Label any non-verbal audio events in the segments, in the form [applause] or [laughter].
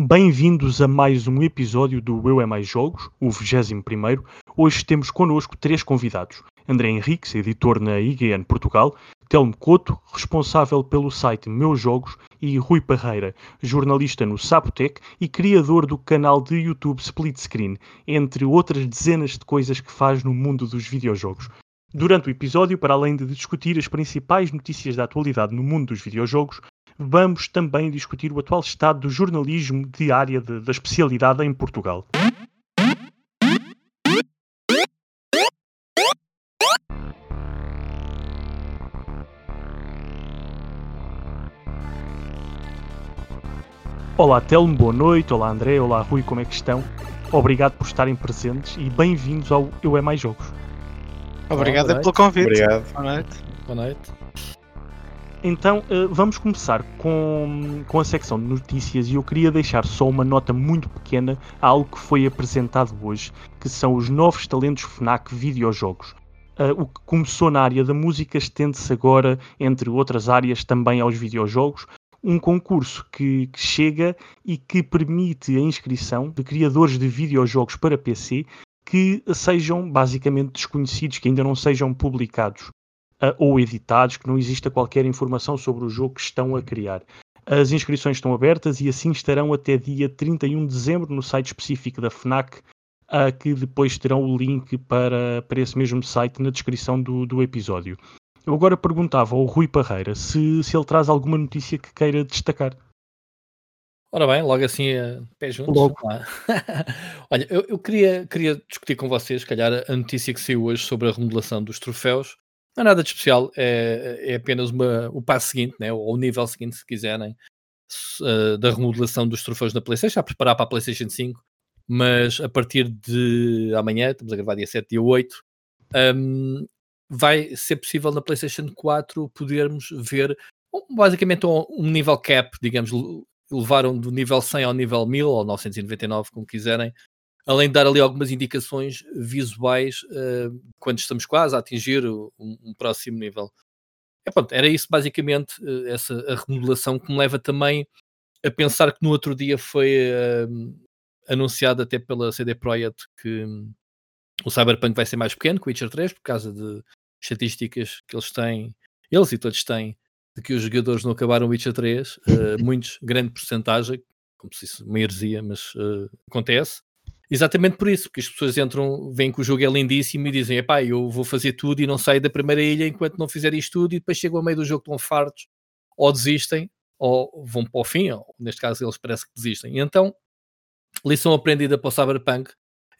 Bem-vindos a mais um episódio do Eu é Mais Jogos, o 21 Hoje temos connosco três convidados. André Henriques, editor na IGN Portugal, Telmo Couto, responsável pelo site Meus Jogos, e Rui Parreira, jornalista no Sabotec e criador do canal de YouTube Split Screen, entre outras dezenas de coisas que faz no mundo dos videojogos. Durante o episódio, para além de discutir as principais notícias da atualidade no mundo dos videojogos, vamos também discutir o atual estado do jornalismo de área de, da especialidade em Portugal. Olá Telmo, boa noite. Olá André, olá Rui, como é que estão? Obrigado por estarem presentes e bem-vindos ao Eu É Mais Jogos. Obrigado pelo convite. Obrigado. Boa noite. Boa noite. Então, uh, vamos começar com, com a secção de notícias e eu queria deixar só uma nota muito pequena a algo que foi apresentado hoje, que são os novos talentos FNAC videojogos. Uh, o que começou na área da música estende-se agora, entre outras áreas, também aos videojogos. Um concurso que, que chega e que permite a inscrição de criadores de videojogos para PC que sejam basicamente desconhecidos, que ainda não sejam publicados uh, ou editados, que não exista qualquer informação sobre o jogo que estão a criar. As inscrições estão abertas e assim estarão até dia 31 de dezembro no site específico da FNAC, uh, que depois terão o link para, para esse mesmo site na descrição do, do episódio. Eu agora perguntava ao Rui Parreira se, se ele traz alguma notícia que queira destacar. Ora bem, logo assim, uh, pé juntos. Logo. [laughs] Olha, eu, eu, queria, queria discutir com vocês, calhar, a notícia que saiu hoje sobre a remodelação dos troféus não é nada de especial, é, é apenas uma, o passo seguinte, né, ou o nível seguinte, se quiserem, uh, da remodelação dos troféus da PlayStation, a preparar para a PlayStation 5. Mas a partir de amanhã, estamos a gravar dia 7, dia 8, um, vai ser possível na PlayStation 4 podermos ver basicamente um, um nível cap, digamos, levaram do nível 100 ao nível 1000 ou 999, como quiserem, além de dar ali algumas indicações visuais uh, quando estamos quase a atingir um, um próximo nível. É, pronto, era isso basicamente, uh, essa a remodelação que me leva também a pensar que no outro dia foi uh, anunciado até pela CD Projekt que um, o Cyberpunk vai ser mais pequeno que o Witcher 3 por causa de estatísticas que eles têm, eles e todos têm, de que os jogadores não acabaram o Witcher 3, muitos, grande porcentagem, como se isso uma heresia, mas acontece. Exatamente por isso, porque as pessoas entram, veem que o jogo é lindíssimo e dizem: epá, eu vou fazer tudo e não saio da primeira ilha enquanto não fizer isto tudo, e depois chegam ao meio do jogo, estão fartos, ou desistem, ou vão para o fim, ou neste caso eles parece que desistem. E então, lição aprendida para o Cyberpunk: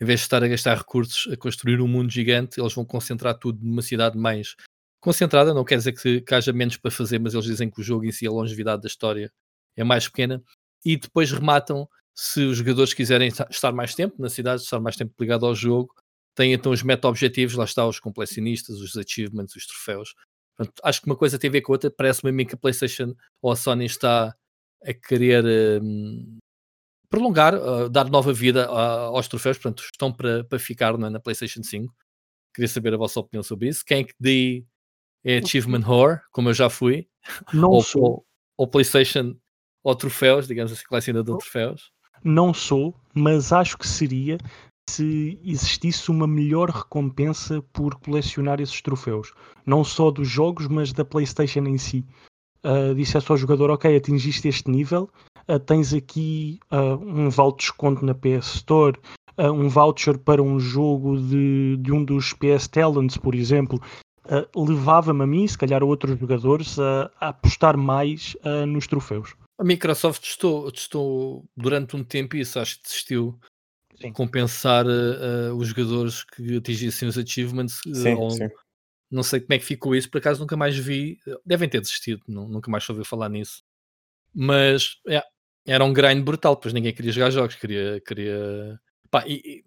em vez de estar a gastar recursos a construir um mundo gigante, eles vão concentrar tudo numa cidade mais concentrada. Não quer dizer que, que haja menos para fazer, mas eles dizem que o jogo em si, a longevidade da história é mais pequena, e depois rematam se os jogadores quiserem estar mais tempo na cidade, estar mais tempo ligado ao jogo, têm então os meta-objetivos, lá está os completionistas, os achievements, os troféus. Portanto, acho que uma coisa tem a ver com a outra. Parece-me a mim que a PlayStation ou a Sony está a querer um, prolongar, uh, dar nova vida uh, aos troféus. Portanto, estão para, para ficar na, na, PlayStation 5. Queria saber a vossa opinião sobre isso. Quem é que de é Achievement Whore, como eu já fui, não ou, sou. ou, ou PlayStation ou troféus, digamos assim, colecionador de troféus. Não sou, mas acho que seria se existisse uma melhor recompensa por colecionar esses troféus. Não só dos jogos, mas da PlayStation em si. Uh, dissesse ao jogador: Ok, atingiste este nível, uh, tens aqui uh, um vale de desconto na PS Store, uh, um voucher para um jogo de, de um dos PS Talents, por exemplo. Levava-me a mim, se calhar a outros jogadores, a apostar mais nos troféus. A Microsoft testou, testou durante um tempo isso, acho que desistiu sim. compensar uh, os jogadores que atingissem os achievements. Eh, sim, ou, sim. Não sei como é que ficou isso, por acaso nunca mais vi. Devem ter desistido, não, nunca mais ouviu falar nisso. Mas é, era um grind brutal, pois ninguém queria jogar jogos, queria. queria... Pá, e,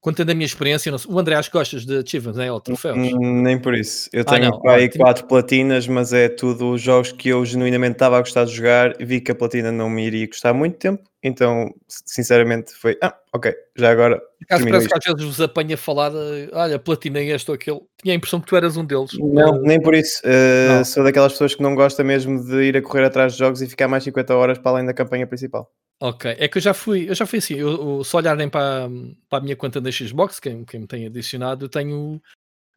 contando a minha experiência, o André acho que gostas de achievements, né? ou troféus? Hum, nem por isso. Eu ah, tenho ah, aí quatro platinas, mas é tudo jogos que eu genuinamente estava a gostar de jogar. Vi que a platina não me iria custar muito tempo então sinceramente foi, ah, ok, já agora. Caso parece isto. que às vezes vos apanha a falar, olha, platinei este ou aquele. Tinha a impressão que tu eras um deles. Não, nem por isso. Uh, sou daquelas pessoas que não gosta mesmo de ir a correr atrás de jogos e ficar mais 50 horas para além da campanha principal. Ok, é que eu já fui, eu já fui assim, eu, eu, se olharem para, para a minha conta da Xbox, quem, quem me tem adicionado, eu tenho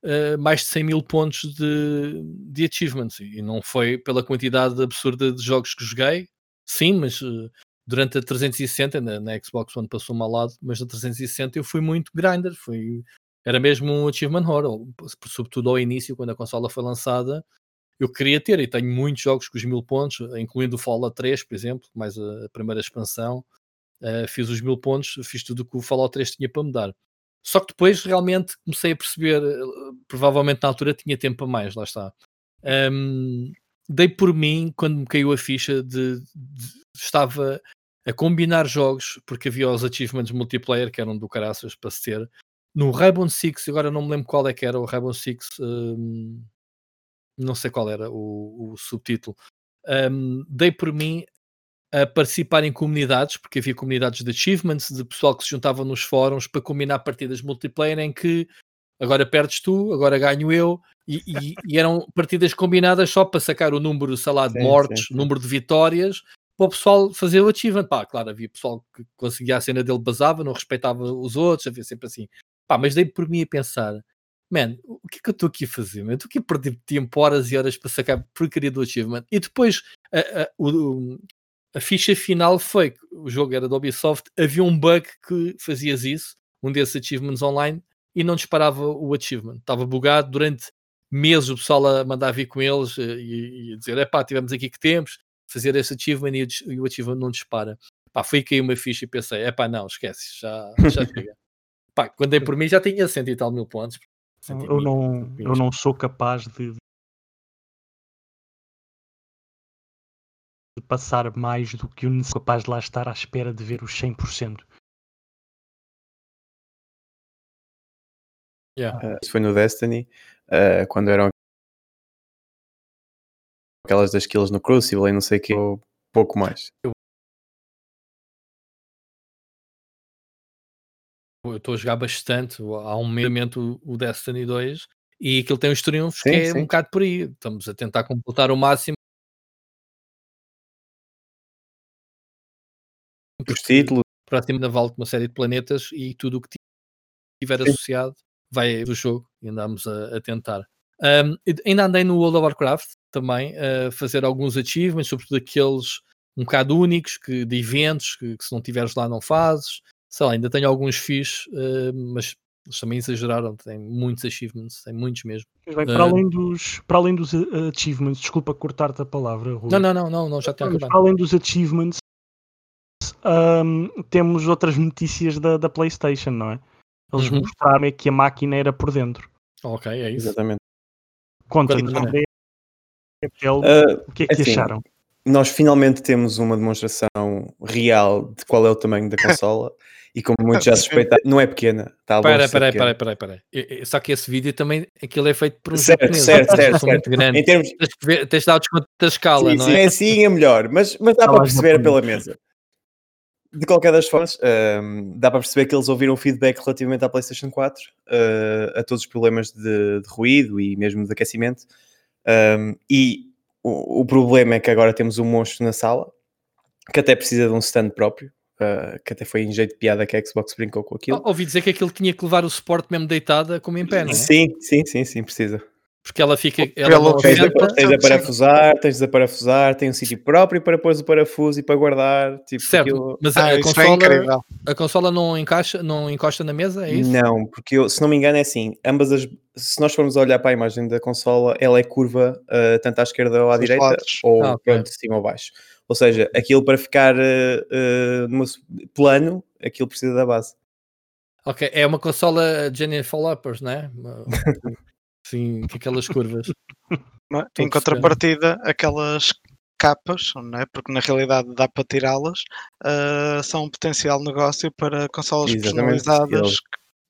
uh, mais de 100 mil pontos de, de achievements e não foi pela quantidade absurda de jogos que joguei, sim, mas uh, durante a 360, na, na Xbox One passou-me ao lado, mas na 360 eu fui muito grinder, fui, era mesmo um achievement horror, sobretudo ao início, quando a consola foi lançada, eu queria ter, e tenho muitos jogos com os mil pontos, incluindo o Fallout 3, por exemplo, mais a, a primeira expansão, uh, fiz os mil pontos, fiz tudo o que o Fallout 3 tinha para me dar. Só que depois realmente comecei a perceber, eh, provavelmente na altura tinha tempo a mais, lá está. Um, dei por mim, quando me caiu a ficha, de, de estava a combinar jogos, porque havia os achievements multiplayer que eram do caraças para se ter. No Rainbow Six, agora não me lembro qual é que era o Rainbow Six, um, não sei qual era o, o subtítulo. Um, dei por mim a participar em comunidades, porque havia comunidades de achievements, de pessoal que se juntava nos fóruns para combinar partidas multiplayer em que agora perdes tu, agora ganho eu, e, e, e eram partidas combinadas só para sacar o número, sei lá, de sim, mortes, sim, número de vitórias, para o pessoal fazer o achievement. Pá, claro, havia pessoal que conseguia a cena dele, basava, não respeitava os outros, havia sempre assim. Pá, mas dei por mim a pensar, man, o que é que eu estou aqui a fazer? Man? Estou aqui a perder tempo, horas e horas para sacar porcaria do achievement. E depois a, a, o, a ficha final foi que o jogo era da Ubisoft, havia um bug que fazias isso, um desses achievements online, e não disparava o achievement. Estava bugado durante meses o pessoal a mandar vir com eles eh, e, e a dizer, é pá, tivemos aqui que temos, fazer esse achievement e, e o achievement não dispara. Pá, foi cair uma ficha e pensei, é pá, não, esquece, já, já [laughs] chega. Pá, quando dei por mim já tinha cento e tal mil pontos. Eu não, eu não sou capaz de, de passar mais do que o capaz de lá estar à espera de ver os 100%. Yeah. Uh, isso foi no Destiny, uh, quando eram aquelas das kills no Crucible e não sei o que, ou pouco mais. Eu estou a jogar bastante, há um momento o Destiny 2 e aquilo tem uns triunfos sim, que é sim. um bocado por aí. Estamos a tentar completar o máximo. Os títulos. Próximo da volta uma série de planetas e tudo o que tiver associado vai do jogo e andamos a, a tentar. Um, ainda andei no World of Warcraft também a fazer alguns achievements, sobretudo aqueles um bocado únicos que, de eventos que, que se não tiveres lá não fazes. Sei lá, ainda tenho alguns fios, uh, mas eles também exageraram, tem muitos achievements, tem muitos mesmo. Bem, para, uh, além dos, para além dos achievements, desculpa cortar-te a palavra, Rui. Não, não, não, não, não já tenho Para além dos achievements, um, temos outras notícias da, da PlayStation, não é? Eles uhum. mostraram que a máquina era por dentro. Ok, é isso. Exatamente. Conta-nos, André, uh, o que é que assim, acharam? Nós finalmente temos uma demonstração real de qual é o tamanho da [laughs] consola e como muitos já suspeitam, não é pequena. Está espera, espera, espera, espera, espera. Só que esse vídeo também, aquilo é feito por um certo, japonês. Certo, certo, certo. muito grande. Em termos... Tens, de ver, tens de dar o desconto da escala, sim, não sim, é? Sim, é melhor, mas, mas dá para perceber pela mesa de qualquer das formas, um, dá para perceber que eles ouviram feedback relativamente à PlayStation 4, uh, a todos os problemas de, de, ruído e mesmo de aquecimento. Um, e o, o, problema é que agora temos um monstro na sala que até precisa de um stand próprio. Uh, que até foi em jeito de piada que a Xbox brincou com aquilo. Ouvi dizer que aquilo tinha que levar o suporte mesmo deitada como em pé, não é? Sim, sim, sim, sim, precisa porque ela fica. Ela tens, a, tens a parafusar, tens a parafusar, tem um sítio próprio para pôr o parafuso e para guardar. Tipo, certo, aquilo... mas a, ah, a consola, a consola não encaixa, não encosta na mesa, é isso? Não, porque eu, se não me engano é assim, ambas as. Se nós formos olhar para a imagem da consola, ela é curva uh, tanto à esquerda ou à Os direita, lados. ou ah, okay. de cima ou baixo. Ou seja, aquilo para ficar uh, uh, plano, aquilo precisa da base. Ok, é uma consola Jennifer Lopez, não é? [laughs] Sim, com aquelas curvas. [laughs] É? Em contrapartida, aquelas capas, não é? porque na realidade dá para tirá-las, uh, são um potencial negócio para consolas Exatamente. personalizadas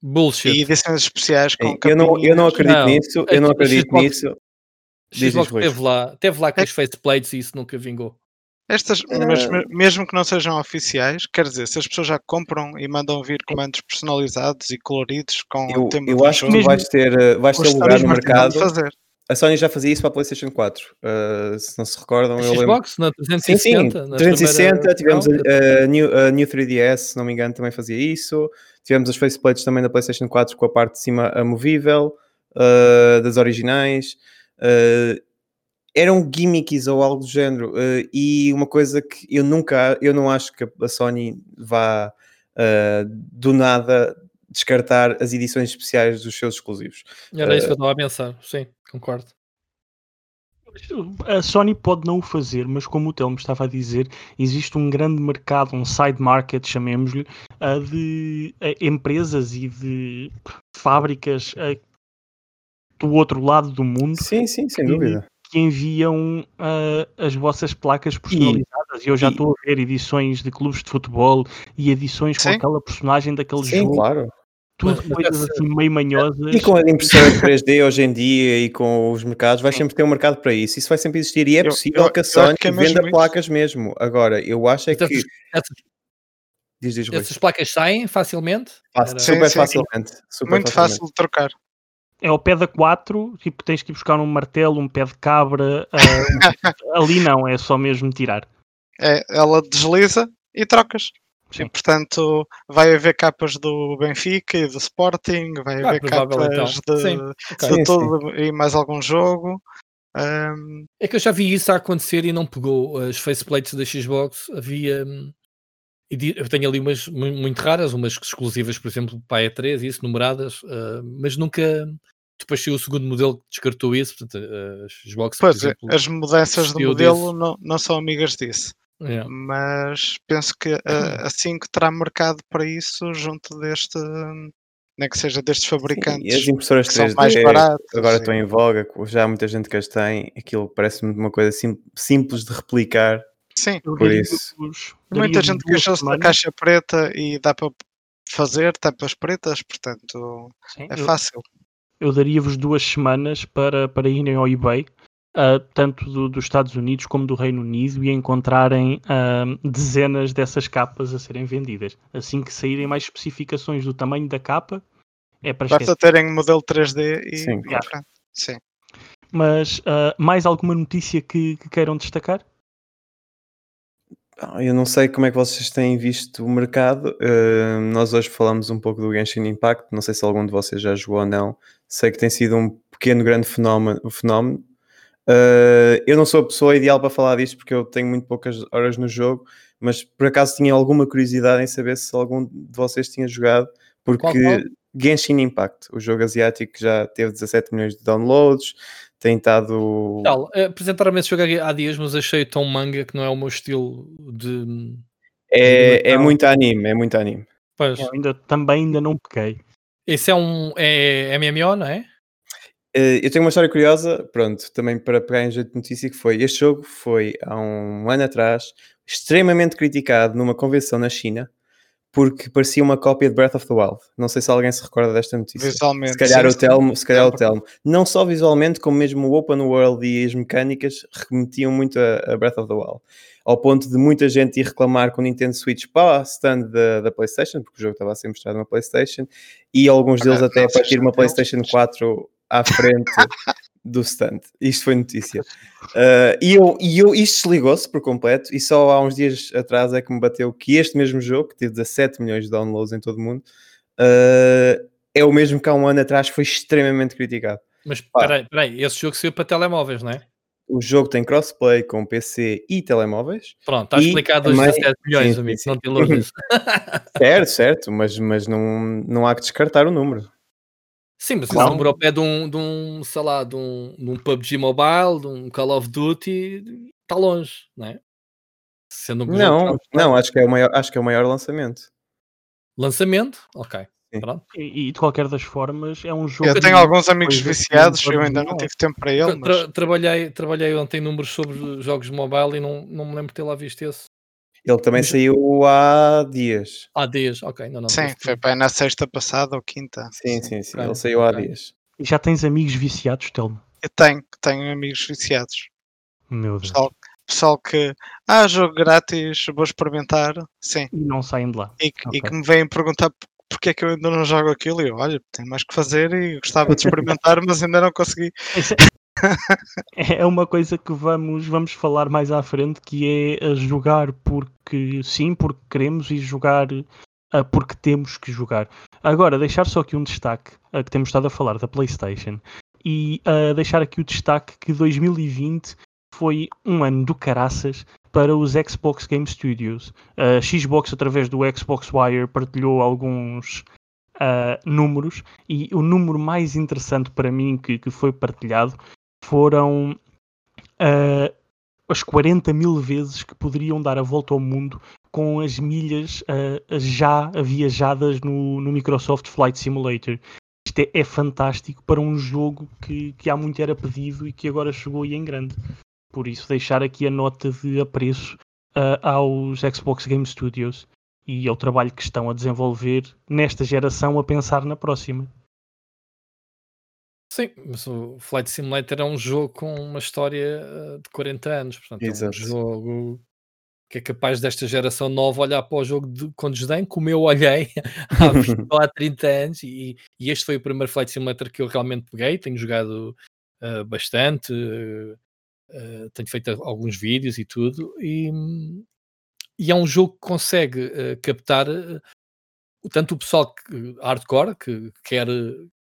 Bullshit. e edições especiais com eu não, eu não acredito não, nisso, eu não acredito Xbox, nisso. Xbox teve lá, teve lá com é. os faceplates e isso nunca vingou. Estas, mas mesmo que não sejam oficiais, quer dizer, se as pessoas já compram e mandam vir comandos personalizados e coloridos com eu, o tempo Eu acho que vais ter, eh, vais ter lugar no mercado. Fazer. A Sony já fazia isso para a PlayStation 4. Uh, se não se recordam, a eu Xbox, lembro. na 360. Sim, sim. 360, primeira... tivemos a, a, New, a New 3DS, se não me engano, também fazia isso. Tivemos as faceplates também da PlayStation 4 com a parte de cima amovível, uh, das originais. Uh, eram gimmicks ou algo do género. Uh, e uma coisa que eu nunca, eu não acho que a Sony vá do nada descartar as edições especiais dos seus exclusivos. Era isso que eu estava a pensar, sim, concordo. A Sony pode não o fazer, mas como o Telmo estava a dizer, existe um grande mercado, um side market, chamemos-lhe, de empresas e de fábricas do outro lado do mundo. Sim, sim, sem dúvida. Que enviam uh, as vossas placas personalizadas. E, e eu já estou a ver edições de clubes de futebol e edições sim. com aquela personagem daquele sim, jogo. claro tudo mas, coisas assim meio manhosas. E com a impressora 3D hoje em dia e com os mercados, vai sempre ter um mercado para isso. Isso vai sempre existir e é possível eu, que a Sony que é venda placas isso. mesmo. Agora, eu acho é que. Essas, diz, diz, essas placas saem facilmente? Fácil, super sim, facilmente. Super Muito facilmente. fácil de trocar. É o pé da 4, tipo, tens que ir buscar um martelo, um pé de cabra. Uh, [laughs] ali não, é só mesmo tirar. É, ela desliza e trocas. Sim. E, portanto, vai haver capas do Benfica e do Sporting, vai ah, haver capas então. de, sim. de todo e mais algum jogo. Um... É que eu já vi isso a acontecer e não pegou as faceplates da Xbox. Havia. Hum, eu tenho ali umas muito raras, umas exclusivas, por exemplo, para a E3, isso, numeradas, uh, mas nunca. Depois saiu o segundo modelo que descartou isso, portanto, a Xbox. Pois, exemplo, as mudanças de modelo não, não são amigas disso. Yeah. Mas penso que uh, a 5 terá mercado para isso junto deste, nem que seja destes fabricantes. Sim, e as impressoras 3D mais baratas, agora estão em voga, já há muita gente que as tem, aquilo parece-me uma coisa sim, simples de replicar. Sim, por isso. Muita gente queixou-se da caixa preta e dá para fazer tampas pretas, portanto Sim, é fácil. Eu, eu daria-vos duas semanas para, para irem ao eBay uh, tanto do, dos Estados Unidos como do Reino Unido e encontrarem uh, dezenas dessas capas a serem vendidas. Assim que saírem mais especificações do tamanho da capa, é para Basta terem modelo 3D e Sim. Sim. Mas uh, mais alguma notícia que, que queiram destacar? Eu não sei como é que vocês têm visto o mercado. Uh, nós hoje falamos um pouco do Genshin Impact. Não sei se algum de vocês já jogou ou não. Sei que tem sido um pequeno, grande fenómeno. fenómeno. Uh, eu não sou a pessoa ideal para falar disto porque eu tenho muito poucas horas no jogo, mas por acaso tinha alguma curiosidade em saber se algum de vocês tinha jogado, porque qual, qual? Genshin Impact, o jogo asiático já teve 17 milhões de downloads, tem estado. Tal, apresentaram-me esse jogo há dias, mas achei tão manga que não é o meu estilo de. É, de é muito anime, é muito anime. Pois. Eu ainda, também ainda não peguei. Esse é um é MMO, não é? Eh, eu tenho uma história curiosa, pronto, também para pegar em jeito de notícia, que foi, este jogo foi há um ano atrás, extremamente criticado numa convenção na China, porque parecia uma cópia de Breath of the Wild. Não sei se alguém se recorda desta notícia. Visualmente. Se calhar sim, o Telmo, se calhar o Telmo. Não só visualmente, como mesmo o open world e as mecânicas remetiam muito a, a Breath of the Wild. Ao ponto de muita gente ir reclamar com o Nintendo Switch para a stand da, da PlayStation, porque o jogo estava a ser mostrado na PlayStation, e alguns deles até a partir de uma PlayStation 4 à frente [laughs] do stand. Isto foi notícia. Uh, [laughs] e, eu, e eu, isto desligou-se por completo, e só há uns dias atrás é que me bateu que este mesmo jogo, que teve 17 milhões de downloads em todo o mundo, uh, é o mesmo que há um ano atrás foi extremamente criticado. Mas peraí, peraí, esse jogo saiu para telemóveis, não é? O jogo tem crossplay com PC e telemóveis. Pronto, está explicado os 17 milhões, sim, amigo, sim. não te iludes. [laughs] [laughs] certo, certo, mas, mas não, não há que descartar o número. Sim, mas se for ao pé de um, de um, sei lá, de um, de um PUBG Mobile, de um Call of Duty, está longe, não é? Sendo um não, não, acho que, é o maior, acho que é o maior lançamento. Lançamento? Ok. E, e, de qualquer das formas é um jogo. Eu tenho alguns amigos viciados, eu ainda não tive tempo para ele. Mas... Tra trabalhei, trabalhei ontem números sobre jogos mobile e não, não me lembro de ter lá visto esse. Ele também Mas... saiu há dias. Há dias, ok. Não, não, sim, foi para na sexta passada ou quinta. Sim, sim, sim. Ele saiu há dias. E já tens amigos viciados, Telmo? Eu tenho, tenho amigos viciados. Meu Deus. Pessoal, pessoal que, ah, jogo grátis, vou experimentar, sim. E não saem de lá. E, okay. e que me vêm perguntar porque é que eu ainda não jogo aquilo e eu, olha, tenho mais que fazer e gostava de experimentar, [laughs] mas ainda não consegui. [laughs] é uma coisa que vamos, vamos falar mais à frente, que é jogar porque sim, porque queremos e jogar uh, porque temos que jogar. Agora, deixar só aqui um destaque, uh, que temos estado a falar da PlayStation, e uh, deixar aqui o destaque que 2020 foi um ano do caraças para os Xbox Game Studios. A Xbox, através do Xbox Wire, partilhou alguns uh, números e o número mais interessante para mim que, que foi partilhado foram uh, as 40 mil vezes que poderiam dar a volta ao mundo com as milhas uh, já viajadas no, no Microsoft Flight Simulator. Isto é, é, fantástico para um jogo que, que há muito era pedido e que agora chegou e em grande. Por isso, deixar aqui a nota de apreço uh, aos Xbox Game Studios e ao trabalho que estão a desenvolver nesta geração a pensar na próxima. Sim, mas o Flight Simulator é um jogo com uma história uh, de 40 anos, portanto Exato. é um jogo que é capaz desta geração nova olhar para o jogo de, com desdém, como eu olhei [laughs] há 20 [laughs] ou há 30 anos, e, e, este foi o primeiro Flight Simulator que eu realmente peguei, tenho jogado uh, bastante, uh, tenho feito alguns vídeos e tudo, e, e é um jogo que consegue uh, captar tanto o pessoal que, hardcore, que quer,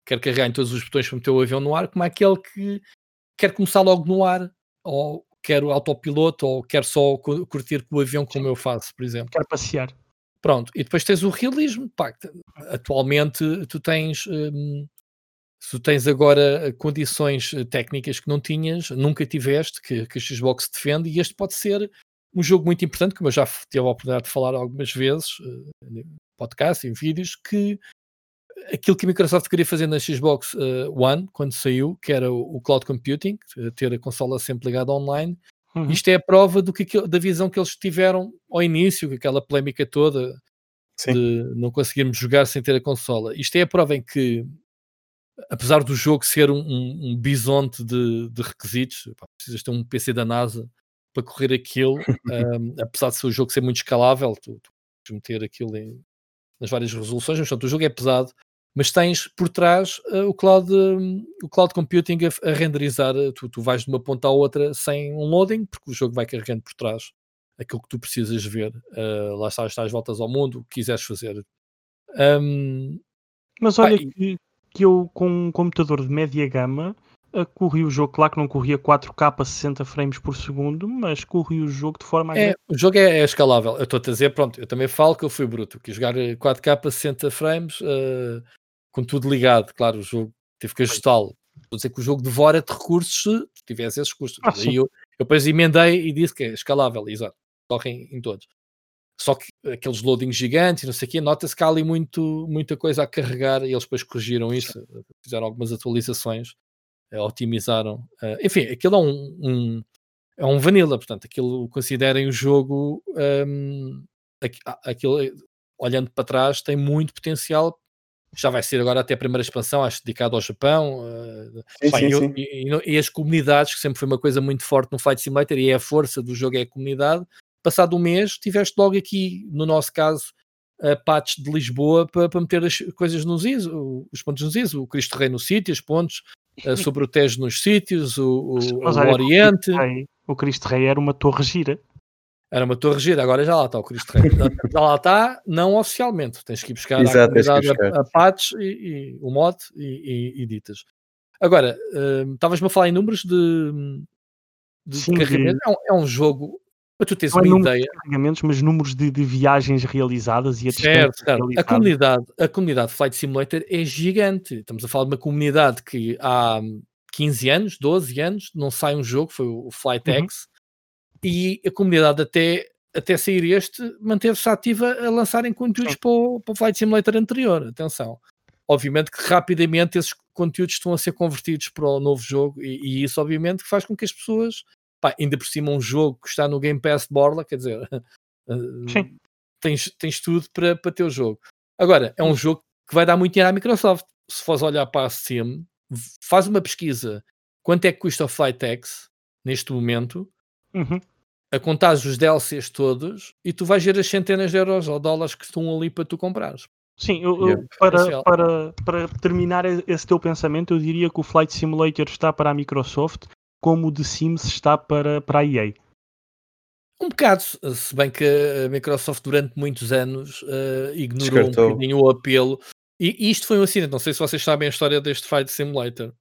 quer carregar em todos os botões para meter o avião no ar, como aquele que quer começar logo no ar, ou quer o autopiloto, ou quer só curtir com o avião, como eu faço, por exemplo. Quer passear. Pronto, e depois tens o realismo. Pá, atualmente tu tens um, se tu tens agora eh, condições eh, técnicas que não tinhas, nunca tiveste, que, que a Xbox defende, e este pode ser um jogo muito importante, como eu já tive a oportunidade de falar algumas vezes, em podcast, em vídeos, que aquilo que a Microsoft queria fazer na Xbox uh, One, quando saiu, que era o, o Cloud Computing, ter a consola sempre ligada online, uhum. isto é a prova do que, da visão que eles tiveram ao início, com aquela polémica toda Sim. de não conseguirmos jogar sem ter a consola. Isto é a prova em que apesar do jogo ser um, um, um bisonte de, de requisitos, pá, precisas ter um PC da NASA para correr aquilo, [laughs] um, apesar de ser o jogo ser muito escalável, tu, tu podes meter aquilo em, nas várias resoluções, mas portanto, o jogo é pesado, mas tens por trás uh, o, cloud, uh, o cloud computing a, a renderizar, uh, tu, tu vais de uma ponta à outra sem um loading, porque o jogo vai carregando por trás aquilo que tu precisas ver, uh, lá está, estás voltas ao mundo, o que quiseres fazer. Um, mas olha pá, que, que eu, com um computador de média gama, corri o jogo, claro que não corria 4K a 60 frames por segundo, mas corri o jogo de forma é, O jogo é, é escalável. Eu estou a dizer, pronto, eu também falo que eu fui bruto, que jogar 4K a 60 frames uh, com tudo ligado, claro, o jogo tive que ajustá-lo. Estou a dizer que o jogo devora-te recursos se tivesse esses custos. Ah, eu, eu depois emendei e disse que é escalável, exato, correm em todos. Só que aqueles loadings gigantes, não sei o quê, nota-se que há ali muito, muita coisa a carregar e eles depois corrigiram isso, fizeram algumas atualizações, eh, otimizaram. Uh, enfim, aquilo é um, um, é um vanilla, portanto, aquilo considerem o jogo, um, aquilo, olhando para trás, tem muito potencial. Já vai ser agora até a primeira expansão, acho, dedicado ao Japão. Sim, sim, e, sim. E, e, as comunidades, que sempre foi uma coisa muito forte no Fight Simulator, e é a força do jogo é a comunidade passado um mês, tiveste logo aqui, no nosso caso, a patch de Lisboa para, para meter as coisas nos is, os pontos nos is, o Cristo Rei no sítio, os pontos, uh, sobre o Tejo nos sítios, o, o, o Oriente. O Cristo, Rei, o Cristo Rei era uma torre gira. Era uma torre gira, agora já lá está o Cristo Rei. já lá está, não oficialmente. Tens que ir buscar Exato, a, a, patch e, e, o mod e, e, e ditas. Agora, uh, estavas-me a falar em números de, de, Sim, de carregamento. É um, é um jogo mas tu tens não é uma ideia. De mas números de, de, viagens realizadas e a certo, certo. A comunidade, a comunidade Flight Simulator é gigante. Estamos a falar de uma comunidade que há 15 anos, 12 anos, não sai um jogo, foi o Flight uhum. X, e a comunidade até, até sair este manteve-se ativa a lançarem conteúdos para o, para o Flight Simulator anterior. Atenção. Obviamente que rapidamente esses conteúdos estão a ser convertidos para o novo jogo, e, e isso obviamente faz com que as pessoas pá, ainda por cima um jogo que está no Game Pass de Borla, quer dizer, [laughs] Sim. tens, tens tudo para, para ter o jogo. Agora, é um jogo que vai dar muito dinheiro à Microsoft. Se fores olhar para a Steam, faz uma pesquisa quanto é que custa o Flight X neste momento. Uhum. a contar os DLCs todos e tu vais ver as centenas de euros ou dólares que estão ali para tu comprares. Sim, eu, eu, para, para, para terminar esse teu pensamento, eu diria que o Flight Simulator está para a Microsoft como o The Sims está para, para a EA. Um bocado, se bem que a Microsoft durante muitos anos uh, ignorou Descartou. um bocadinho o apelo. E, isto foi um acidente, não sei se vocês sabem a história deste Flight Simulator.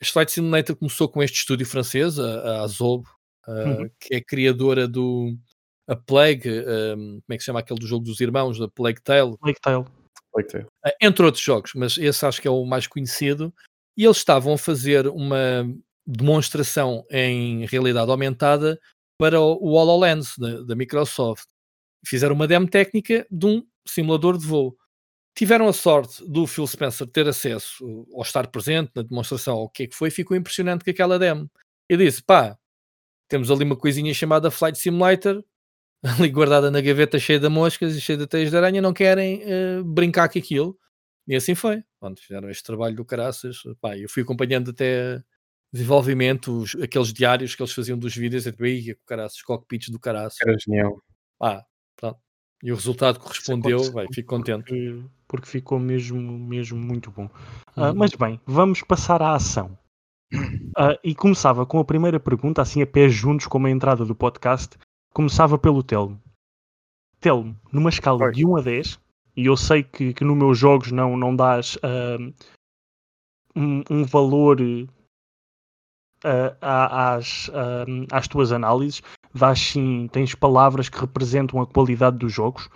Este Flight Simulator começou com este estúdio francês, a, a Azob, uh, uhum. que é criadora do a Plague, um, como é que se chama aquele do jogo dos irmãos, da Plague Tale. Plague Tale. Plague Tale. Uh, entre outros jogos, mas esse acho que é o mais conhecido. E eles estavam a fazer uma demonstração em realidade aumentada para o HoloLens da, Microsoft. Fizeram uma demo técnica de um simulador de voo. Tiveram a sorte do Phil Spencer ter acesso ou estar presente na demonstração, o que é que foi, ficou impressionante com aquela demo. E disse: pá, temos ali uma coisinha chamada Flight Simulator, [laughs] ali guardada na gaveta cheia de moscas e cheia de teias de aranha, não querem uh, brincar com aquilo. E assim foi. Pronto, fizeram este trabalho do caraças. Pá, eu fui acompanhando até desenvolvimento, os, aqueles diários que eles faziam dos vídeos, e tipo, caraças, cockpits do caraças. Era genial. Ah, pronto. E o resultado correspondeu, vai, fico contente. Porque, porque, ficou mesmo, mesmo muito bom. Uh, mas bem, vamos passar à ação. Uh, [clears throat] e começava com a primeira pergunta, assim a pés juntos, como a entrada do podcast. Começava pelo Telmo. Telmo, numa escala Oi. de 1 a 10, e eu sei que, que nos meus jogos não, não dás uh, um, um, valor uh, às, uh, às tuas análises, dás sim, tens palavras que representam a qualidade dos jogos,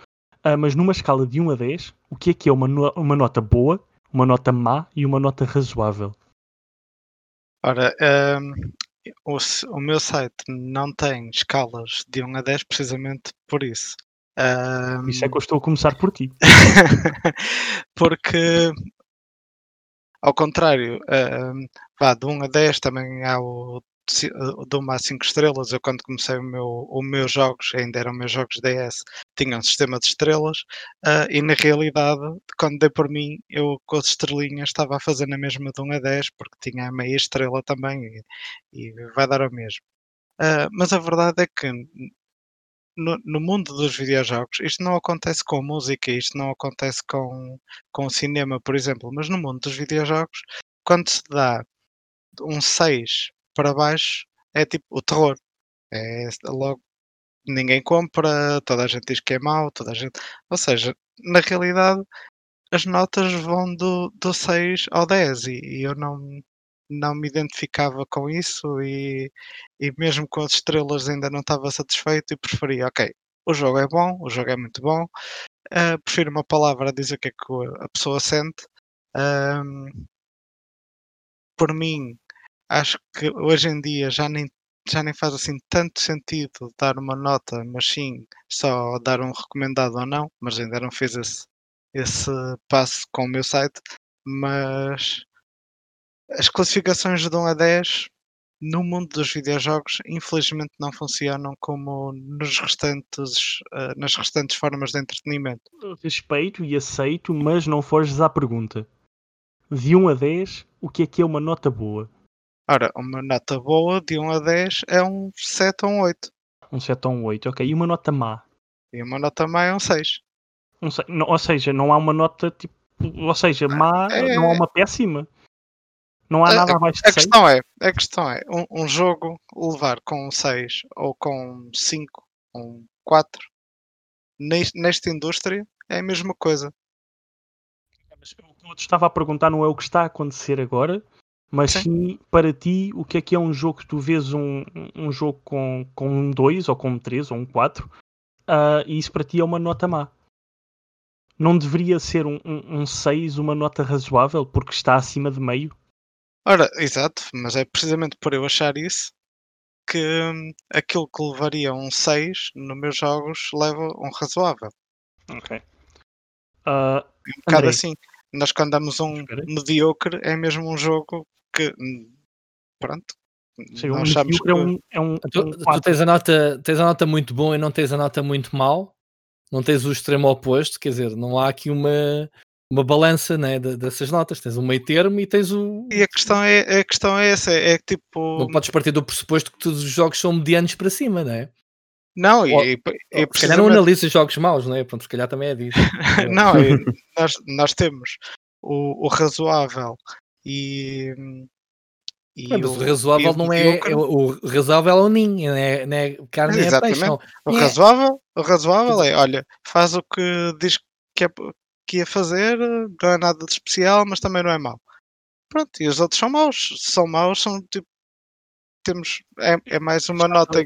uh, mas numa escala de 1 a 10, o que é que é uma, no uma nota boa, uma nota má e uma nota razoável? Ora, um, o, o, meu site não tem escalas de 1 a 10 precisamente por isso. Um... Isso é que eu estou a começar por ti. [laughs] Porque ao contrário, vá, de 1 a 10 também há o de 1 a 5 estrelas. Eu, quando comecei o meu, os meus jogos, ainda eram meus jogos DS, tinha um sistema de estrelas. Uh, e na realidade, quando dei por mim, eu com as estrelinhas estava a fazer na mesma de 1 a 10, porque tinha a meia estrela também, e, e vai dar o mesmo. Uh, mas a verdade é que no, mundo dos videojogos, isto não acontece com música, isto não acontece com, com cinema, por exemplo, mas no mundo dos videojogos, quando se dá um 6 para baixo, é tipo o terror. É logo ninguém compra, toda a gente diz que é mau, toda a gente. Ou seja, na realidade, as notas vão do, do 6 ao 10 e, e eu não, não me identificava com isso e, e mesmo com as estrelas ainda não estava satisfeito e preferia, ok, o jogo é bom, o jogo é muito bom, uh, prefiro uma palavra a dizer o que é que a pessoa sente. Um, por mim, acho que hoje em dia já nem, já nem faz assim tanto sentido dar uma nota, mas sim só dar um recomendado ou não, mas ainda não fiz esse, esse passo com o meu site. Mas as classificações de 1 a 10 no mundo dos videojogos infelizmente não funcionam como nos restantes, uh, nas restantes formas de entretenimento. Respeito e aceito, mas não foges à pergunta. De 1 a 10, o que é que é uma nota boa? Ora, uma nota boa de 1 a 10 é um 7 ou um 8. Um 7 ou um 8, ok. E uma nota má? E uma nota má é um 6. Um 6. Não, ou seja, não há uma nota tipo. Ou seja, má, é... não há uma péssima. Não há nada abaixo de a 6? Questão é, a questão é, um, um jogo levar com um 6 ou com 5 ou um 4 nesta indústria é a mesma coisa. Mas o que eu te estava a perguntar não é o que está a acontecer agora, mas sim, sim para ti, o que é que é um jogo que tu vês um, um jogo com, com um 2 ou com um 3 ou um 4 uh, ah, e isso para ti é uma nota má. Não deveria ser um, um, um 6 uma nota razoável porque está acima de meio? Ora, exato, mas é precisamente por eu achar isso que hum, aquilo que levaria um 6 nos meus jogos leva um razoável. Ok. Uh, um bocado assim. Nós quando damos um mediocre é mesmo um jogo que hum, pronto. Sim, um achamos que... é um, é um, tu, um tu, tens a nota tens a nota muito bom e não tens a nota muito mal não tens o extremo oposto quer dizer não há aqui uma uma balança né, dessas notas. Tens um meio termo e tens o. E a questão é, a questão é essa: é tipo. Não podes partir do pressuposto que todos os jogos são medianos para cima, não é? Não, e, e, e se calhar não analisa jogos maus, não é? Pronto, se calhar também é disso. [laughs] não, nós, nós temos o, o razoável e. e mas o, o razoável não é, é, O razoável é o ninho, não é, não é carne é peixe. Não. O, é. razoável, o razoável é, olha, faz o que diz que, é, que ia fazer, não é nada de especial, mas também não é mau. Pronto, e os outros são maus. Se são maus, são tipo. Temos, é, é mais uma nota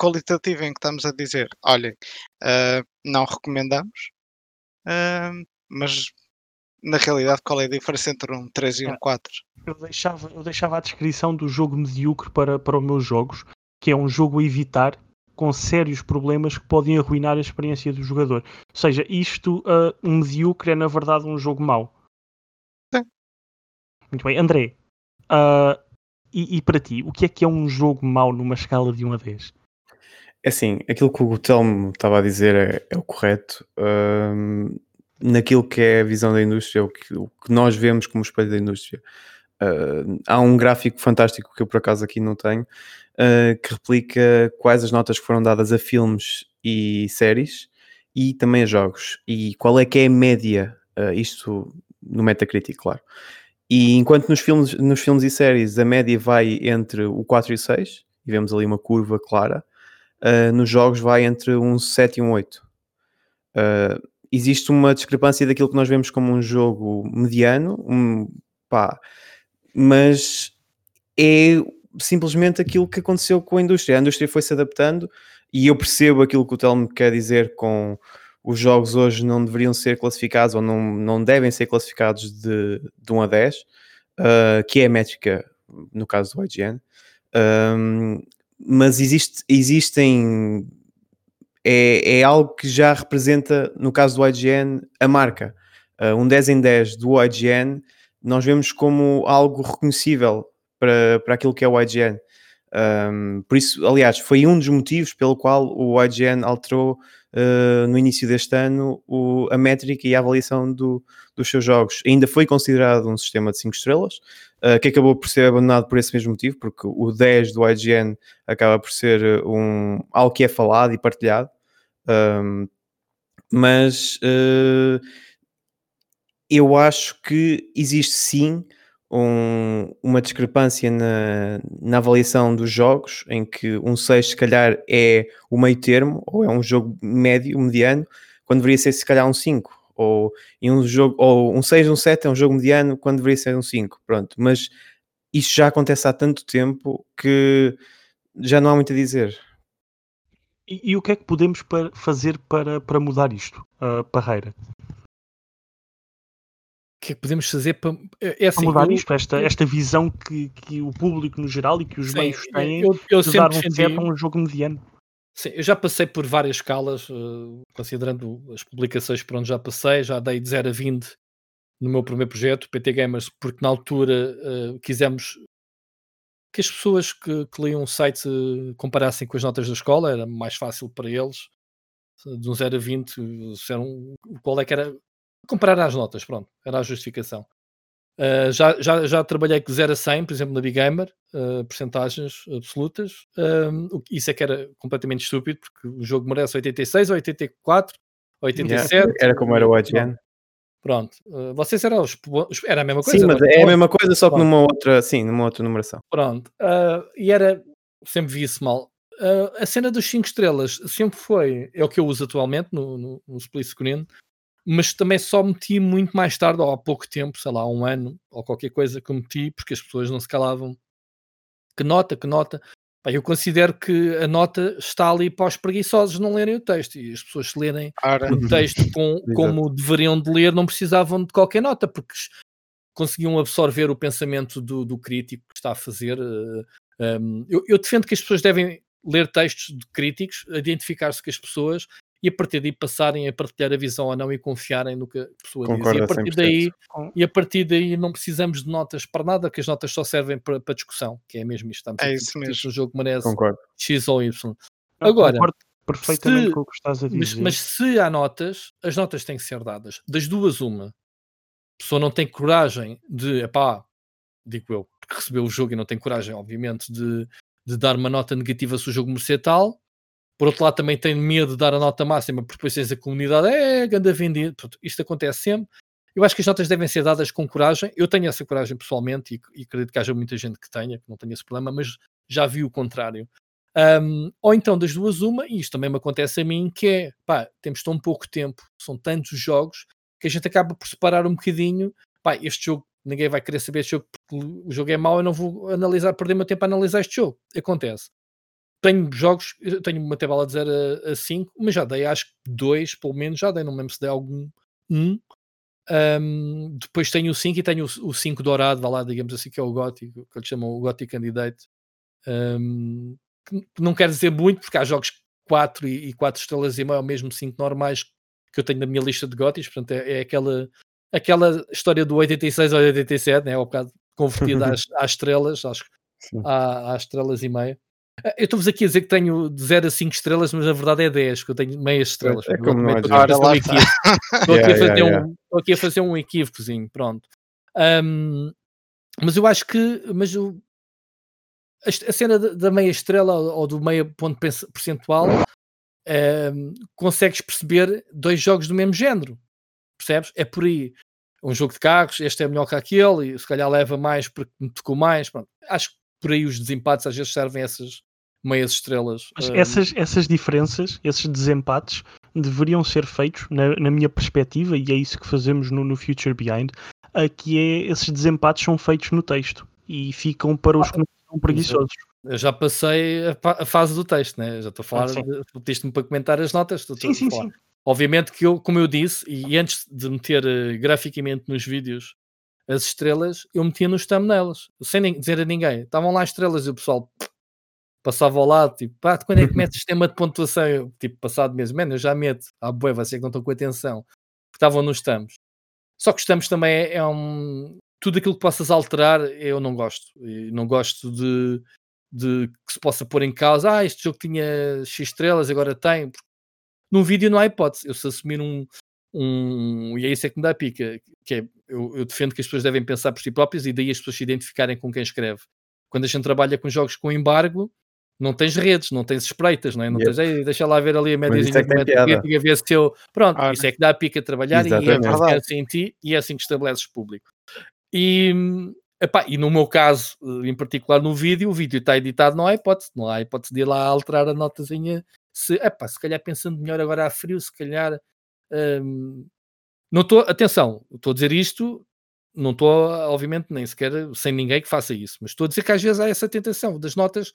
qualitativa em que estamos a dizer: olhem, uh, não recomendamos, uh, mas na realidade, qual é a diferença entre um 3 e um 4? Eu deixava, eu deixava a descrição do jogo medíocre para, para os meus jogos, que é um jogo a evitar com sérios problemas que podem arruinar a experiência do jogador. Ou seja, isto, uh, um medíocre é na verdade um jogo mau. Sim. Muito bem. André, uh, e, e, para ti, o que é que é um jogo mau numa escala de 1 a 10? É assim, aquilo que o Telmo estava a dizer é, é o correto. Uh, naquilo que é a visão da indústria, o que, o que nós vemos como espelho da indústria. Uh, há um gráfico fantástico que eu por acaso aqui não tenho, uh, que replica quais as notas que foram dadas a filmes e séries e também a jogos. E qual é que é a média, uh, isto no Metacritic, claro. E enquanto nos filmes, nos filmes e séries a média vai entre o 4 e o 6, e vemos ali uma curva clara, nos jogos vai entre um 7 e um 8. Uh, existe uma discrepância daquilo que nós vemos como um jogo mediano, um, pá, mas é simplesmente aquilo que aconteceu com a indústria. A indústria foi se adaptando e eu percebo aquilo que o Telmo quer dizer com os jogos hoje não deveriam ser classificados ou não, não devem ser classificados de, de 1 a 10, uh, que é a métrica no caso do IGN. Um, mas existe, existem é, é algo que já representa, no caso do IGN, a marca. Uh, um 10 em 10 do IGN nós vemos como algo reconhecível para, para aquilo que é o IGN. Um, por isso, aliás, foi um dos motivos pelo qual o IGN alterou uh, no início deste ano o, a métrica e a avaliação do, dos seus jogos. Ainda foi considerado um sistema de 5 estrelas, uh, que acabou por ser abandonado por esse mesmo motivo, porque o 10 do IGN acaba por ser um, algo que é falado e partilhado. Um, mas uh, eu acho que existe sim um, uma discrepância na, na, avaliação dos jogos, em que um 6 se calhar é o meio termo, ou é um jogo médio, mediano, quando deveria ser se calhar um 5, ou, em um, jogo, ou um 6, um 7 é um jogo mediano, quando deveria ser um 5, pronto, mas isto já acontece há tanto tempo que já não há muito a dizer. E, e, o que é que podemos para fazer para, para mudar isto, uh, Parreira? O que é que podemos fazer para, é, é assim, para mudar eu, isto, esta, esta visão que, que o público no geral e que os sim, meios têm eu, eu de dar um certo a um jogo mediano? Sim, eu já passei por várias escalas, uh, considerando as publicações por onde já passei, já dei de 0 a 20 no meu primeiro projeto, PT Gamers, porque na altura uh, quisemos que as pessoas que, que liam o site comparassem com as notas da escola, era mais fácil para eles, de um 0 a 20, um, qual é que era, comparar as notas, pronto, era a justificação. Uh, já, já, já trabalhei com 0 a 100, por exemplo, na Big Gamer, uh, percentagens absolutas. Isso é que era completamente estúpido, porque o jogo merece 86, 84, 87. Yeah, era como era o IGN. Pronto, uh, vocês eram os, era a mesma coisa. Sim, mas é a mesma coisa, só que numa outra, sim, numa outra numeração. Pronto, e era, sempre vi isso mal. A cena dos 5 estrelas sempre foi, é o que eu uso atualmente no, no, no split screen, mas também só meti muito mais tarde, ou há pouco tempo, sei lá, um ano, ou qualquer coisa que meti, porque as pessoas não se calavam. Que nota, que nota. Eu considero que a nota está ali para os preguiçosos não lerem o texto e as pessoas se lerem Ora. o texto [laughs] com, como deveriam de ler não precisavam de qualquer nota porque conseguiam absorver o pensamento do, do crítico que está a fazer. Um, eh, eu, eu, defendo que as pessoas devem ler textos de críticos, identificar-se com as pessoas e a partir daí passarem a partilhar a visão ou não e confiarem no que a pessoa Concordo diz. E a partir daí e a partir daí não precisamos de notas para nada, que as notas só servem para, para discussão, que é mesmo isto. Estamos é isso mesmo. Se o jogo merece Concordo. X ou Y. Agora, Concordo perfeitamente se, com o que estás a dizer. Mas, mas, se há notas, as notas têm que ser dadas. Das duas, uma. A pessoa não tem coragem de, epá, digo eu, porque recebeu o jogo e não tem coragem, obviamente, de, de dar uma nota negativa se o jogo merecer tal, Por outro lado, também tenho medo de dar a nota máxima, porque depois tens a comunidade, é, ganda vendido. Isto acontece sempre. Eu acho que as notas devem ser dadas com coragem. Eu tenho essa coragem pessoalmente e, e acredito que haja muita gente que tenha, que não tenha esse problema, mas já vi o contrário. Um, ou então, das duas, uma, e isto também me acontece a mim, que é, pá, temos tão pouco tempo, são tantos jogos, que a gente acaba por separar um bocadinho, pá, este jogo, ninguém vai querer saber este jogo, porque o jogo é mau, eu não vou analisar, perder meu tempo a analisar este jogo. Acontece. Tenho jogos, tenho uma tabela de 0 a 5, mas já dei, acho que dois, pelo menos, já dei, não me lembro se dei algum, um, um, depois tenho o 5 e tenho o 5 dourado, vá lá, digamos assim, que é o gótico, que eles chamam o gótico candidate. Um, que não quer dizer muito, porque há jogos 4 e, 4 estrelas e meio, ou mesmo 5 normais que eu tenho na minha lista de góticos, portanto é, é, aquela, aquela história do 86 ou 87, né? ao bocado convertida [laughs] às, às estrelas, acho às estrelas e meia. Eh, eu estou-vos aqui a dizer que tenho de 0 a 5 estrelas, mas a verdade é 10, que eu tenho meias estrelas. É, como não estou, aqui estou, aqui a fazer um, estou aqui a fazer um equívocozinho, pronto. Um, mas eu acho que mas o, a, a cena da meia estrela ou do meia ponto percentual um, consegues perceber dois jogos do mesmo género, percebes? É por aí. Um jogo de carros, este é melhor que aquele, e se calhar leva mais porque me tocou mais. Pronto. Acho que por aí os desempates às vezes servem essas meias estrelas. Mas um... essas, essas diferenças, esses desempates, deveriam ser feitos, na, na, minha perspectiva, e é isso que fazemos no, no Future Behind, uh, que é esses desempates são feitos no texto e ficam para os ah, que não são preguiçosos. Eu já passei a, a, fase do texto, né? já estou a falar, ah, pediste-me para comentar as notas. Sim, sim, sim. Obviamente que eu, como eu disse, e antes de meter uh, graficamente nos vídeos as estrelas, eu metia nos thumbnails, sem dizer a ninguém. Estavam lá estrelas e o pessoal passava ao lado, tipo, pá, quando é que metes [laughs] sistema de pontuação? Eu, tipo, passado mesmo, mano, eu já meto. Ah, boi, você que não estão com atenção. Que estavam nos thumbs. Só que os thumbs também é, é, um... Tudo aquilo que possas alterar, eu não gosto. Eu não gosto de, de que se possa pôr em causa, ah, este jogo tinha X estrelas, agora tem. Num vídeo não há hipótese. Eu se assumir um, um, e é isso é que me dá a pica, que é, eu, eu, defendo que as pessoas devem pensar por si próprias e daí as pessoas se identificarem com quem escreve. Quando a gente trabalha com jogos com embargo, não tens redes, não tens espreitas, não é? Não yep. tens, deixa lá ver ali a médiazinha é que ver se eu. Pronto, ah, isso é que dá a pica a trabalhar Exatamente. e é assim em ti e é assim que estabeleces público. E, epá, e no meu caso, em particular no vídeo, o vídeo está editado, não há hipótese, não há hipótese de ir lá alterar a notazinha. Se, epá, se calhar pensando melhor agora a frio, se calhar um, não estou, atenção, estou a dizer isto, não estou, obviamente, nem sequer sem ninguém que faça isso, mas estou a dizer que às vezes há essa tentação das notas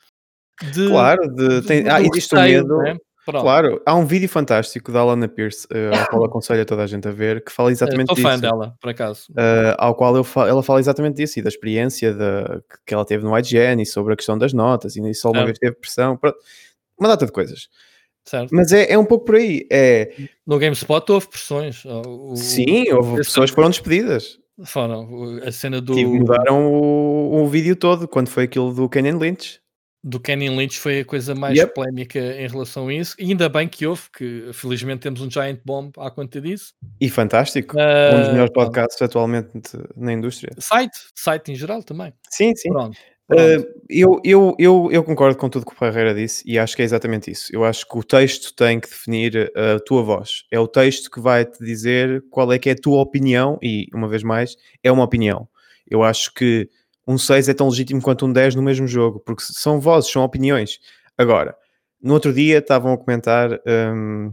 de. Claro, de, tem, de, ah, existe o medo. Né? Claro, há um vídeo fantástico da Alana Pierce, uh, ao qual aconselho a toda a gente a ver, que fala exatamente disso. Estou fã dela, por acaso. Uh, ao qual fa ela fala exatamente disso e da experiência de, que ela teve no IGN e sobre a questão das notas e só uma é. vez teve pressão, pronto. uma data de coisas. Certo. Mas é, é um pouco por aí. É... No GameSpot houve pressões. O, Sim, houve pessoas que foram despedidas. Foram. A cena do. Tipo, mudaram o, o vídeo todo quando foi aquilo do Kenyan Lynch. Do Kenyan Lynch foi a coisa mais yep. polémica em relação a isso. E ainda bem que houve, que felizmente temos um Giant Bomb à conta disso. E fantástico. Uh, um dos melhores podcasts atualmente na indústria. Site, site em geral também. Sim, sim. Pronto. Uh, eu, eu, eu, eu concordo com tudo que o Ferreira disse e acho que é exatamente isso. Eu acho que o texto tem que definir a tua voz. É o texto que vai te dizer qual é que é a tua opinião e, uma vez mais, é uma opinião. Eu acho que um 6 é tão legítimo quanto um 10 no mesmo jogo, porque são vozes, são opiniões. Agora, no outro dia estavam a comentar um,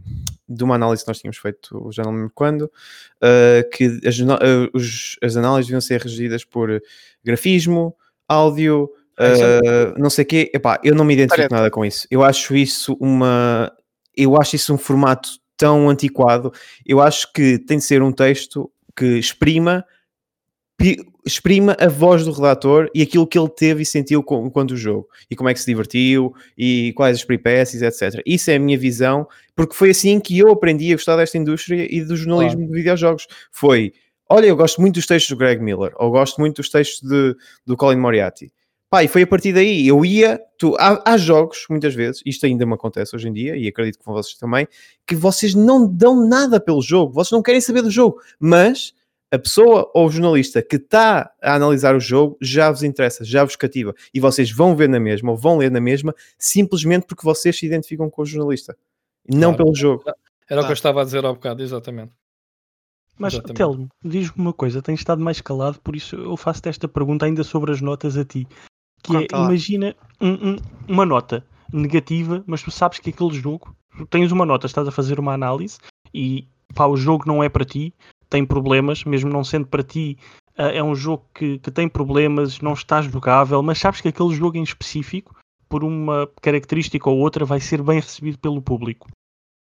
de uma análise que nós tínhamos feito, já não lembro quando, uh, que as, uh, os, as análises deviam ser regidas por grafismo, áudio, uh, não sei o quê. Epá, eu não me identifico nada com isso. Eu acho isso uma. Eu acho isso um formato tão antiquado. Eu acho que tem de ser um texto que exprima exprima a voz do redator e aquilo que ele teve e sentiu enquanto o jogo e como é que se divertiu e quais as peripécias, etc. Isso é a minha visão, porque foi assim que eu aprendi a gostar desta indústria e do jornalismo claro. de videojogos. Foi olha, eu gosto muito dos textos do Greg Miller, ou gosto muito dos textos de, do Colin Moriarty. Pá, e foi a partir daí, eu ia, tu, há, há, jogos, muitas vezes, isto ainda me acontece hoje em dia, e acredito que com vocês também, que vocês não dão nada pelo jogo, vocês não querem saber do jogo, mas a pessoa ou o jornalista que está a analisar o jogo já vos interessa, já vos cativa e vocês vão ver na mesma ou vão ler na mesma simplesmente porque vocês se identificam com o jornalista não claro. pelo jogo. Era o que eu estava a dizer há bocado, exatamente. Mas. Telmo, diz-me uma coisa, tens estado mais calado, por isso eu faço-te esta pergunta ainda sobre as notas a ti. Que é, lá. imagina um, um, uma nota negativa, mas tu sabes que aquele jogo, tens uma nota, estás a fazer uma análise e pá, o jogo não é para ti, tem problemas, mesmo não sendo para ti, uh, é um jogo que, que tem problemas, não está jogável, mas sabes que aquele jogo em específico, por uma característica ou outra, vai ser bem recebido pelo público.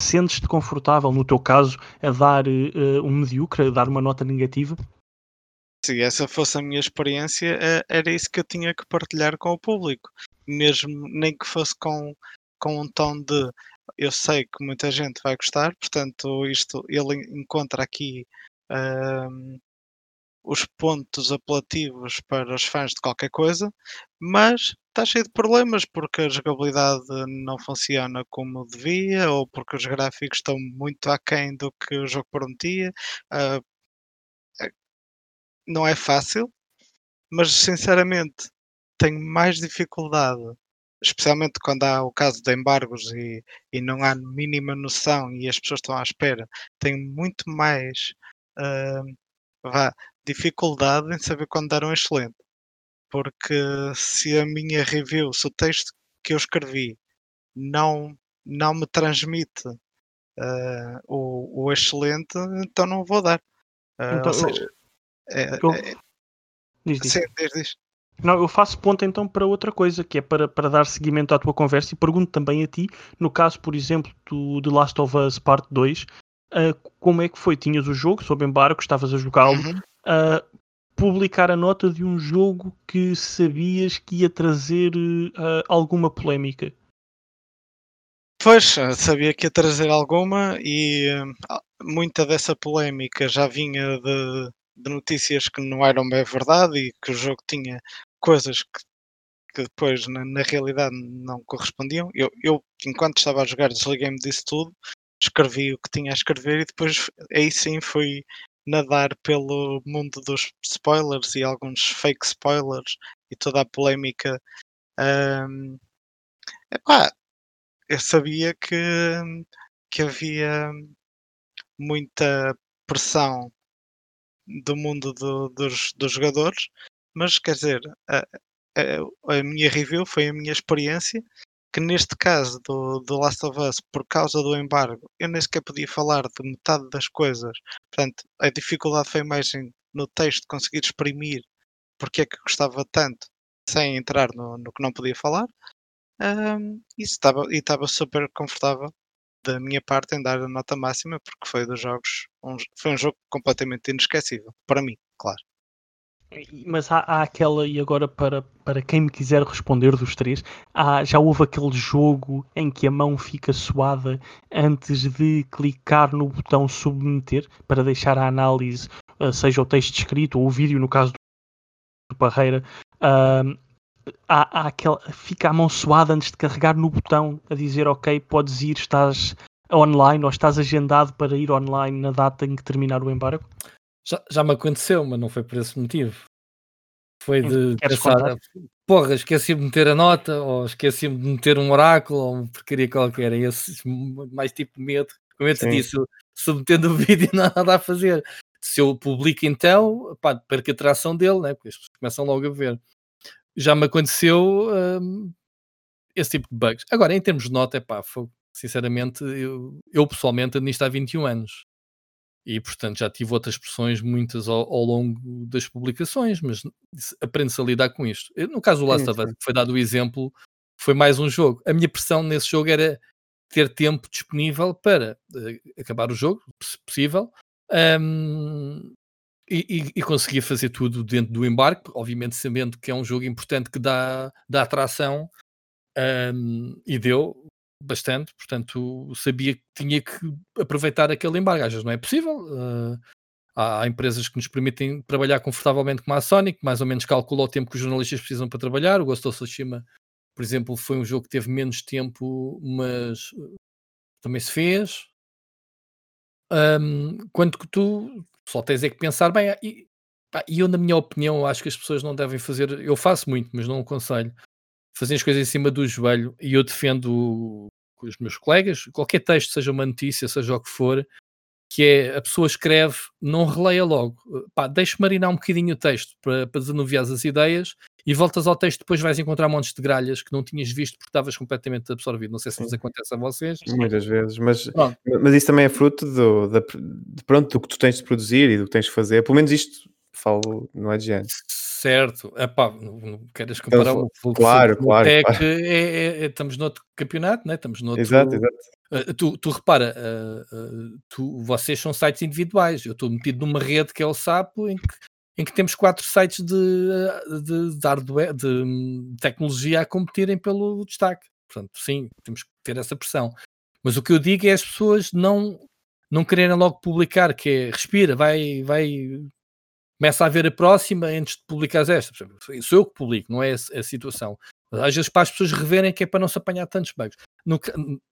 Sentes-te confortável, no teu caso, a dar uh, um medíocre, a dar uma nota negativa? Se essa fosse a minha experiência, eh, era isso que eu tinha que partilhar com o público. Mesmo nem que fosse com, com um tom de eu sei que muita gente vai gostar, portanto, isto ele encontra aqui um, os pontos apelativos para os fãs de qualquer coisa, mas está cheio de problemas porque a jogabilidade não funciona como devia, ou porque os gráficos estão muito aquém do que o jogo prometia. Uh, não é fácil, mas sinceramente tenho mais dificuldade especialmente quando há o caso de embargos e, e não há mínima noção e as pessoas estão à espera, tenho muito mais uh, dificuldade em saber quando dar um excelente. Porque se a minha review, se o texto que eu escrevi não, não me transmite uh, o, o, excelente, então não vou dar. Uh, então, ou seja, é, é, diz, diz. Sim, diz, diz. Não, eu faço ponto então para outra coisa, que é para, para dar seguimento à tua conversa e pergunto também a ti, no caso, por exemplo, do The Last of Us Part 2, uh, como é que foi? Tinhas o jogo sob embargo, estavas a jogá-lo, uhum. Uh, publicar a nota de um jogo que sabias que ia trazer uh, alguma polémica? Pois, sabia que ia trazer alguma e muita dessa polémica já vinha de, de notícias que não eram bem verdade e que o jogo tinha coisas que, que depois na, na, realidade não correspondiam. Eu, eu, enquanto estava a jogar, desliguei-me disso tudo, escrevi o que tinha a escrever e depois aí sim fui nadar pelo mundo dos spoilers e alguns fake spoilers e toda a polémica. Um, epá, eu sabia que, que havia muita pressão do mundo do, dos, dos jogadores, mas quer dizer, a, a, a, minha review foi a minha experiência, que neste caso do, do Last of Us, por causa do embargo, eu nem sequer podia falar de metade das coisas. Portanto, a dificuldade foi mais em, no texto conseguir exprimir porque é que gostava tanto, sem entrar no, no que não podia falar. Um, e estava, super confortável da minha parte em dar a nota máxima, porque foi dos jogos, um, foi um jogo completamente inesquecível, para mim, claro. Mas há, há, aquela, e agora para, para quem me quiser responder dos três, há, já houve aquele jogo em que a mão fica suada antes de clicar no botão submeter para deixar a análise, uh, seja o texto escrito ou o vídeo, no caso do Parreira, uh, há, há aquela, fica a mão suada antes de carregar no botão a dizer ok, podes ir, estás online ou estás agendado para ir online na data em que terminar o embargo? Já, já me aconteceu, mas não foi por esse motivo. Foi de pensar, porra, esqueci-me de meter a nota, ou esqueci-me de meter um oráculo, ou uma porcaria qualquer. É esse mais tipo medo. Como eu te disse, submetendo [laughs] o vídeo nada a fazer. Se eu publico então, pá, perco a atração dele, né? porque as pessoas começam logo a ver já me aconteceu um, esse tipo de bugs. Agora, em termos de nota, é pá, sinceramente, eu, eu pessoalmente nisto há 21 anos. E, portanto, já tive outras pressões, muitas ao, ao longo das publicações, mas aprende-se a lidar com isto. Eu, no caso do Last of Us, que foi dado o exemplo, foi mais um jogo. A minha pressão nesse jogo era ter tempo disponível para uh, acabar o jogo, se possível, um, e, e, conseguia fazer tudo dentro do embarque, obviamente sabendo que é um jogo importante que dá, dá atração um, e deu bastante, portanto sabia que tinha que aproveitar aquele embarque. Às vezes não é possível. Uh, há, empresas que nos permitem trabalhar confortavelmente como a Sony, que mais ou menos calcula o tempo que os jornalistas precisam para trabalhar. O Ghost of Tsushima, por exemplo, foi um jogo que teve menos tempo, mas também se fez. Um, quanto que tu só tens é que pensar bem. E, pá, eu, na minha opinião, acho que as pessoas não devem fazer. Eu faço muito, mas não aconselho. Fazer as coisas em cima do joelho e eu defendo com os meus colegas, qualquer texto, seja uma notícia, seja o que for, que é a pessoa escreve, não releia logo. Pá, deixa marinar um bocadinho o texto para, para desanuviar as ideias e voltas ao texto, depois vais encontrar montes de gralhas que não tinhas visto porque estavas completamente absorvido. Não sei se vos acontece a vocês. Muitas vezes, mas, mas isso também é fruto do, da, de, pronto, do que tu tens de produzir e do que tens de fazer. Pelo menos isto falo, não é de género. Certo, Epá, não, não queres comparar o claro, claro, é claro. que é, é, é, estamos noutro campeonato, né? estamos noutro. Exato, exato. Uh, tu, tu repara, uh, uh, tu, vocês são sites individuais. Eu estou metido numa rede que é o Sapo, em que, em que temos quatro sites de, de, de, hardware, de tecnologia a competirem pelo destaque. Portanto, sim, temos que ter essa pressão. Mas o que eu digo é as pessoas não, não quererem logo publicar, que é respira, vai, vai começa a ver a próxima antes de publicar esta. Sou eu que publico, não é a, a situação. Às vezes para as pessoas reverem que é para não se apanhar tantos bugs.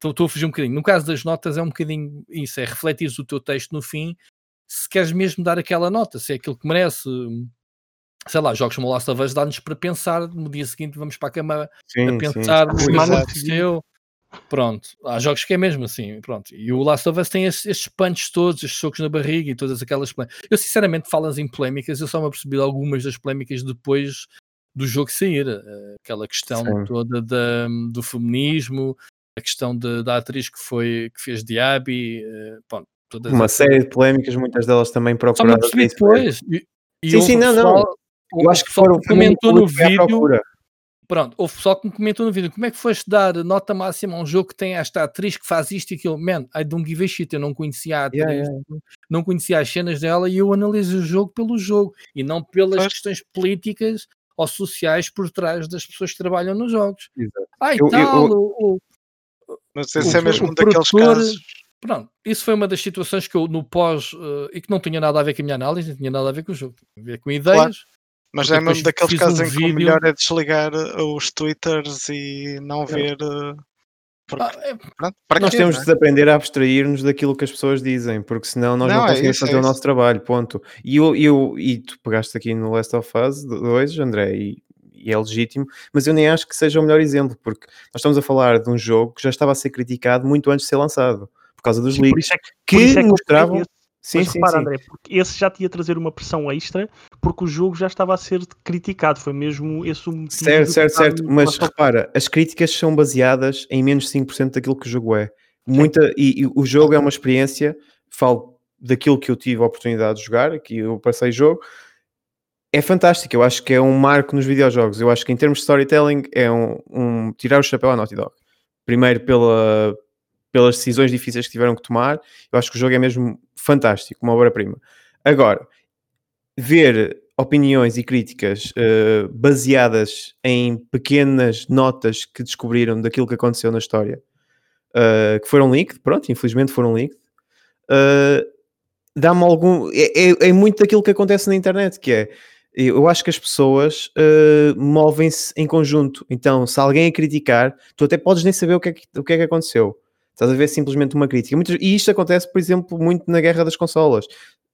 Estou a fugir um bocadinho. No caso das notas é um bocadinho isso, é refletir o teu texto no fim, se queres mesmo dar aquela nota, se é aquilo que merece. Sei lá, jogos como Last of Us dá-nos para pensar, no dia seguinte vamos para a cama sim, a pensar sim. no que aconteceu. Pronto, há jogos que é mesmo assim, pronto. E o Last of Us tem estes, estes punches todos, estes socos na barriga e todas aquelas Eu sinceramente falas em polémicas, eu só me apercebi de algumas das polémicas depois do jogo sair. Eh, aquela questão Sim. toda da, do feminismo, a questão de, da atriz que foi que fez Diaby, uh, pronto, uma série de polémicas, muitas delas também procuradas. Só me depois. E, e sim, sim, não, não. Eu acho que foram comentou no vídeo Pronto, houve pessoal que me comentou no vídeo como é que foste dar nota máxima a um jogo que tem esta atriz que faz isto e aquilo. Man, I don't give a shit. Eu não conhecia a atriz, yeah, yeah. não conhecia as cenas dela e eu analiso o jogo pelo jogo e não pelas Mas... questões políticas ou sociais por trás das pessoas que trabalham nos jogos. Exato. Ah, e eu, tal, eu, eu... O, o, Mas esse o, é mesmo um daqueles casos. Pronto, isso foi uma das situações que eu no pós uh, e que não tinha nada a ver com a minha análise, não tinha nada a ver com o jogo, tinha a ver com ideias. Claro mas é mesmo daqueles casos um em que vídeo... o melhor é desligar uh, os twitters e não ver. Uh, porque, ah, é... nós quê, temos é? de aprender a abstrair-nos daquilo que as pessoas dizem, porque senão nós não, não é conseguimos é isso, fazer é o nosso trabalho. Ponto. E, eu, eu, e tu pegaste aqui no Last of Us 2, André, e, e é legítimo, mas eu nem acho que seja o melhor exemplo, porque nós estamos a falar de um jogo que já estava a ser criticado muito antes de ser lançado, por causa dos Sim, leaks, que, que mostravam. Sim, Mas sim, repara, sim. André, porque esse já tinha trazer uma pressão extra, porque o jogo já estava a ser criticado. Foi mesmo esse o motivo. Certo, certo, certo. Mas repara, as críticas são baseadas em menos 5% daquilo que o jogo é. Muita, e, e, o jogo é uma experiência, falo daquilo que eu tive a oportunidade de jogar, que eu passei jogo, é fantástico. Eu acho que é um marco nos videojogos. Eu acho que em termos de storytelling é um, um tirar o chapéu à Naughty Dog. Primeiro pela, pelas decisões difíceis que tiveram que tomar. Eu acho que o jogo é mesmo fantástico, uma obra-prima. Agora, ver opiniões e críticas uh, baseadas em pequenas notas que descobriram daquilo que aconteceu na história, uh, que foram leaked, pronto, infelizmente foram leaked, uh, dá-me algum. É, é, é, muito daquilo que acontece na internet, que é. Eu acho que as pessoas movem-se em conjunto. Então, se alguém a criticar, tu até podes nem saber o que é que, o que, é que aconteceu Estás a ver simplesmente uma crítica. Muitas, e isto acontece, por exemplo, muito na guerra das consolas.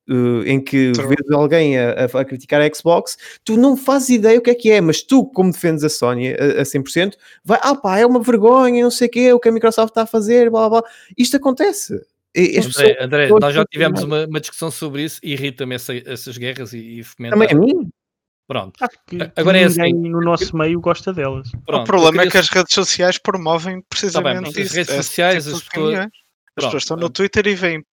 Uh, em que True. vês alguém a, a, criticar a Xbox, tu não fazes ideia o que é que é, mas tu, como defendes a Sony a, a 100%, vai, ah pá, é uma vergonha, não sei o quê, o que a Microsoft está a fazer, blá blá blá. Isto acontece. André, André nós já tivemos uma, uma, discussão sobre isso e irrita-me essa, essas guerras e, e fomenta. Também a mim? Pronto. Que, Agora que é assim. no nosso meio gosta delas. Pronto, o problema é que as redes sociais promovem precisamente tá bem, isso. As redes sociais, tipo as pessoas... As pessoas estão no Twitter e veem.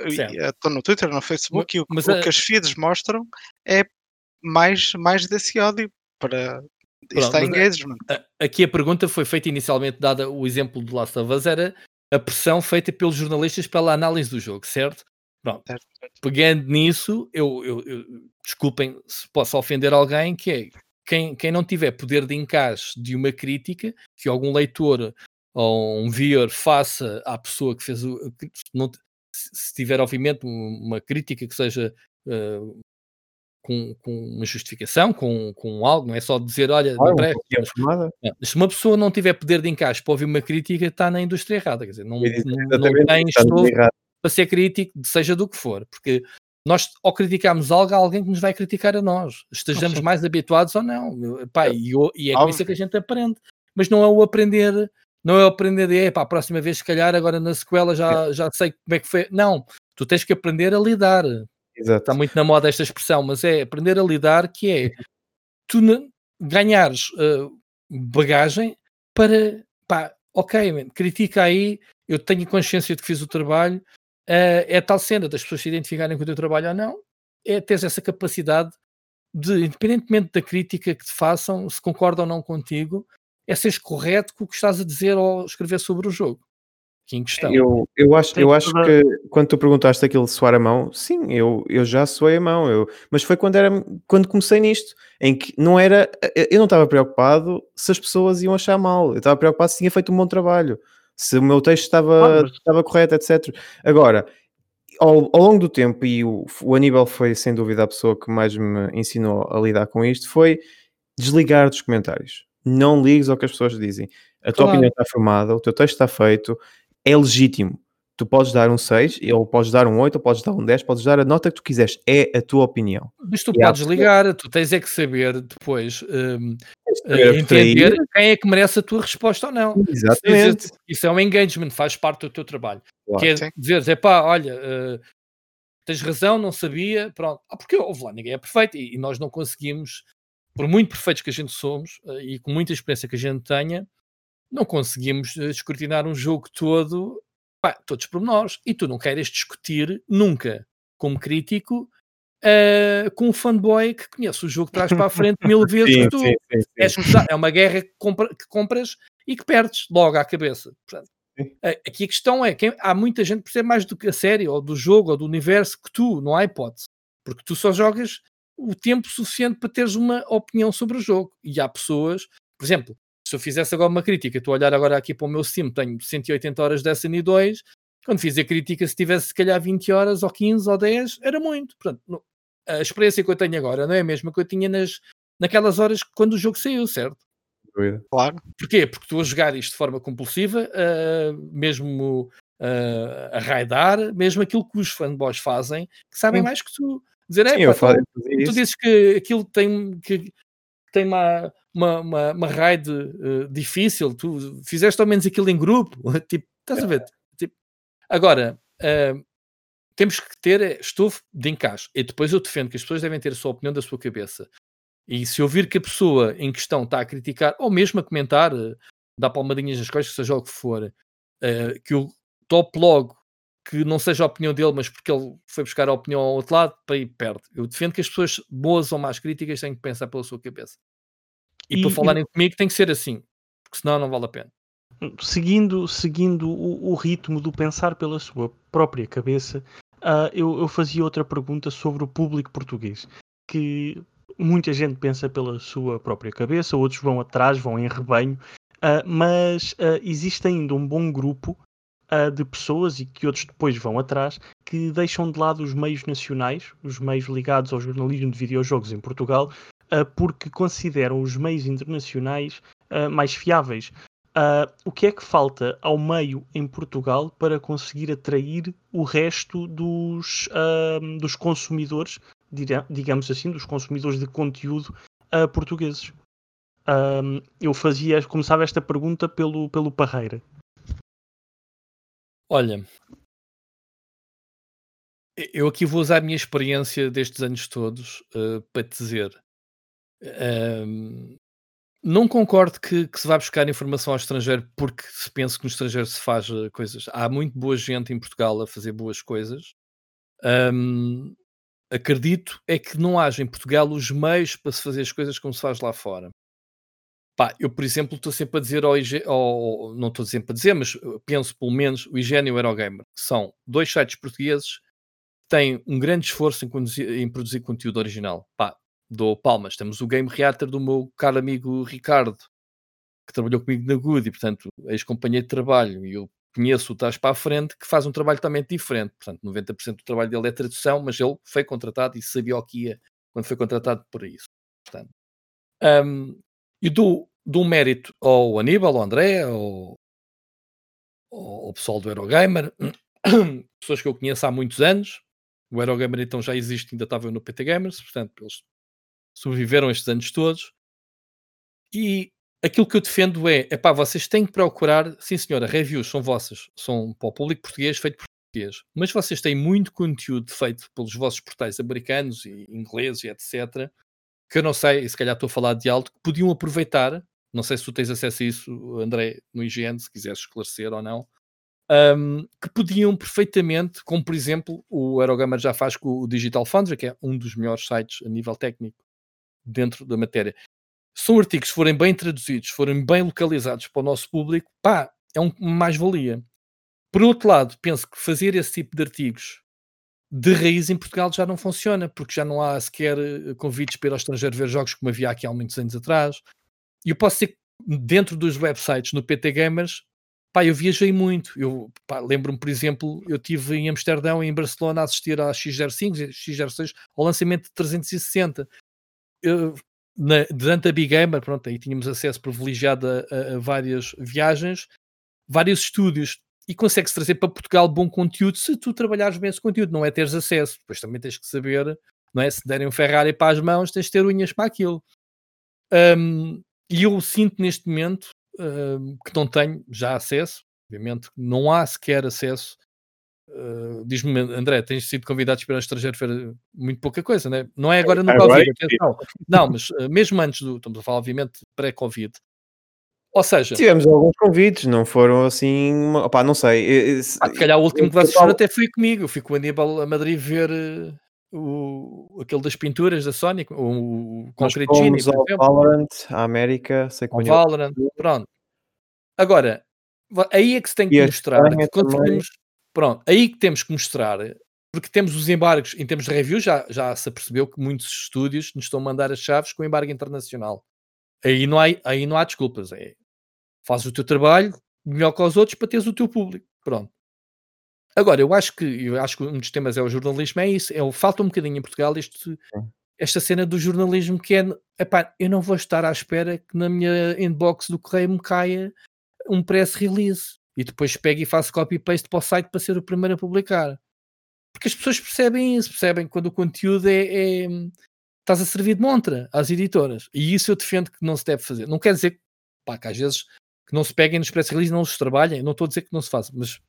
Eh, estão no Twitter, no Facebook, e o, Mas, o que as feeds mostram é mais, mais desse ódio para Pronto, está engagement. Aqui a pergunta foi feita inicialmente, dada o exemplo do Last of Us, era a pressão feita pelos jornalistas pela análise do jogo, certo? Pronto. Certo. Pegando nisso, eu, eu, eu, desculpem se posso ofender alguém, que é quem, quem não tiver poder de encaixe de uma crítica, que algum leitor ou um viewer faça à pessoa que fez o. Não, se tiver, obviamente, uma crítica que seja uh, com, com, uma justificação, com, com algo, não é só dizer, olha, ah, presta. Mas, se uma pessoa não tiver poder de encaixe para ouvir uma crítica, está na indústria errada, quer dizer, não, não, não tem estofo para ser crítico, seja do que for, porque nós ao criticarmos algo, há alguém que nos vai criticar a nós, estejamos mais habituados ou não. Pá, é. e, e, é com isso que a gente aprende. Mas não é o aprender, não é o aprender de é, pá, a próxima vez, se calhar, agora na sequela já, é. já sei como é que foi. Não, tu tens que aprender a lidar. Exato. Está muito na moda esta expressão, mas é aprender a lidar, que é tu ganhares uh, bagagem para pá, ok, man, critica aí, eu tenho consciência de que fiz o trabalho, é tal cena das pessoas se identificarem com o teu trabalho ou não, é teres essa capacidade de, independentemente da crítica que te façam, se concordam ou não contigo, é seres correto com o que estás a dizer ou escrever sobre o jogo em questão. Eu, eu acho, eu acho que quando tu perguntaste aquilo de suar a mão, sim, eu, eu já suei a mão, eu, mas foi quando, era, quando comecei nisto, em que não era, eu não estava preocupado se as pessoas iam achar mal, eu estava preocupado se tinha feito um bom trabalho, se o meu texto estava, mas... estava correto, etc. Agora, ao, ao longo do tempo, e o, o Aníbal foi sem dúvida a pessoa que mais me ensinou a lidar com isto, foi desligar dos comentários. Não ligues ao que as pessoas dizem. A claro. tua opinião está formada, o teu texto está feito, é legítimo. Tu podes dar um 6, ou podes dar um 8, ou podes dar um 10, podes dar a nota que tu quiseres. É a tua opinião. Mas tu e podes ligar, tu tens é que saber depois um, uh, entender quem é que merece a tua resposta ou não. Exatamente. Isso, isso é um engagement, faz parte do teu trabalho. Claro. Que é dizer, é pá, olha, uh, tens razão, não sabia, pronto. Ah, porque houve lá, ninguém é perfeito e, e, nós não conseguimos, por muito perfeitos que a gente somos uh, e com muita experiência que a gente tenha, não conseguimos escrutinar um jogo todo, pá, todos por nós. E tu não queres discutir nunca, como crítico, uh, com um fanboy que conhece o jogo trás para a frente mil [laughs] vezes sim, que tu. Sim, sim, é uma guerra que, compra, que, compras e que perdes logo à cabeça. Portanto, aqui a questão é que há muita gente que percebe mais do que a série, ou do jogo, ou do universo que tu, não há hipótese. Porque tu só jogas o tempo suficiente para teres uma opinião sobre o jogo. E há pessoas, por exemplo, se eu fizesse agora uma crítica, estou a olhar agora aqui para o meu Steam, tenho 180 horas de Destiny 2, quando fiz a crítica, se tivesse se calhar 20 horas, ou 15, ou 10, era muito. Portanto, a experiência que eu tenho agora não é a mesma que eu tinha nas, naquelas horas quando o jogo saiu, certo? Claro. Porquê? Porque estou a jogar isto de forma compulsiva, uh, mesmo uh, a raidar, mesmo aquilo que os fanboys fazem, que sabem Sim. mais que tu. Dizer, é, Sim, pá, tu, tu dizes que aquilo tem, que, tem uma, uma, uma, uma raid uh, difícil, tu fizeste ao menos aquilo em grupo, [laughs] tipo, estás a ver? Tipo, agora, uh, temos que ter é, estofo de encaixe. E depois eu defendo que as pessoas devem ter a sua opinião da sua cabeça. E se ouvir que a pessoa em questão está a criticar, ou mesmo a comentar, uh, dá palmadinhas nas costas, seja o que for, que o top logo que não seja a opinião dele, mas porque ele foi buscar a opinião ao outro lado, para ir perde. Eu defendo que as pessoas boas ou más críticas têm que pensar pela sua cabeça. E, e para falarem comigo tem que ser assim, porque senão não vale a pena. Seguindo, seguindo o, o ritmo do pensar pela sua própria cabeça, uh, eu, eu fazia outra pergunta sobre o público português, que muita gente pensa pela sua própria cabeça, outros vão atrás, vão em rebanho, uh, mas uh, existe ainda um bom grupo de pessoas e que outros depois vão atrás que deixam de lado os meios nacionais, os meios ligados ao jornalismo de videojogos em Portugal, porque consideram os meios internacionais uh, mais fiáveis. o que é que falta ao meio em Portugal para conseguir atrair o resto dos, dos consumidores, digamos assim, dos consumidores de conteúdo portugueses? eu fazia, começava esta pergunta pelo, pelo Parreira. Olha, eu aqui vou usar a minha experiência destes anos todos uh, para te dizer. Não concordo que, que, se vá buscar informação ao estrangeiro porque se pensa que no estrangeiro se faz eh, coisas. Há muito boa gente em Portugal a fazer boas coisas. Um, acredito é que não haja em Portugal os meios para se fazer as coisas como se faz lá fora. Pá, eu, por exemplo, estou sempre a dizer ao, IG, ao não estou sempre a dizer, mas penso pelo menos o IGN e o Eurogamer, que são dois sites portugueses que têm um grande esforço em, conduzir, em produzir conteúdo original. Pá, dou palmas. Temos o Game Reactor do meu caro amigo Ricardo, que trabalhou comigo na Good e, portanto, ex-companheiro de trabalho, e eu conheço o Tás para a frente, que faz um trabalho totalmente diferente. Portanto, 90% do trabalho dele é tradução, mas ele foi contratado e sabia o que ia quando foi contratado por isso. Portanto, um, e dou um mérito ao Aníbal, ao André, ao, ao pessoal do Eurogamer, [coughs] pessoas que eu conheço há muitos anos, O Eurogamer então já existe, ainda estava no PT Gamers, portanto eles sobreviveram estes anos todos. E aquilo que eu defendo é, é pá, vocês têm que procurar, sim senhora, reviews são vossas, são para o público português, feito por português, mas vocês têm muito conteúdo feito pelos vossos portais americanos e ingleses e etc, que eu não sei, se calhar estou a falar de alto, que podiam aproveitar, não sei se tu tens acesso a isso, André, no IGN, se quiseres esclarecer ou não, um, que podiam perfeitamente, como por exemplo o Eurogamer já faz com o Digital Foundry, que é um dos melhores sites a nível técnico dentro da matéria. São artigos, se forem bem traduzidos, forem bem localizados para o nosso público, pá, é um mais-valia. Por outro lado, penso que fazer esse tipo de artigos de raiz em Portugal já não funciona, porque já não há sequer eh, convites para ir ao estrangeiro ver jogos como havia aqui há muitos anos atrás. E eu posso ser dentro dos websites no PT Gamers, pá, eu viajei muito. Eu lembro-me, por exemplo, eu estive em Amsterdão e em Barcelona a assistir à X05, X06, ao lançamento de 360. Eu, na, durante a Big Gamer, pronto, aí tínhamos acesso privilegiado a, a, a várias viagens, vários estúdios e consegues trazer para Portugal bom conteúdo se tu trabalhares bem esse conteúdo, não é teres acesso. Depois também tens que saber, não é? Se derem um Ferrari para as mãos, tens de ter unhas para aquilo. Um, e eu sinto neste momento um, que não tenho já acesso, obviamente não há sequer acesso. Uh, Diz-me, André, tens sido convidado para o estrangeiro ver muito pouca coisa, né? não é agora no Covid, não, mas uh, mesmo antes do, estamos a falar, obviamente, pré-Covid, ou seja, tivemos alguns convites, não foram assim, opá, não sei. Se, ah, calhar o último que vocês foram até foi comigo. Eu fui com o Aníbal a Madrid ver uh, o, aquele das pinturas da Sonic, o, o Concrete Genie, por exemplo. Valorant, a América, sei que Valorant, pronto. Agora, aí é que se tem que e mostrar que conseguimos. Pronto, aí que temos que mostrar, porque temos os embargos em termos de review, já, já se apercebeu que muitos estúdios nos estão a mandar as chaves com embargo internacional. Aí não há, aí não há desculpas. É, fazes o teu trabalho melhor que os outros para teres o teu público. Pronto. Agora, eu acho que eu acho que um dos temas é o jornalismo, é isso. É, falta um bocadinho em Portugal este, esta cena do jornalismo que é epá, eu não vou estar à espera que na minha inbox do correio me caia um press release e depois pego e faço copy-paste para o site para ser o primeiro a publicar. Porque as pessoas percebem isso, percebem quando o conteúdo é, é estás a servir de montra às editoras. E isso eu defendo que não se deve fazer. Não quer dizer pá, que às vezes que não se peguem nos press releases, não os trabalhem. Não estou a dizer que não se faça, mas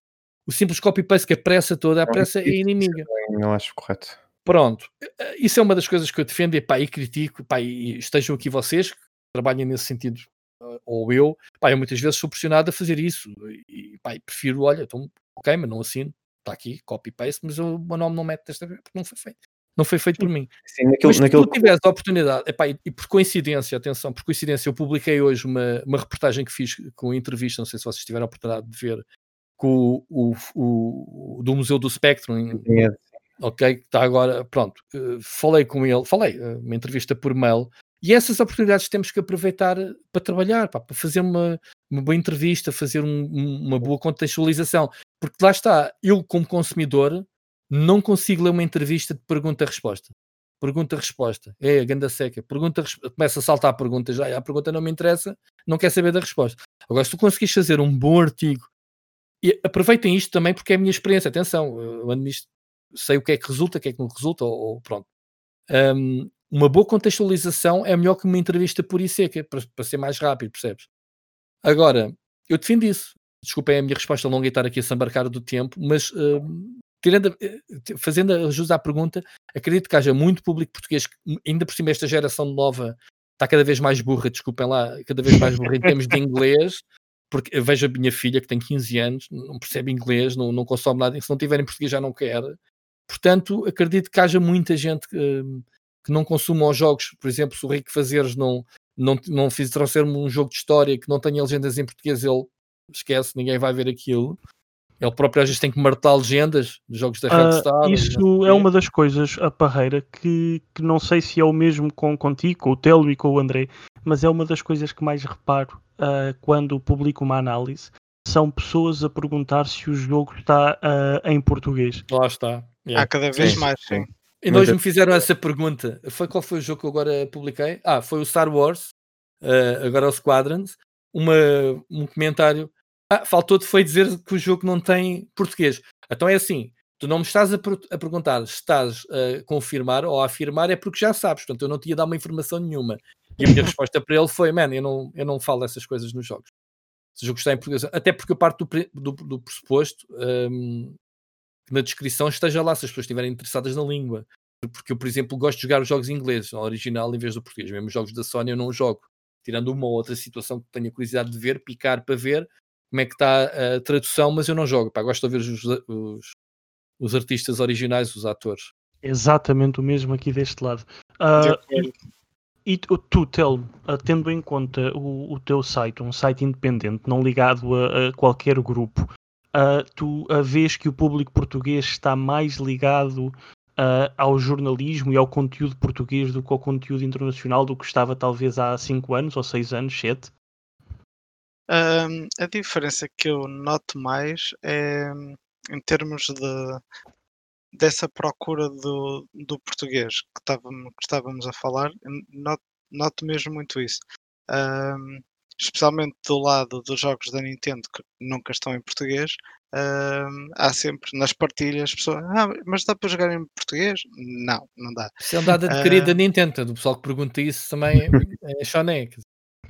o simples copy-paste, que a pressa toda, a pressa é inimiga. Não acho correto. Pronto, eh, isso é uma das coisas que eu defendo e, pá, e critico, pá, e estejam aqui vocês que trabalhem nesse sentido, eh, ou eu, pá, eu muitas vezes sou pressionado a fazer isso e, pá, prefiro, olha, então, ok, mas não assino, está aqui, copy-paste, mas o meu nome não mete desta vez porque não foi feito. Não foi feito por mim. Sim, naquilo, Mas se naquilo... tu tivesse a oportunidade, epá, e, e por coincidência, atenção, por coincidência, eu publiquei hoje uma, uma reportagem que fiz com entrevista, não sei se vocês tiveram a oportunidade de ver, com o, o, o do Museu do Spectrum, é. ok, que está agora, pronto, uh, falei com ele, falei, uh, uma entrevista por mail, e essas oportunidades temos que aproveitar para trabalhar, pá, para fazer uma, uma boa entrevista, fazer um, uma boa contextualização, porque lá está, eu como consumidor não consigo ler uma entrevista de pergunta-resposta. Pergunta-resposta. É, a ganda seca. Pergunta, começa a saltar perguntas. Já, a pergunta não me interessa, não quer saber da resposta. Agora, se tu conseguis fazer um bom artigo, e aproveitem isto também porque é a minha experiência. Atenção, eu ando nisto, sei o que é que resulta, o que é que não resulta, ou, ou pronto. Um, uma boa contextualização é melhor que uma entrevista pura e seca, para, para ser mais rápido, percebes? Agora, eu defendo isso. Desculpem a minha resposta longa e estar aqui a se embarcar do tempo, mas tirando, eh, fazendo jus à pergunta, acredito que haja muito público português, ainda por cima esta geração nova está cada vez mais burra, desculpem lá, cada vez mais burra em termos de inglês, porque eu vejo a minha filha que tem 15 anos, não percebe inglês, não, não consome nada, se não tiver em português já não quer. Portanto, acredito que haja muita gente que, que não consuma os jogos, por exemplo, se o Rico Fazeres não, não, não fiz trouxer-me um jogo de história que não tenha legendas em português, ele esquece, ninguém vai ver aquilo. Ele próprio às vezes tem que martelar legendas dos jogos da Rockstar. Uh, isso é uma das coisas, a parreira, que, que não sei se é o mesmo com, contigo, com o Telo e com o André, mas é uma das coisas que mais reparo uh, quando publico uma análise. São pessoas a perguntar se o jogo está uh, em português. Lá está. Yeah. Há cada vez sim, mais, sim. E nós me fizeram essa pergunta. Foi qual foi o jogo que eu agora publiquei? Ah, foi o Star Wars, agora o Squadrons. Uma, um comentário ah, faltou-te foi dizer que o jogo não tem português. Então é assim, Tu não me estás a, a perguntar se estás a confirmar ou a afirmar, é porque já sabes. Portanto, eu não te ia dar uma informação nenhuma. E a minha [laughs] resposta para ele foi: Man, eu não, eu não falo essas coisas nos jogos. Se o jogo está em português, até porque eu parto do, do, do pressuposto um, na descrição esteja lá se as pessoas estiverem interessadas na língua. Porque eu, por exemplo, gosto de jogar os jogos em inglês, original, em vez do português. Mesmo os jogos da Sony eu não jogo. Tirando uma ou outra situação que tenho curiosidade de ver, picar para ver como é que está a tradução, mas eu não jogo. Pá, gosto de ver os, os, os artistas originais, os atores. Exatamente o mesmo aqui deste lado. Uh, e, e, tu, Telmo, uh, tendo em conta o, o, teu site, um site independente, não ligado a, a qualquer grupo, uh, tu uh, vês que o público português está mais ligado ao jornalismo e ao conteúdo português do que ao conteúdo internacional do que estava talvez há 5 anos ou 6 anos, 7? Um, a diferença que eu noto mais é em termos de, dessa procura do, do português que estávamos, que estávamos a falar, noto, noto mesmo muito isso. Um, especialmente do lado dos jogos da Nintendo que nunca estão em português, um, há sempre nas partilhas pessoas, ah, mas dá para jogar em português? Não, não dá. Isso é um dado adquirido uh, da Nintendo, o pessoal que pergunta isso também é choné.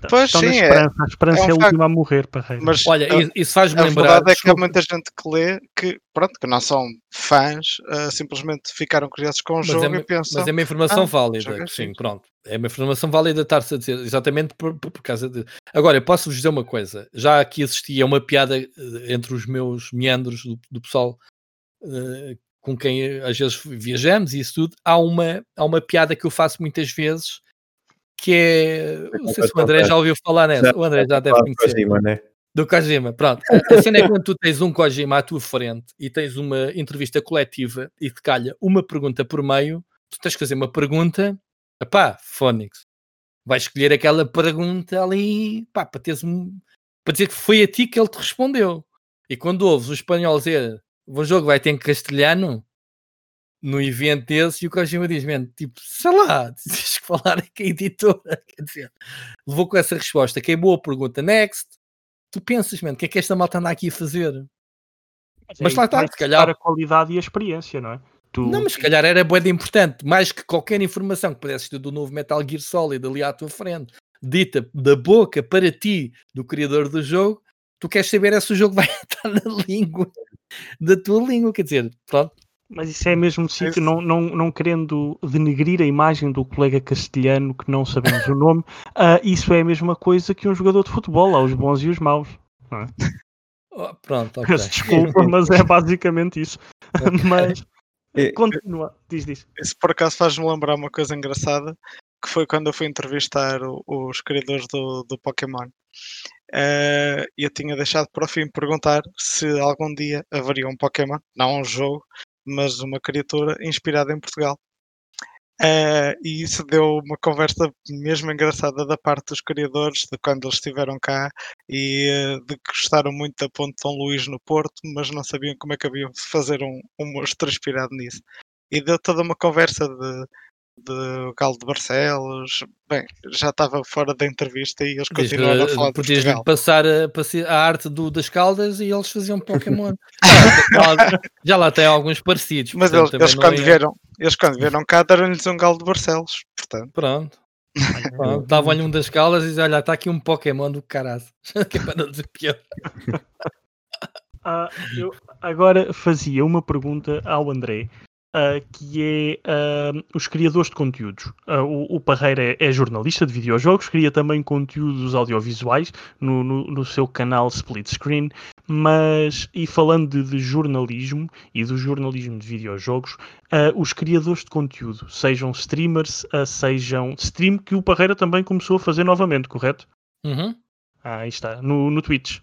Pois Estão sim, é. esperança. É, a esperança é, um é a última a morrer, Parreira. Mas Olha, isso faz-me lembrar. A verdade é que há muita gente que lê que, pronto, que não são fãs, uh, simplesmente ficaram curiosos com o mas é jogo é, e pensam. Mas é uma informação ah, válida, sim, pronto. É uma informação válida estar-se a dizer, exatamente por, por, por, causa de. Agora, eu posso-vos dizer uma coisa. Já aqui existia uma piada eh, entre os meus meandros do, do pessoal. Uh, com quem às vezes viajamos e isso tudo, há uma, há uma piada que eu faço muitas vezes que é. Não sei se o André já ouviu falar nessa. O André já deve conhecer. Kojima, né? Do Kojima, pronto. [laughs] A cena é quando tu tens um Kojima à tua frente e tens uma entrevista coletiva e te calha uma pergunta por meio, tu tens que fazer uma pergunta, pá, Phonics. Vais escolher aquela pergunta ali, pá, para teres um, para dizer que foi a ti que ele te respondeu. E quando ouves o espanhol dizer o jogo vai ter em castelhano, no evento desse e o Kojima diz, man, tipo, sei lá, [laughs] tens que falar com a editora. [laughs] Quer dizer, levou com essa resposta, que é boa pergunta. Next, tu pensas, man, o que é que esta malta anda aqui a fazer? Mas, mas lá está, se calhar. a qualidade e a experiência, não é? Tu... Não, mas se calhar era boa de importante, mais que qualquer informação que pudesses ter do novo Metal Gear Solid ali à tua frente, dita da boca para ti, do criador do jogo, tu queres saber é se o jogo [laughs] vai estar na língua da tua língua, quer dizer, pronto, mas isso é mesmo sítio, não, não, não querendo denegrir a imagem do colega castelhano que não sabemos o nome, uh, [laughs] isso é a mesma coisa que um jogador de futebol, há os bons e os maus. Não é? [laughs] Oh, pronto, ok. Desculpa, mas é basicamente isso. [laughs] mas continua, diz, diz. Isso por acaso faz-me lembrar uma coisa engraçada, que foi quando eu fui entrevistar o, os criadores do, do Pokémon. Uh, eu tinha deixado para o fim perguntar se algum dia haveria um Pokémon, não um jogo, mas uma criatura inspirada em Portugal. Uh, e isso deu uma conversa mesmo engraçada da parte dos criadores, de quando eles estiveram cá e uh, de que gostaram muito da Ponte Dom Luís no Porto, mas não sabiam como é que haviam de fazer um, um monstro inspirado nisso. E deu toda uma conversa de de Galo de Barcelos. Bem, já estava fora da entrevista e eles continuaram a falar de Podias passar a, a, arte do, das Caldas e eles faziam Pokémon. [laughs] já lá tem alguns parecidos. Mas eles, eles quando ia... vieram, eles quando vieram cá deram-lhes um Galo de Barcelos. Portanto. [laughs] Pronto. Davam-lhe um das caldas e diziam, olha, está aqui um Pokémon do caralho. [laughs] que é para não dizer pior. Ah, eu agora fazia uma pergunta ao André Uh, que é uh, os criadores de conteúdos. Uh, o, o, Parreira é, é, jornalista de videojogos, cria também conteúdos audiovisuais no, no, no seu canal Split Screen, mas, e falando de, de jornalismo e do jornalismo de videojogos, os criadores de conteúdo, sejam streamers, sejam stream, que o Parreira também começou a fazer novamente, correto? Uhum. Ah, aí está, no, no Twitch.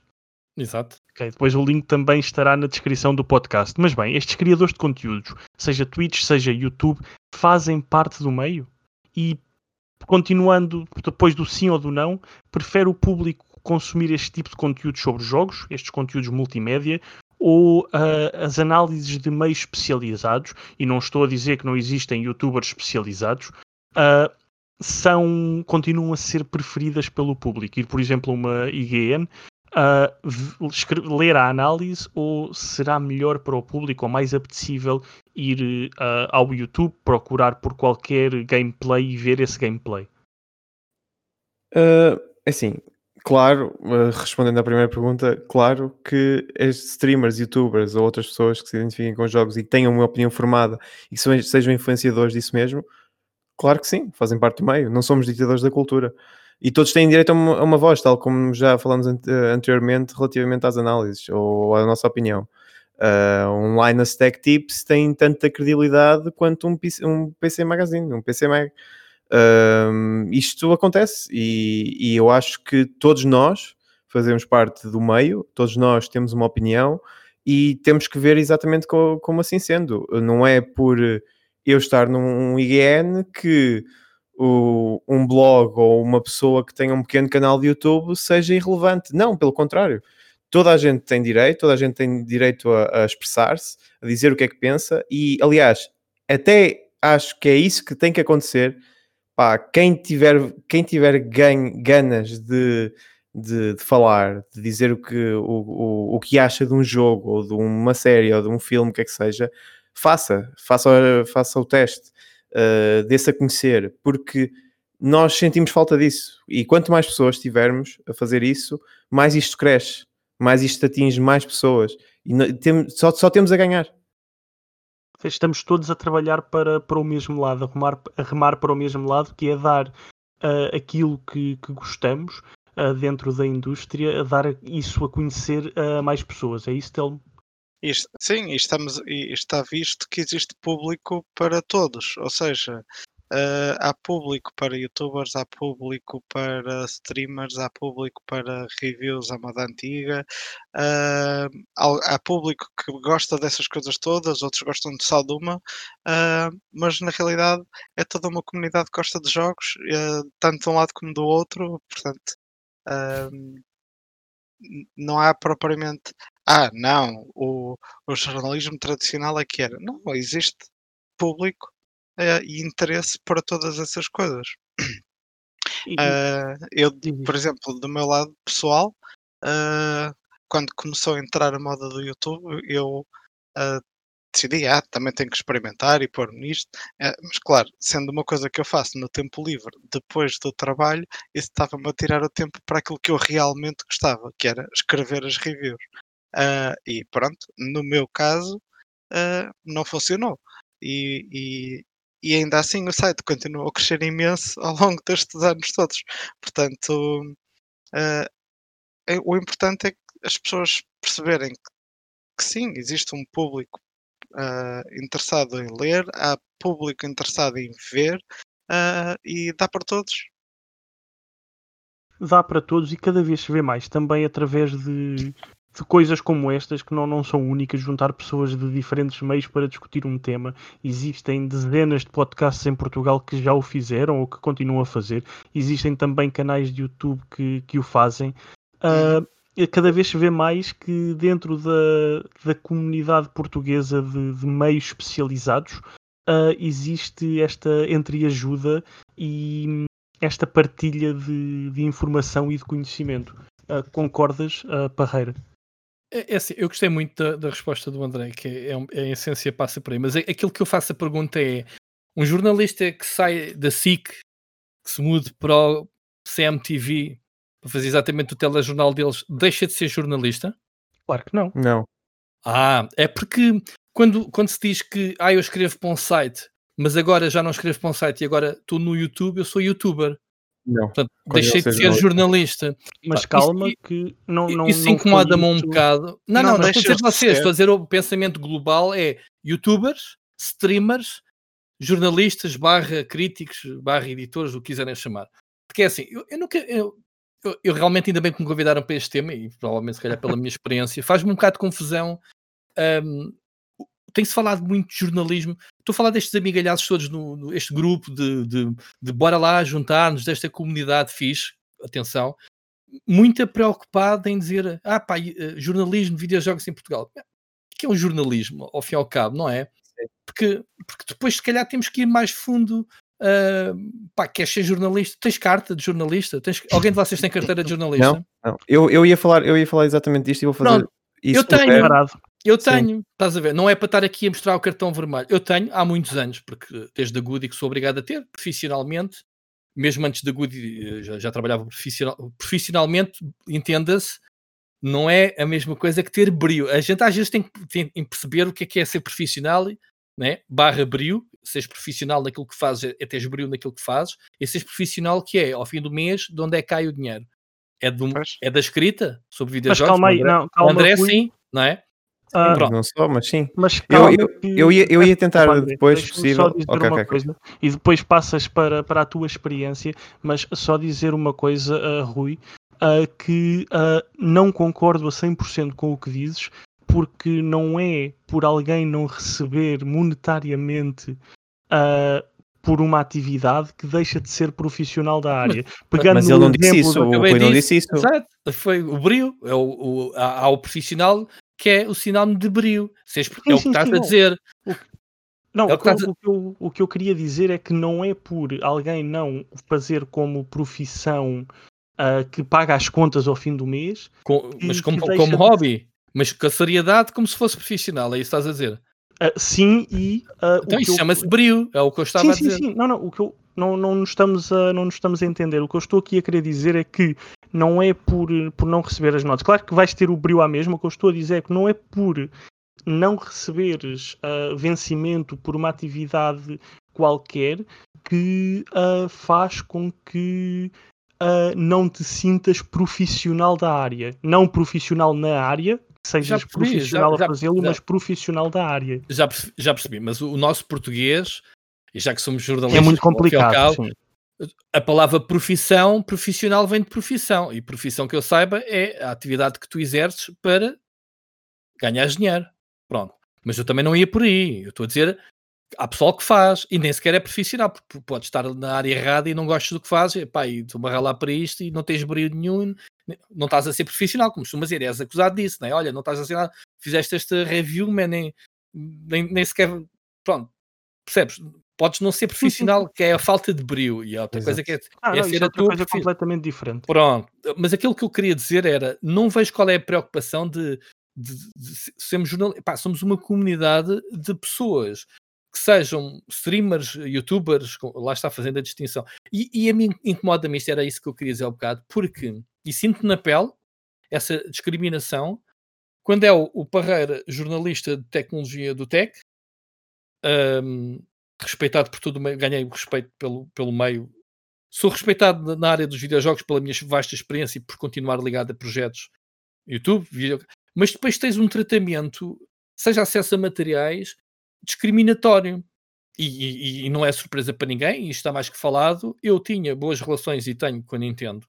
Exato. Depois o link também estará na descrição do podcast. Mas bem, estes criadores de conteúdos, seja Twitch, seja YouTube, fazem parte do meio e continuando depois do sim ou do não, prefere o público consumir este tipo de conteúdos sobre jogos, estes conteúdos multimédia, ou uh, as análises de meios especializados, e não estou a dizer que não existem youtubers especializados, uh, são, continuam a ser preferidas pelo público. E, por exemplo, uma IGN ler a análise ou será melhor para o público ou mais apetecível ir uh, ao YouTube, procurar por qualquer gameplay e ver esse gameplay? Uh, assim, claro, uh, respondendo à primeira pergunta, claro que streamers, youtubers ou outras pessoas que se identifiquem com jogos e tenham uma opinião formada e que sejam influenciadores disso mesmo, claro que sim, fazem parte do meio, não somos ditadores da cultura. E todos têm direito a uma, a uma voz, tal como já falamos anteriormente relativamente às análises ou à nossa opinião. Uh, um Linus Tech Tips tem tanta credibilidade quanto um PC, um PC Magazine, um PC Mag. Uh, isto acontece e, e, eu acho que todos nós fazemos parte do meio, todos nós temos uma opinião e temos que ver exatamente co, como assim sendo. Não é por eu estar num IGN que o, um blog ou uma pessoa que tenha um pequeno canal de YouTube seja irrelevante. Não, pelo contrário toda a gente tem direito, toda a gente tem direito a, a expressar-se, a dizer o que é que pensa, e aliás, até acho que é isso que tem que acontecer. Pá, quem tiver, quem tiver gan, ganas de, de, de, falar, de dizer o que, o, o, o que acha de um jogo, ou de uma série, ou de um filme, o que é que seja, faça, faça, faça o teste, uh, desse a conhecer, porque nós sentimos falta disso. E quanto mais pessoas tivermos a fazer isso, mais isto cresce mais isto atinge mais pessoas e só, só temos a ganhar. Estamos todos a trabalhar para, para o mesmo lado, a remar, a remar para o mesmo lado, que é dar uh, aquilo que, que gostamos uh, dentro da indústria, a dar isso a conhecer a mais pessoas. É isso, Telmo? Isto, sim, estamos, está visto que existe público para todos, ou seja, Uh, há público para youtubers, há público para streamers, há público para reviews à moda antiga, uh, há, público que gosta dessas coisas todas, outros gostam de só de uma, uh, mas na realidade é toda uma comunidade que gosta de jogos, tanto de um lado como do outro, portanto não há propriamente ah, não, o, o jornalismo tradicional é que era. Não, existe público uh, e interesse para todas essas coisas. Uh, eu, por exemplo, do meu lado pessoal, uh, quando começou a entrar a moda do YouTube, eu decidi, ah, também tenho que experimentar e pôr nisto. mas claro, sendo uma coisa que eu faço no tempo livre, depois do trabalho, isso estava-me a tirar o tempo para aquilo que eu realmente gostava, que era escrever as reviews. e pronto, no meu caso, não funcionou. E, e, e ainda assim o site continuou a crescer imenso ao longo destes anos todos. Portanto, uh, o importante é que as pessoas perceberem que, que sim, existe um público uh, interessado em ler, há público interessado em ver uh, e dá para todos. Dá para todos e cada vez se vê mais também através de de coisas como estas que não, não são únicas, juntar pessoas de diferentes meios para discutir um tema. Existem dezenas de podcasts em Portugal que já o fizeram ou que continuam a fazer. Existem também canais de YouTube que, que o fazem. Uh, cada vez se vê mais que dentro da, da comunidade portuguesa de, de meios especializados uh, existe esta entreajuda e esta partilha de, de informação e de conhecimento. Uh, concordas, uh, Parreira? É, é assim, eu gostei muito da, da resposta do André, que é, é, a essência passa por aí, mas é, aquilo que eu faço a pergunta é: um jornalista que sai da SIC, que se mude para o CMTV para fazer exatamente o telejornal deles, deixa de ser jornalista? Claro que não. Não. Ah, é porque quando, quando se diz que ah, eu escrevo para um site, mas agora já não escrevo para um site e agora estou no YouTube, eu sou youtuber. Não. Portanto, deixei de ser jornalista. Mas calma, isso, que não. não isso incomoda-me um bocado. Não, não, não, não estou a dizer vocês, estou a dizer o pensamento global é youtubers, streamers, jornalistas, barra críticos, barra editores, o que quiserem chamar. Porque é assim, eu, eu nunca. Eu, eu, eu, realmente ainda bem que me convidaram para este tema e provavelmente se calhar pela minha experiência faz-me um bocado de confusão um, tem-se falado muito de jornalismo. Estou a falar destes amigalhados todos, no, no este grupo de, de, de bora lá juntar-nos, desta comunidade fixe, atenção, muito preocupada em dizer, ah pá, eh, jornalismo, videojogos em Portugal. O que é um jornalismo, ao fim e ao cabo, não é? Porque, porque depois, se calhar, temos que ir mais fundo Uh, pá, queres ser jornalista? Tens carta de jornalista? Tens... Alguém de vocês tem carteira de jornalista? Não, não. Eu, eu, ia falar, eu ia falar exatamente disto e vou fazer não, isso. Eu tenho, eu tenho, Sim. estás a ver? Não é para estar aqui a mostrar o cartão vermelho. Eu tenho há muitos anos, porque desde a Goody que sou obrigado a ter, profissionalmente, mesmo antes da Goody eh, já, já trabalhava profissional, profissionalmente, entenda-se, não é a mesma coisa que ter brilho. A gente às vezes tem que, tem que perceber o que é, que é ser profissional, né? barra brilho, seres profissional naquilo que fazes, é teres brilho naquilo que fazes, e seres profissional que é, ao fim do mês, de onde é que cai o dinheiro. É, do, é da escrita sobre videojogos? Mas calma aí, não, calma, André, sim, não é? Uh, não só, mas sim. Mas calma, eu, eu, eu, ia, eu ia tentar André, depois, se possível. Só dizer uma coisa, e depois passas para, para a tua experiência, mas só dizer uma coisa, uh, Rui, uh, que uh, não concordo a 100% com o que dizes, porque não é por alguém não receber monetariamente uh, por uma atividade que deixa de ser profissional da área. Pegando mas ele não disse isso, o Rui não disse isso. Exato, foi o brilho, é o, o, há, há o profissional que é o sinónimo de brilho. Sim, é o que estás a dizer. Não, é o, que, o, que eu, o que eu queria dizer é que não é por alguém não fazer como profissão uh, que paga as contas ao fim do mês. Com, mas como, como hobby? Mas com a seriedade como se fosse profissional, é isso que estás a dizer? Uh, sim, e. Uh, então isso eu... chama-se brilho, é o que eu estava sim, a dizer. Sim, sim, não, não, o que eu. Não, não, nos estamos a, não nos estamos a entender. O que eu estou aqui a querer dizer é que não é por, por não receber as notas. Claro que vais ter o brilho à mesma. O que eu estou a dizer é que não é por não receberes uh, vencimento por uma atividade qualquer que uh, faz com que uh, não te sintas profissional da área. Não profissional na área, sejas percebi, profissional já, a fazê-lo, mas profissional da área. Já, já percebi, mas o, nosso português, e já que somos jornalistas, é muito complicado. Cabo, a palavra profissão, profissional vem de profissão, e profissão que eu saiba é a atividade que tu exerces para ganhar dinheiro. Pronto. Mas eu também não ia por aí. Eu estou a dizer há pessoal que faz e nem sequer é profissional, porque pode estar na área errada e não gostas do que faz, e, pá, e tu lá para isto e não tens brilho nenhum, não estás a ser profissional, como costumas dizer, és acusado disso, não é? Olha, não estás a ser nada, fizeste esta review, man, nem, nem, nem sequer, pronto, percebes? Podes não ser profissional, que é a falta de brilho, e outra Exato. coisa que é, ah, é não, ser a tua coisa completamente diferente. Pronto, mas aquilo que eu queria dizer era, não vejo qual é a preocupação de, de, de, de sermos jornalistas, somos uma comunidade de pessoas que sejam streamers, youtubers, lá está fazendo a distinção. E, e a mim incomoda-me isto, era isso que eu queria dizer há um bocado, porque, e sinto na pele essa discriminação, quando é o, o Parreira, jornalista de tecnologia do Tech, um, respeitado por tudo, ganhei o respeito pelo, pelo meio. Sou respeitado na área dos videojogos pela minha vasta experiência e por continuar ligado a projetos YouTube, video... mas depois tens um tratamento, seja acesso a materiais, discriminatório. E, e, e, não é surpresa para ninguém, e está mais que falado. Eu tinha boas relações e tenho com a Nintendo,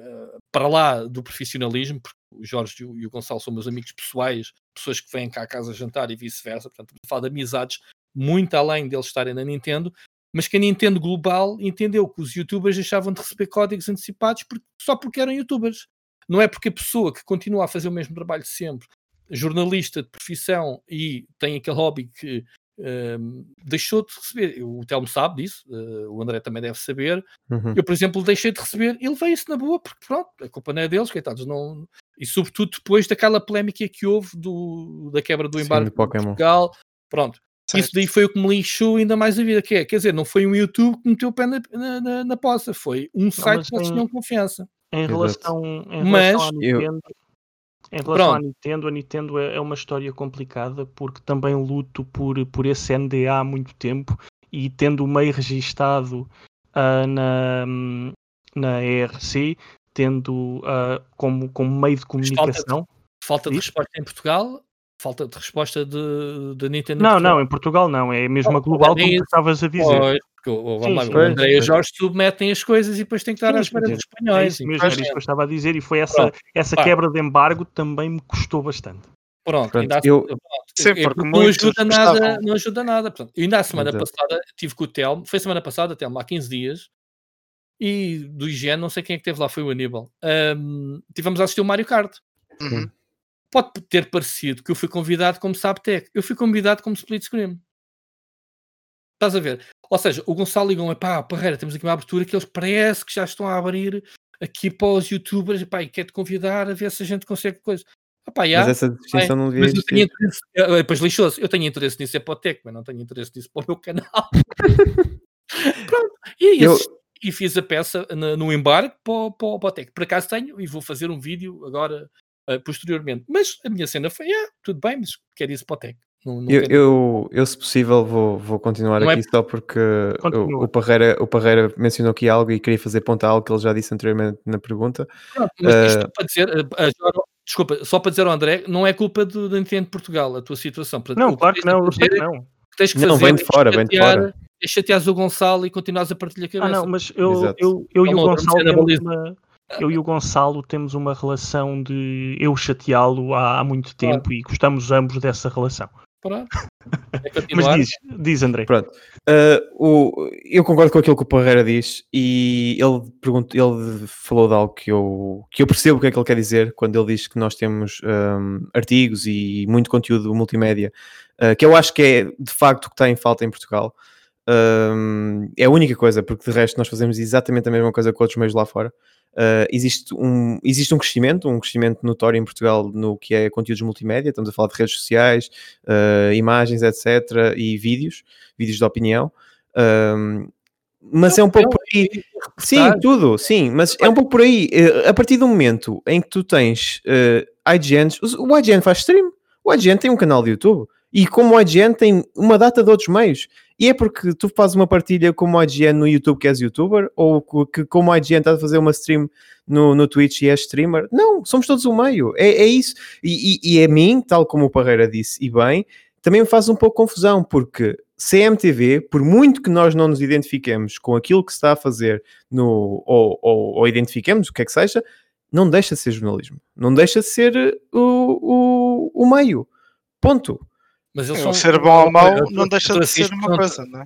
uh, para lá do profissionalismo, porque o Jorge e o, Gonçalo são meus amigos pessoais, pessoas que vêm cá a casa jantar e vice-versa. Portanto, falar de amizades muito além deles estarem na Nintendo, mas que a Nintendo Global entendeu que os youtubers deixavam de receber códigos antecipados porque, só porque eram youtubers. Não é porque a pessoa que continua a fazer o mesmo trabalho sempre jornalista de profissão e tem aquele hobby que um, deixou de receber. O Telmo sabe disso, uh, o André também deve saber. Uhum. Eu, por exemplo, deixei de receber. Ele veio isso na boa, porque pronto, a culpa não é deles, coitados. Não... E sobretudo depois daquela polémica que houve do, da quebra do embargo de Portugal. Pronto. Certo. Isso daí foi o que me lixou ainda mais a vida. Que é, quer dizer, não foi um YouTube que meteu o pé na, na, na, na poça, foi um não, site que eles tinham confiança. Em relação, em relação mas, à Nintendo, eu em relação Pronto. à Nintendo, a Nintendo é, é uma história complicada porque também luto por, por esse NDA há muito tempo e tendo o meio registado uh, na, na ERC, tendo uh, como, como meio de comunicação. Falta de, falta de resposta em Portugal falta de resposta de, de Nintendo. Não, não, em Portugal não, é mesmo a global como tu estavas a dizer. Pois, porque o, sim, lá, o André e o Jorge submetem as coisas e depois tem que estar à espera dos espanhóis. É isso mesmo, era isso que eu estava a dizer, e foi essa, essa quebra de embargo também me custou bastante. Pronto, ainda eu, pronto, Sim, porque não ajuda nada, não ajuda nada. Portanto, ainda a semana passada tive com o Telmo, foi semana passada, Telmo, há 15 dias, e do IGN, não sei quem é que teve lá, foi o Aníbal. Um, tivemos a assistir o Mario Kart. Uhum pode ter parecido que eu fui convidado como Sabtec. Eu fui convidado como split screen. Estás a ver? Ou seja, o Gonçalo ligou-me, pá, Parreira, temos aqui uma abertura que eles parece que já estão a abrir aqui para os youtubers, pá, e quer-te convidar a ver se a gente consegue coisa. Opa, já, mas essa distinção não devia mas eu tenho interesse, depois lixou-se, eu tenho interesse nisso é para o Tech, mas não tenho interesse nisso para o meu canal. [laughs] Pronto, e, eu... e fiz a peça no, no embarque para, para, para o Tech. Por acaso tenho e vou fazer um vídeo agora uh, posteriormente. Mas a minha cena foi, ah, tudo bem, mas quer isso para o Tech. Não, não eu, eu, eu, se possível, vou, vou continuar não é aqui é... só porque o, o, Parreira, o Parreira mencionou aqui algo e queria fazer ponta a algo que ele já disse anteriormente na pergunta. Pronto, mas isto uh... para dizer, uh, desculpa, só para dizer ao André, não é culpa do, do Nintendo Portugal, a tua situação. Portanto, não, claro que não, eu sei que não. Que tens que não, fazer, vem de fora, vem de fora. É chateares o Gonçalo e continuas a partilhar a cabeça. Ah, não, mas eu, eu, eu, eu e o Gonçalo temos uma, eu e o Gonçalo temos uma relação de eu chateá-lo há, há, muito tempo claro. e gostamos ambos dessa relação. Pronto. [laughs] É Mas diz, diz André. Pronto. Uh, o, eu concordo com aquilo que o Parreira diz e ele, pergunta, ele falou de algo que eu, que eu percebo o que é que ele quer dizer quando ele diz que nós temos um, artigos e muito conteúdo multimédia, uh, que eu acho que é de facto o que está em falta em Portugal. Um, é a única coisa, porque de resto nós fazemos exatamente a mesma coisa com outros meios lá fora. Uh, existe, um, existe um crescimento, um crescimento notório em Portugal no que é conteúdos multimédia, estamos a falar de redes sociais, uh, imagens, etc. e vídeos, vídeos de opinião. mas é um pouco por aí. Sim, tudo, sim, mas é um pouco por aí. Uh, a partir do momento em que tu tens uh, IGNs, o IGN faz stream, o IGN tem um canal de YouTube. E como IGN tem uma data de outros meios. E é porque tu fazes uma partilha como IGN no YouTube que és youtuber, ou que como IGN está a fazer uma stream no, no Twitch e és streamer. Não, somos todos o meio. É, é isso. E, e, e a mim, tal como o Parreira disse, e bem, também me faz um pouco confusão, porque CMTV, por muito que nós não nos identifiquemos com aquilo que se está a fazer no, ou, ou, ou identifiquemos, o que é que seja, não deixa de ser jornalismo. Não deixa de ser o, o, o meio. Ponto. Mas eles é, são, ser bom ou mau não deixa de ser uma coisa, não é?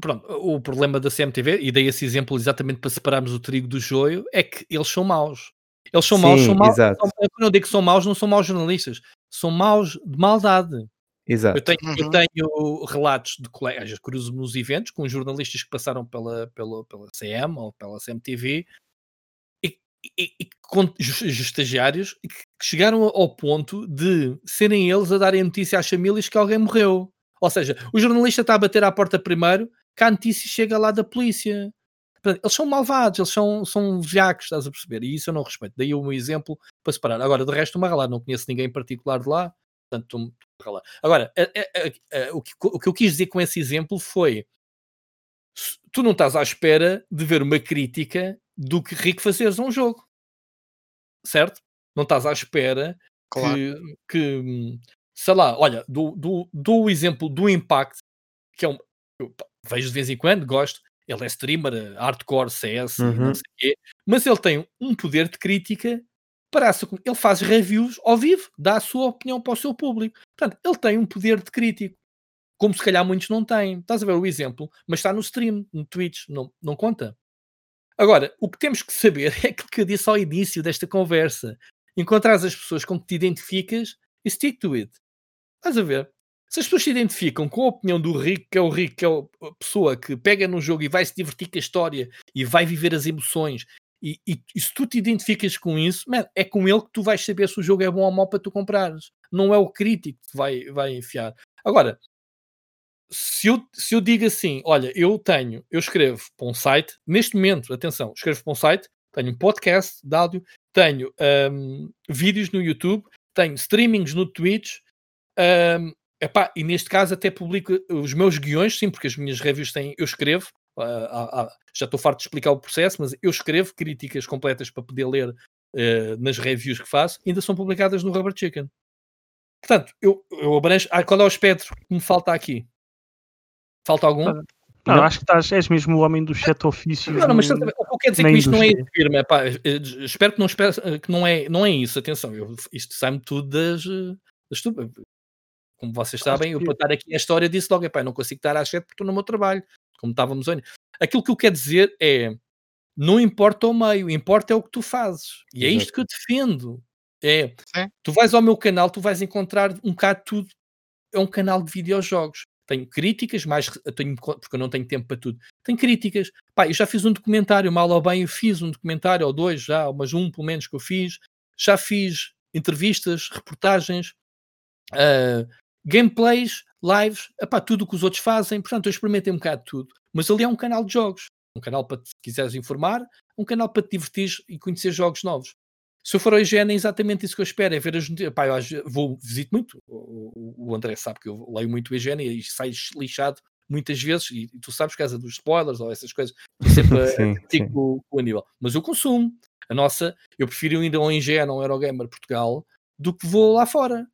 Pronto, o problema da CMTV, e dei esse exemplo exatamente para separarmos o trigo do joio, é que eles são maus. Eles são Sim, maus, são maus. Exato. Quando eu digo que são maus, não são maus jornalistas, são maus de maldade. Exato. Eu tenho, uhum. eu tenho relatos de colegas, cruzo nos eventos com jornalistas que passaram pela, pela, pela CM ou pela CMTV e, e com estagiários que chegaram ao ponto de serem eles a darem notícia às famílias que alguém morreu. Ou seja, o jornalista está a bater à porta primeiro, que a notícia chega lá da polícia. Eles são malvados, eles são, são viacos, estás a perceber? E isso eu não respeito. Daí o meu exemplo para separar. Agora, de resto, uma lá, não conheço ninguém em particular de lá, portanto, lá. Agora, a, a, a, o, que, o que eu quis dizer com esse exemplo foi tu não estás à espera de ver uma crítica do que rico fazeres um jogo. Certo? Não estás à espera claro. que, que, sei lá, olha, do, do, do exemplo do Impact, que é um. Eu vejo de vez em quando, gosto. Ele é streamer, hardcore, CS, uhum. não sei o quê, mas ele tem um poder de crítica para ele faz reviews ao vivo, dá a sua opinião para o seu público. Portanto, ele tem um poder de crítico, como se calhar muitos não têm. Estás a ver o exemplo, mas está no stream, no Twitch, não, não conta. Agora, o que temos que saber [laughs] é aquilo que eu disse ao início desta conversa. Encontrar as pessoas com que te identificas e stick to it. Estás a ver? Se as pessoas se identificam com a opinião do Rico, que é o Rico, que é a pessoa que pega num jogo e vai se divertir com a história e vai viver as emoções, e, e, e se tu te identificas com isso, man, é com ele que tu vais saber se o jogo é bom ou mau para tu comprares. Não é o crítico que vai, vai enfiar. Agora, se eu, se eu digo assim, olha, eu tenho, eu escrevo para um site, neste momento, atenção, escrevo para um site, tenho um podcast de áudio, tenho um, vídeos no YouTube, tenho streamings no Twitch, um, epá, e neste caso até publico os meus guiões, sim, porque as minhas reviews têm, eu escrevo, uh, uh, uh, já estou farto de explicar o processo, mas eu escrevo críticas completas para poder ler eh, nas reviews que faço, ainda são publicadas no Rubber Chicken. Portanto, eu, eu abranjo. Ah, qual é o espectro que me falta aqui? Falta algum? Não, não, acho que estás, és mesmo o homem do chat ofício. Não, não, mas o que eu quero dizer que isto não é firme, pá, espero que não, espero, que não, é, não é isso, atenção, eu, isto sai-me tudo das, das Como vocês sabem, eu para estar aqui a história disse logo, pá, não consigo estar às 7 porque estou no meu trabalho, como estávamos hoje. Aquilo que eu quero dizer é, não importa o meio, importa é o que tu fazes. E é isto que eu defendo. É, Sim. tu vais ao meu canal, tu vais encontrar um bocado tudo. É um canal de videojogos tenho críticas, mais tenho, porque eu não tenho tempo para tudo. Tenho críticas. Pá, eu já fiz um documentário, mal ou bem, eu fiz um documentário, ou dois já, mas um pelo menos que eu fiz. Já fiz entrevistas, reportagens, uh, gameplays, lives, epá, tudo o que os outros fazem. Portanto, eu experimentei um bocado de tudo. Mas ali é um canal de jogos. Um canal para te quiseres informar, um canal para te divertir e conhecer jogos novos. Se eu for ao IGN, é exatamente isso que eu espero, é ver as notícias. Pá, eu vou, visito muito, o, o André sabe que eu leio muito o IGN e sai lixado muitas vezes, e, e tu sabes, por causa dos spoilers ou essas coisas, sempre [laughs] sim, sim. Com, com o Aníbal. Mas eu consumo. A nossa, eu prefiro ir ao IGN ou um Eurogamer Portugal do que vou lá fora.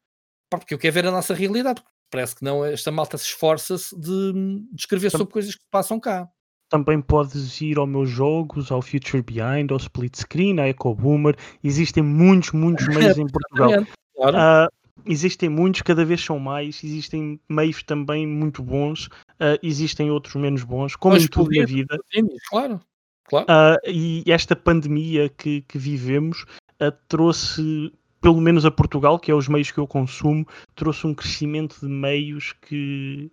Pá, porque eu quero ver a nossa realidade. Parece que não, esta malta se esforça-se de, de escrever sobre coisas que passam cá também podes ir ao meus jogos, ao Future Behind, ao Split Screen, à Eco Boomer. Existem muitos, muitos meios em [laughs] Portugal. Claro. Uh, existem muitos, cada vez são mais. Existem meios também muito bons, uh, existem outros menos bons, como Mas em tudo na vida. Claro, claro. Uh, e esta pandemia que, que vivemos trouxe pelo menos a Portugal, que é os meios que eu consumo, trouxe um crescimento de meios que,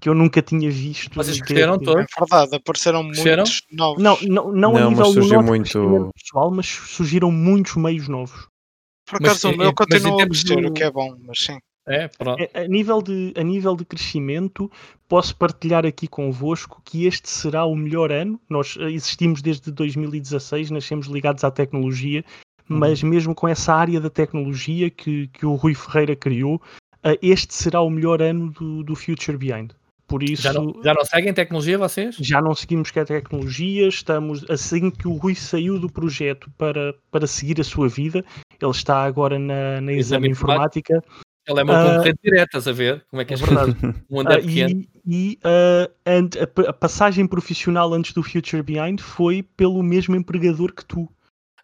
que eu nunca tinha visto. Vocês cresceram todos? É verdade, apareceram muitos novos. Não, não, não, não a nível nosso muito... pessoal, mas surgiram muitos meios novos. Por acaso mas, o meu continua a crescer, do... o que é bom, mas sim. É, pronto. A, a, nível de, a nível de crescimento, posso partilhar aqui convosco que este será o melhor ano. Nós eh, existimos desde 2016, nascemos ligados à tecnologia, mas uhum. mesmo com essa área da tecnologia que, que o Rui Ferreira criou, eh, este será o melhor ano do, do Future Behind. Por isso, já não, já não seguem tecnologia vocês? Já não seguimos que a tecnologia, estamos assim que o Rui saiu do projeto para, para seguir a sua vida, ele está agora na, na exame, informática. Ele é meu concorrente uh, estás a ver? Como é que é verdade? [laughs] um uh, e, e uh, a, a, passagem profissional antes do Future Behind foi pelo mesmo empregador que tu.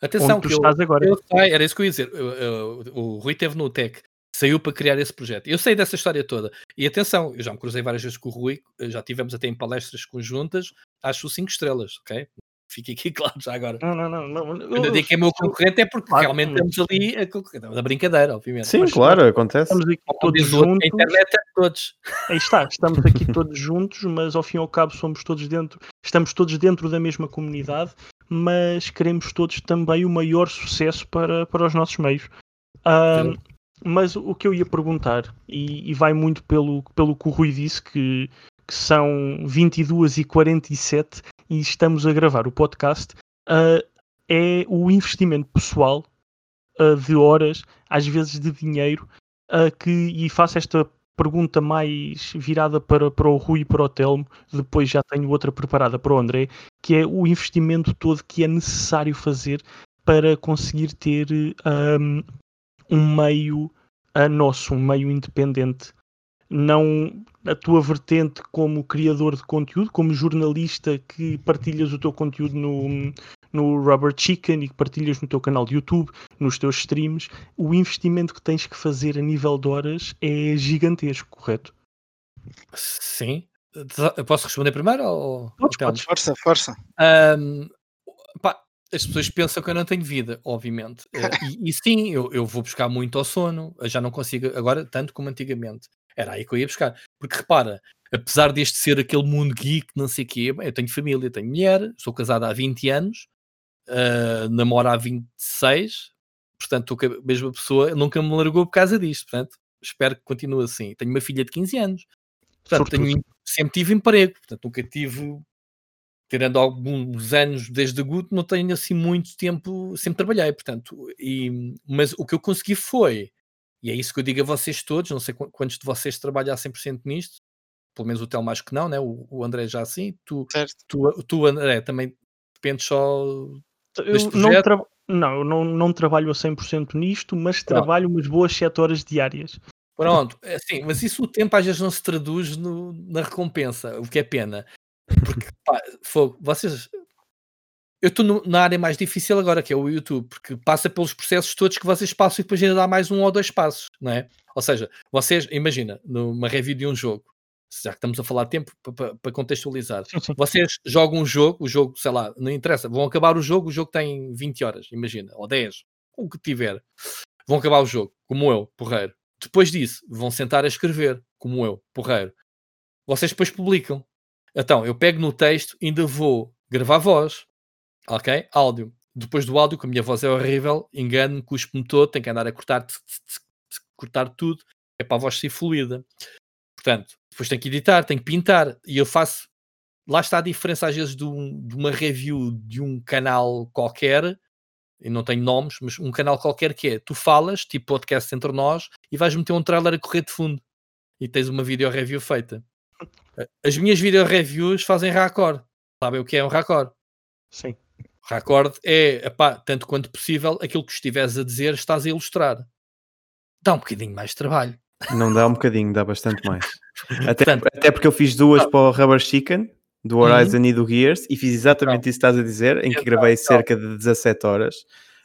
Atenção, que eu, agora. Eu, era isso que eu ia dizer. o Rui teve no Tech saiu para criar esse projeto. Eu sei dessa história toda. E atenção, eu já me cruzei várias vezes com o Rui, já tivemos até em palestras conjuntas, acho cinco estrelas, ok? Fique aqui [laughs] claro já agora. Não, não, não. não. Eu, eu digo que é meu concorrente é porque claro, realmente estamos ali a, a brincadeira, obviamente. Sim, Mas, claro, acontece. Estamos aqui todos juntos. A internet é todos. Aí está, estamos aqui todos juntos, mas ao fim e ao cabo somos todos dentro, estamos todos dentro da mesma comunidade, mas queremos todos também o maior sucesso para, para os nossos meios. Um, mas o que eu ia perguntar, e, e, vai muito pelo, pelo que o Rui disse, que, que são 22 e 47 e estamos a gravar o podcast, uh, é o investimento pessoal uh, de horas, às vezes de dinheiro, uh, que, e faço esta pergunta mais virada para, para o Rui e para o Telmo, depois já tenho outra preparada para o André, que é o investimento todo que é necessário fazer para conseguir ter um, um meio a nosso, um meio independente. Não a tua vertente como criador de conteúdo, como jornalista que partilhas o teu conteúdo no, no Rubber Chicken e que partilhas no teu canal de YouTube, nos teus streams, o investimento que tens que fazer a nível de horas é gigantesco, correto? Sim. Posso responder primeiro? Ou... Podes, podes. Força, força. Um, as pessoas pensam que eu não tenho vida, obviamente. [laughs] Eh, e, e, sim, eu, eu vou buscar muito ao sono. Eu já não consigo, agora, tanto como antigamente. Era aí que eu ia buscar. Porque repara, apesar deste ser aquele mundo geek, não sei o quê, eu tenho família, tenho mulher, sou casado há 20 anos, uh, namoro há 26, portanto, a mesma pessoa nunca me largou por causa disto. Portanto, espero que continue assim. Tenho uma filha de 15 anos, portanto, tenho, sempre tive emprego, portanto, nunca tive tirando alguns anos desde a GUT, não tenho assim muito tempo, sempre trabalhei, portanto, e, mas o que eu consegui foi, e é isso que eu digo a vocês todos, não sei quantos de vocês trabalham a 100% nisto, pelo menos o Tel mais que não, né? o, o André já assim, tu, tu, tu, André, também dependes só eu não, tra não, eu não, não trabalho a 100% nisto, mas Pronto. trabalho umas boas 7 horas diárias. Pronto, é assim, mas isso o tempo às vezes não se traduz no, na recompensa, o que é pena. Porque, pá, fogo, vocês. Eu estou na área mais difícil agora, que é o YouTube, porque passa pelos processos todos que vocês passam e depois ainda dá mais um ou dois passos, não é? Ou seja, vocês, imagina, numa review de um jogo, já que estamos a falar de tempo para contextualizar, vocês jogam um jogo, o jogo, sei lá, não interessa, vão acabar o jogo, o jogo tem 20 horas, imagina, ou 10, o que tiver. Vão acabar o jogo, como eu, porreiro. Depois disso, vão sentar a escrever, como eu, porreiro vocês depois publicam. Então, eu pego no texto, ainda vou gravar voz, ok? Áudio. Depois do áudio, que a minha voz é horrível, engano-me, cuspo-me todo, tenho que andar a cortar, cortar tudo, é para a voz ser fluida. Portanto, depois tenho que editar, tenho que pintar, e eu faço. Lá está a diferença, às vezes, de, um, de uma review de um canal qualquer, e não tenho nomes, mas um canal qualquer que é, tu falas, tipo podcast entre nós, e vais meter um trailer a correr de fundo, e tens uma video review feita. As minhas video reviews fazem raccord. Sabem o que é um raccord? Sim. Raccord é, epá, tanto quanto possível, aquilo que estiveres a dizer estás a ilustrar. Dá um bocadinho mais de trabalho. Não dá um bocadinho, dá bastante mais. [laughs] Até, Portanto, até porque eu fiz duas ah, para o Rubber Chicken, do Horizon uhum. e do Gears, e fiz exatamente isso que estás a dizer, em que gravei cerca de 17 horas.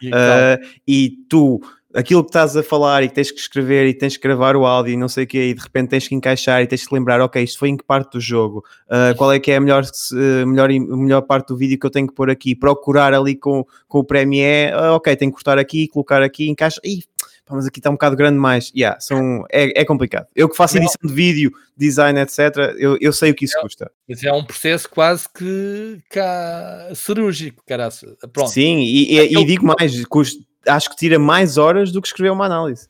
Uh, e tu aquilo que estás a falar e que tens que escrever e tens que gravar o áudio e não sei o quê, e de repente tens que encaixar e tens que lembrar, ok, isto foi em que parte do jogo, uh, qual é que é a melhor, uh, melhor, melhor parte do vídeo que eu tenho que pôr aqui, procurar ali com, com o Premiere, uh, ok, tenho que cortar aqui, colocar aqui, encaixa, e mas aqui está um bocado grande mais, yeah, são, é, é complicado. Eu que faço edição de vídeo, design, etc., eu, eu sei o que isso é, custa. Mas é um processo quase que cirúrgico, caraça. Pronto. Sim, e, e, e digo mais, custa, acho que tira mais horas do que escrever uma análise.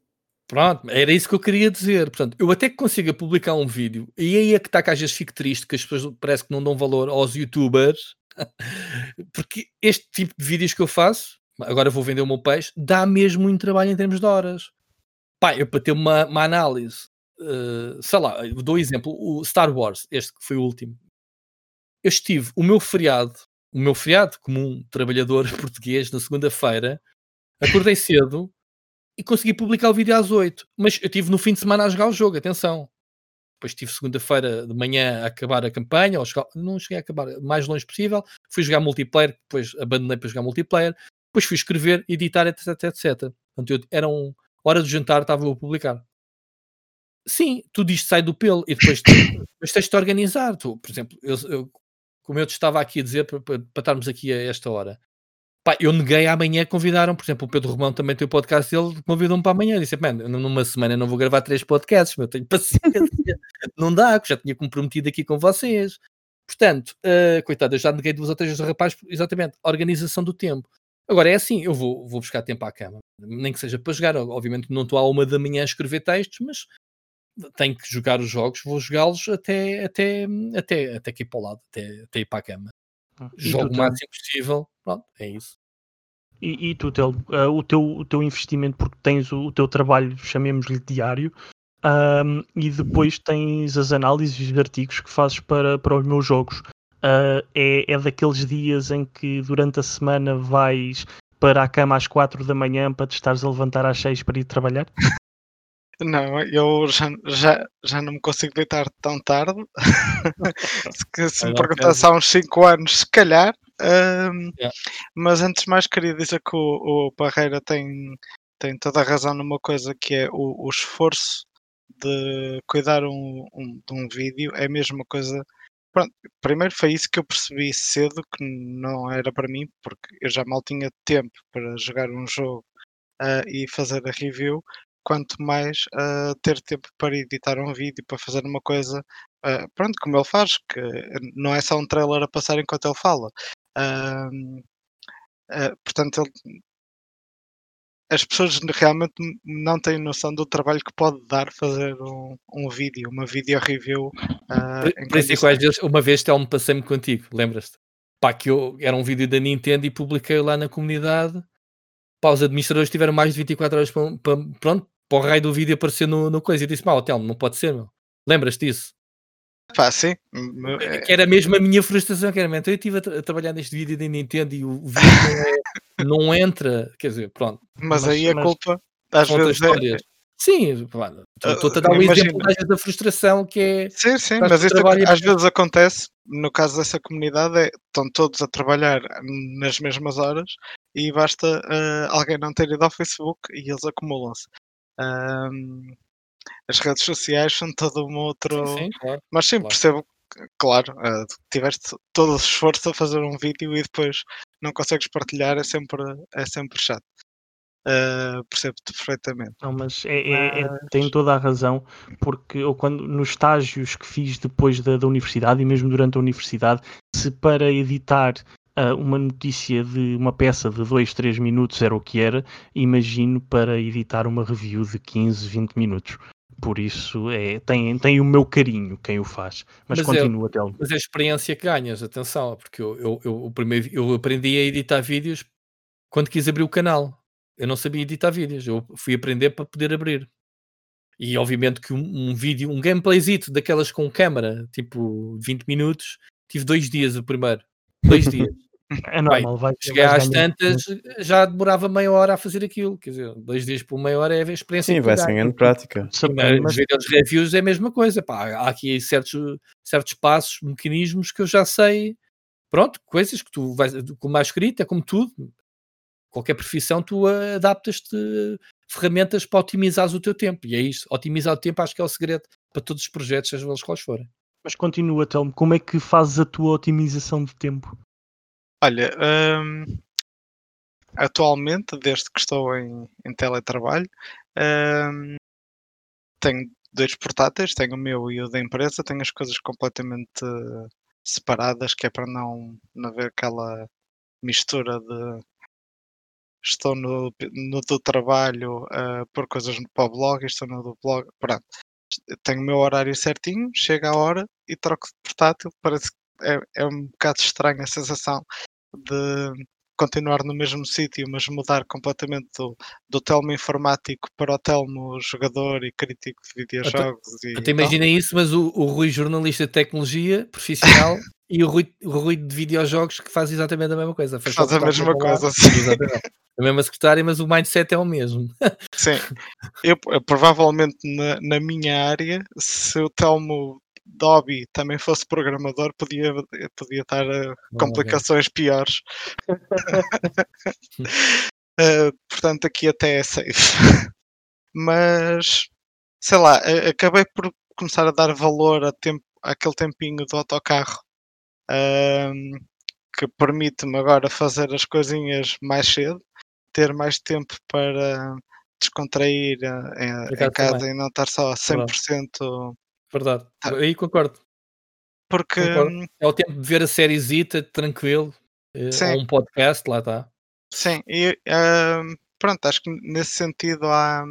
Pronto, era isso que eu queria dizer. Portanto, eu até que consiga publicar um vídeo, e aí é que está que às vezes fico triste, que as pessoas parece que não dão valor aos youtubers, [laughs] porque este tipo de vídeos que eu faço, agora vou vender o meu peixe, dá mesmo muito trabalho em termos de horas. Pá, eu para ter uma, uma análise, uh, sei lá, dou um exemplo, o Star Wars, este que foi o último. Eu estive, o meu feriado, o meu feriado como um trabalhador [laughs] português na segunda-feira, Acordei cedo e consegui publicar o vídeo às 8. Mas eu tive no fim de semana a jogar o jogo, atenção. Depois tive segunda-feira de manhã a acabar a campanha, jogar, não cheguei a acabar mais longe possível. Fui jogar multiplayer, depois abandonei para jogar multiplayer. Depois fui escrever, editar, etc, etc. Portanto, eu, era um, hora do jantar, estava a publicar. Sim, tudo isto sai do pelo e depois, depois tens de organizar. Tu, por exemplo, eu, eu, como eu te estava aqui a dizer, para, para, para estarmos aqui a esta hora, Pá, eu neguei amanhã, convidaram, por exemplo, o Pedro Romão também tem o podcast dele, convidou-me para amanhã. Disse, mano, numa semana não vou gravar três podcasts, meu, tenho paciência, [laughs] não dá, já tinha comprometido aqui com vocês. Portanto, uh, coitado, eu já neguei duas ou três vezes rapaz, exatamente, organização do tempo. Agora é assim, eu vou, vou buscar tempo à cama, nem que seja para jogar. Obviamente não estou à uma da manhã a escrever textos, mas tenho que jogar os jogos, vou jogá-los até, até, até, até que ir para o lado, até, até ir para a cama. Jogo o máximo possível, pronto, é isso. E, e tu, Tel, uh, o, teu, o teu investimento, porque tens o, o teu trabalho, chamemos-lhe diário, um, e depois tens as análises e os artigos que fazes para, para os meus jogos. Uh, é, é daqueles dias em que durante a semana vais para a cama às 4 da manhã para te estares a levantar às 6 para ir trabalhar? Não, eu já, já, já não me consigo deitar tão tarde. [laughs] se, se me perguntasse há uns 5 anos, se calhar. Um, yeah. Mas antes de mais, queria dizer que o, o Barreira tem, tem toda a razão numa coisa que é o, o esforço de cuidar um, um, de um vídeo é a mesma coisa. Pronto, primeiro foi isso que eu percebi cedo que não era para mim, porque eu já mal tinha tempo para jogar um jogo uh, e fazer a review quanto mais uh, ter tempo para editar um vídeo, para fazer uma coisa, uh, pronto, como ele faz, que não é só um trailer a passar enquanto ele fala. Uh, portanto, ele, as pessoas realmente não têm noção do trabalho que pode dar fazer um, um vídeo, uma video review. Uh, por, isso é às vezes, uma vez me passei-me contigo, lembras-te? Pá, que eu, era um vídeo da Nintendo e publiquei lá na comunidade. Pá, os administradores tiveram mais de 24 horas para, para, pronto, para o raio do vídeo aparecer no, no coisa. E disse: Mal, Telmo, não pode ser, meu. Lembras-te disso? Pá, sim. É que era mesmo a minha frustração, que era, eu estive a, tra a, trabalhar neste vídeo da Nintendo e o vídeo não, é, não, entra, quer dizer, pronto. Mas, mas aí a mas, culpa às vezes é... Sim, estou-te a dar um exemplo da frustração que é. Sim, sim, mas isso às vezes acontece, no caso dessa comunidade, é, estão todos a trabalhar nas mesmas horas e basta uh, alguém não ter ido ao Facebook e eles acumulam-se. Um, as redes sociais são todo um outro. Sim, sim, claro, Mas sim, claro. percebo, claro, uh, tiveste todo o esforço a fazer um vídeo e depois não consegues partilhar, é sempre, é sempre chato. Uh, percebo-te perfeitamente. Não, mas é, é, é, tem toda a razão, porque eu quando nos estágios que fiz depois da, da universidade e mesmo durante a universidade, se para editar uma notícia de uma peça de 2, 3 minutos era o que era, imagino para editar uma review de 15, 20 minutos. Por isso é, tem, tem o meu carinho quem o faz. Mas, mas continua, é, Telmo. Mas é a experiência que ganhas, atenção, porque eu, eu, eu, primeiro, eu aprendi a editar vídeos quando quis abrir o canal eu não sabia editar vídeos, eu fui aprender para poder abrir. E obviamente que um, um vídeo, um gameplayzito daquelas com câmera, tipo 20 minutos, tive dois dias o primeiro. Dois [laughs] dias. [laughs] É normal, vai. Cheguei às tantas, já demorava meia hora a fazer aquilo. Quer dizer, dois dias por meia hora é a experiência. Sim, vai sem ganhando prática. Mas vídeos reviews é a mesma coisa. Pá, há aqui certos, certos passos, mecanismos que eu já sei. Pronto, coisas que tu vais, como mais escrito, é como tudo qualquer profissão tu adaptas-te ferramentas para otimizar o teu tempo. E é isso. Otimizar o tempo acho que é o segredo para todos os projetos, seja eles quais forem. Mas continua, Telmo, como é que fazes a tua otimização de tempo? Olha, hum, atualmente, desde que estou em, em teletrabalho, hum, tenho dois portáteis, tenho o meu e o da empresa, tenho as coisas completamente separadas, que é para não, não haver aquela mistura de estou no, no do trabalho a pôr coisas para o blog, estou no do blog, pronto. Tenho o meu horário certinho, chega a hora e troco de portátil. Parece é, é um bocado estranha a sensação de continuar no mesmo sítio, mas mudar completamente do, do telmo informático para o telmo jogador e crítico de videojogos. Até, até imagina isso, mas o, o Rui, jornalista de tecnologia profissional, [laughs] e o Rui, o Rui de videojogos que faz exatamente a mesma coisa. Faz, faz a mesma coisa, sim. Exatamente a mesma secretária, mas o mindset é o mesmo. Sim, eu, eu provavelmente na, na, minha área, se o Telmo Dobby também fosse programador, podia, podia estar uh, complicações piores. uh, [laughs] [laughs] portanto, aqui até é safe. [laughs] Mas, sei lá, acabei por começar a dar valor a tempo, àquele tempinho do autocarro. Uh, que permite-me agora fazer as coisinhas mais cedo ter mais tempo para descontrair eh, em, em casa também. e não estar só 100%. Verdade, tá. aí concordo. Porque concordo. é o tempo de ver a sériezita tranquilo, eh, Sim. ou um podcast, lá está. Sim, e uh, pronto, acho que nesse sentido há,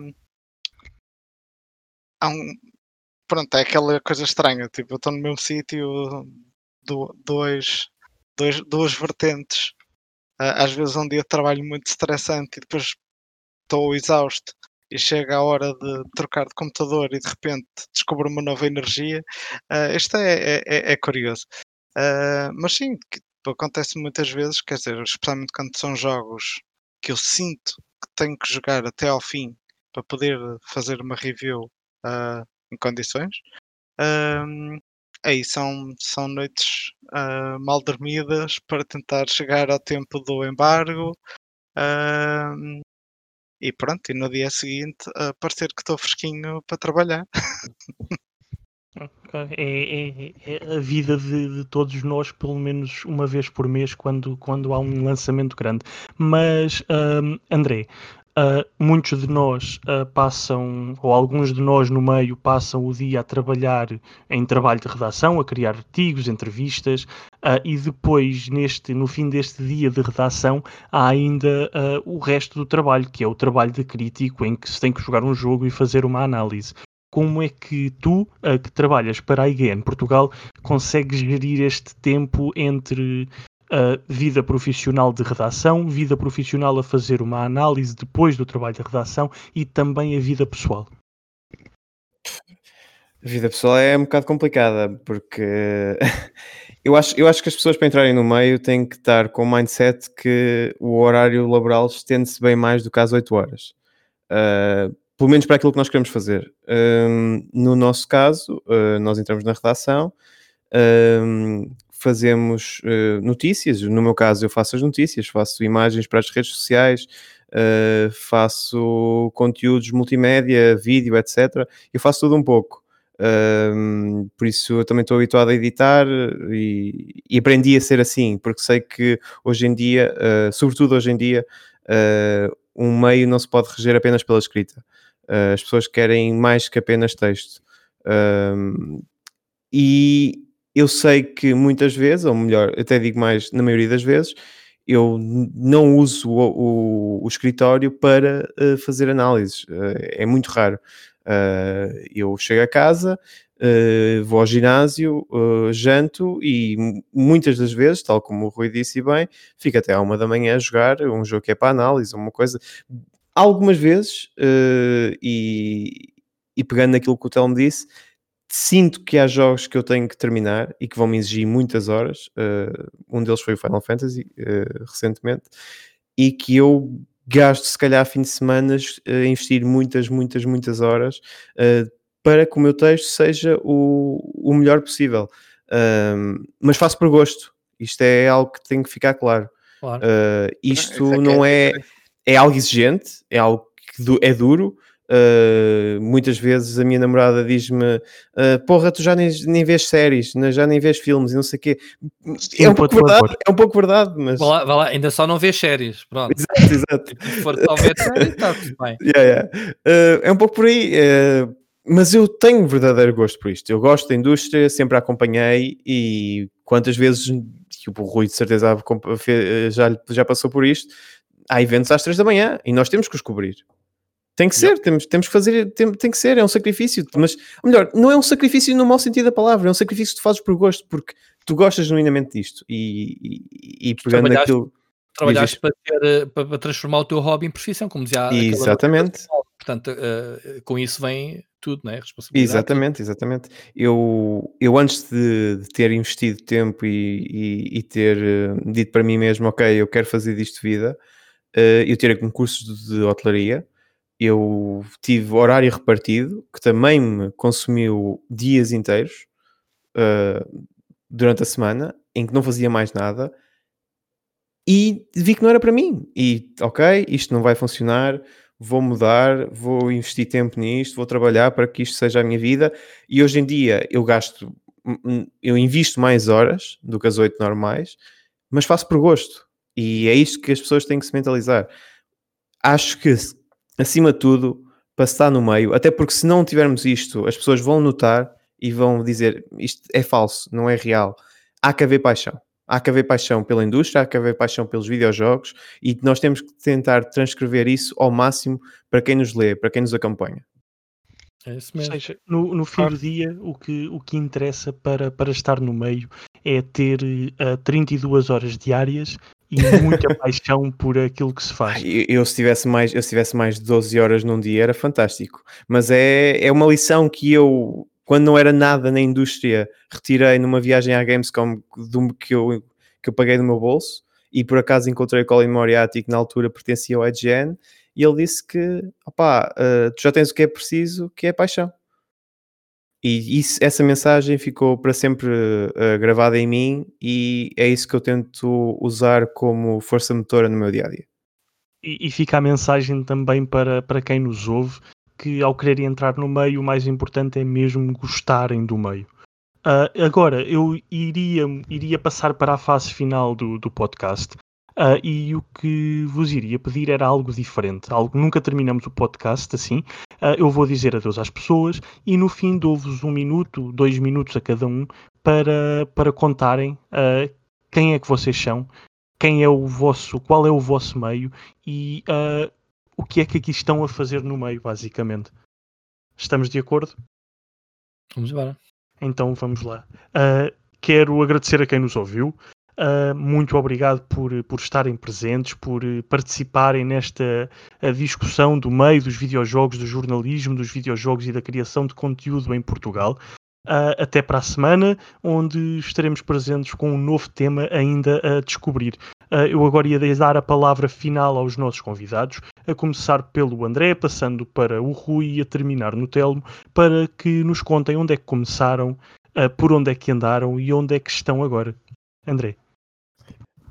há um. Pronto, é aquela coisa estranha, tipo, eu estou no mesmo sítio, do, dois, dois, duas vertentes às vezes um dia de trabalho muito estressante e depois estou exausto e chega a hora de trocar de computador e de repente descubro uma nova energia. Uh, isto é, é, é, é curioso. Uh, mas sim, acontece muitas vezes, quer dizer, especialmente quando são jogos que eu sinto que tenho que jogar até ao fim para poder fazer uma review uh, em condições. Aí são, são noites uh, mal dormidas para tentar chegar ao tempo do embargo. E pronto, e no dia seguinte uh, parecer que estou fresquinho para trabalhar. É, é, é, a vida de, de, todos nós, pelo menos uma vez por mês, quando, quando há um lançamento grande. Mas, André, Uh, muitos de nós uh, passam, ou alguns de nós no meio, passam o dia a trabalhar em trabalho de redação, a criar artigos, entrevistas, uh, e depois, neste, no fim deste dia de redação, há ainda o resto do trabalho, que é o trabalho de crítico, em que se tem que jogar um jogo e fazer uma análise. Como é que tu, que trabalhas para a IGN Portugal, consegues gerir este tempo entre a vida profissional de redação, vida profissional a fazer uma análise depois do trabalho de redação e também a vida pessoal? A vida pessoal é um bocado complicada porque [laughs] eu acho, eu acho que as pessoas para entrarem no meio têm que estar com o mindset que o horário laboral estende-se bem mais do que às 8 horas. Uh, pelo menos para aquilo que nós queremos fazer. Uh, no nosso caso, uh, nós entramos na redação, fazemos uh, notícias. No meu caso, eu faço as notícias, faço imagens para as redes sociais, uh, faço conteúdos multimédia, vídeo, etc. Eu faço tudo um pouco. Por isso eu também estou habituado a editar e, e, aprendi a ser assim, porque sei que hoje em dia, uh, sobretudo hoje em dia, uh, um meio não se pode reger apenas pela escrita. Uh, as pessoas querem mais que apenas texto. E eu sei que muitas vezes, ou melhor, até digo mais, na maioria das vezes, eu não uso o, o, o escritório para uh, fazer análises. é muito raro. eu chego a casa, Uh, vou ao ginásio, uh, janto e muitas das vezes, tal como o Rui disse bem, fico até à uma da manhã a jogar um jogo que é para análise, uma coisa. Algumas vezes, uh, e, e pegando naquilo que o Telmo disse, sinto que há jogos que eu tenho que terminar e que vão me exigir muitas horas. um deles foi o Final Fantasy, recentemente, e que eu gasto se calhar fim de semana a investir muitas, muitas, muitas horas para que o meu texto seja o, o melhor possível. Mas faço por gosto. Isto é algo que tem que ficar claro. claro. Uh, isto é não é, é, é algo exigente, é algo que é duro. Uh, muitas vezes a minha namorada diz-me: uh, Porra, tu já nem, nem vês séries, né, já nem vês filmes e não sei o quê. É um, pouco verdade, é um pouco verdade, mas. Vai lá, vai lá, ainda só não vês séries. Pronto. Exato, exato. [laughs] Se for está tudo bem. [laughs] Yeah, yeah. Uh, é um pouco por aí mas eu tenho verdadeiro gosto por isto. Eu gosto da indústria, sempre a acompanhei e quantas vezes, tipo, o Rui de certeza já, já passou por isto, há eventos às três da manhã e nós temos que os cobrir. Tem que ser, temos, temos que fazer, tem, tem que ser, é um sacrifício, mas, melhor, não é um sacrifício no mau sentido da palavra, é um sacrifício que tu fazes por gosto, porque tu gostas genuinamente disto e, e, e pegando naquilo... Trabalhaste para, ter, para, para, transformar o teu hobby em profissão, como dizia Exatamente. Portanto, uh, com isso vem tudo, né? Responsabilidade. Exatamente, exatamente. Eu, eu antes de, de ter investido tempo e, e, e ter uh, dito para mim mesmo, ok, eu quero fazer disto vida, uh, eu tirei concursos de, de hotelaria, eu tive horário repartido, que também me consumiu dias inteiros uh, durante a semana, em que não fazia mais nada, e vi que não era para mim. E ok, isto não vai funcionar, vou mudar, vou investir tempo nisto, vou trabalhar para que isto seja a minha vida. E hoje em dia eu gasto, hum, hum, eu invisto mais horas do que as oito normais, mas faço por gosto. E é isto que as pessoas têm que se mentalizar. Acho que, acima de tudo, para estar no meio, até porque se não tivermos isto, as pessoas vão notar e vão dizer isto é falso, não é real. Há que haver paixão há que haver paixão pela indústria, há que haver paixão pelos videojogos e nós temos que tentar transcrever isso ao máximo para quem nos lê, para quem nos acompanha. É isso mesmo. Ou seja, no, no fim do dia, o que, o que interessa para, para estar no meio é ter uh, eh, 32 horas diárias e muita [laughs] paixão por aquilo que se faz. Eu, eu, se tivesse mais, eu se tivesse mais de 12 horas num dia era fantástico. Mas é, é uma lição que eu quando não era nada na indústria, retirei numa viagem à Gamescom do, que, eu, que eu paguei no meu bolso e por acaso encontrei o Colin Moriarty que na altura pertencia ao IGN e ele disse que opá, uh, tu já tens o que é preciso, que é paixão. E isso, essa mensagem ficou para sempre uh, gravada em mim e é isso que eu tento usar como força motora no meu dia a dia. E, e fica a mensagem também para, para quem nos ouve que ao querer entrar no meio, o mais importante é mesmo gostarem do meio. Uh, agora, eu iria, iria passar para a fase final do, do podcast uh, e o que vos iria pedir era algo diferente. Algo, nunca terminamos o podcast assim. Uh, eu vou dizer adeus às pessoas e no fim dou-vos um minuto, dois minutos a cada um para, para contarem quem é que vocês são, quem é o vosso, qual é o vosso meio e uh, o que é que aqui estão a fazer no meio, basicamente. Estamos de acordo? Vamos embora. Então vamos lá. Uh, quero agradecer a quem nos ouviu. Uh, muito obrigado por, por estarem presentes, por participarem nesta discussão do meio dos videojogos, do jornalismo, dos videojogos e da criação de conteúdo em Portugal. Uh, até para a semana, onde estaremos presentes com um novo tema ainda a descobrir. Uh, eu agora ia dar a palavra final aos nossos convidados, a começar pelo André, passando para o Rui e a terminar no Telmo, para que nos contem onde é que começaram, por onde é que andaram e onde é que estão agora. André.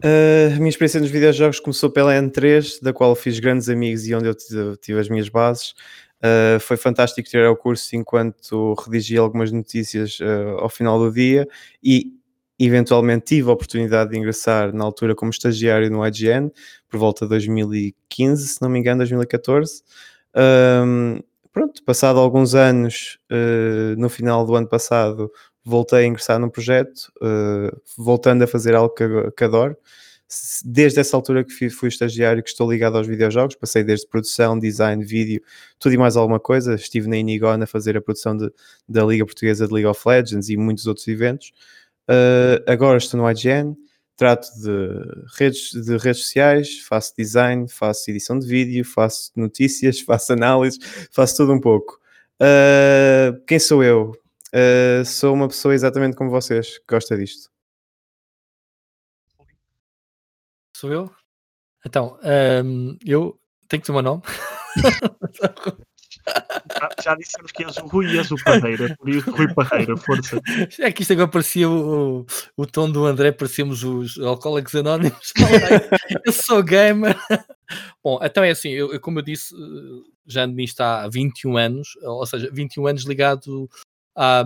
Uh, a minha experiência nos videojogos começou pela N3, da qual fiz grandes amigos e onde eu tive, as minhas bases. Uh, foi fantástico tirar o curso enquanto redigi algumas notícias uh, ao final do dia e eventualmente tive a oportunidade de ingressar na altura como estagiário no IGN, por volta de 2015, se não me engano, 2014. Um, pronto, passado alguns anos, uh, no final do ano passado, voltei a ingressar no projeto, uh, voltando a fazer algo que, que adoro. Desde essa altura que fui, fui, estagiário, que estou ligado aos videojogos, passei desde produção, design, vídeo, tudo e mais alguma coisa. Estive na Inigon a fazer a produção de, da Liga Portuguesa de League of Legends e muitos outros eventos. Uh, agora estou no IGN, trato de redes, de redes sociais, faço design, faço edição de vídeo, faço notícias, [laughs] faço análises, faço tudo um pouco. Uh, quem sou eu? Uh, sou uma pessoa exatamente como vocês, que gosta disto. Sou eu? Então, um, eu tenho que ter o meu nome. já, já, dissemos que és o Rui e és o Parreira, por isso Rui Parreira, força. É que isto agora parecia o, o, tom do André, parecíamos os alcoólicos anónimos. [laughs] eu sou gamer. Bom, então é assim, eu, como eu disse, já ando nisto há 21 anos, ou seja, 21 anos ligado a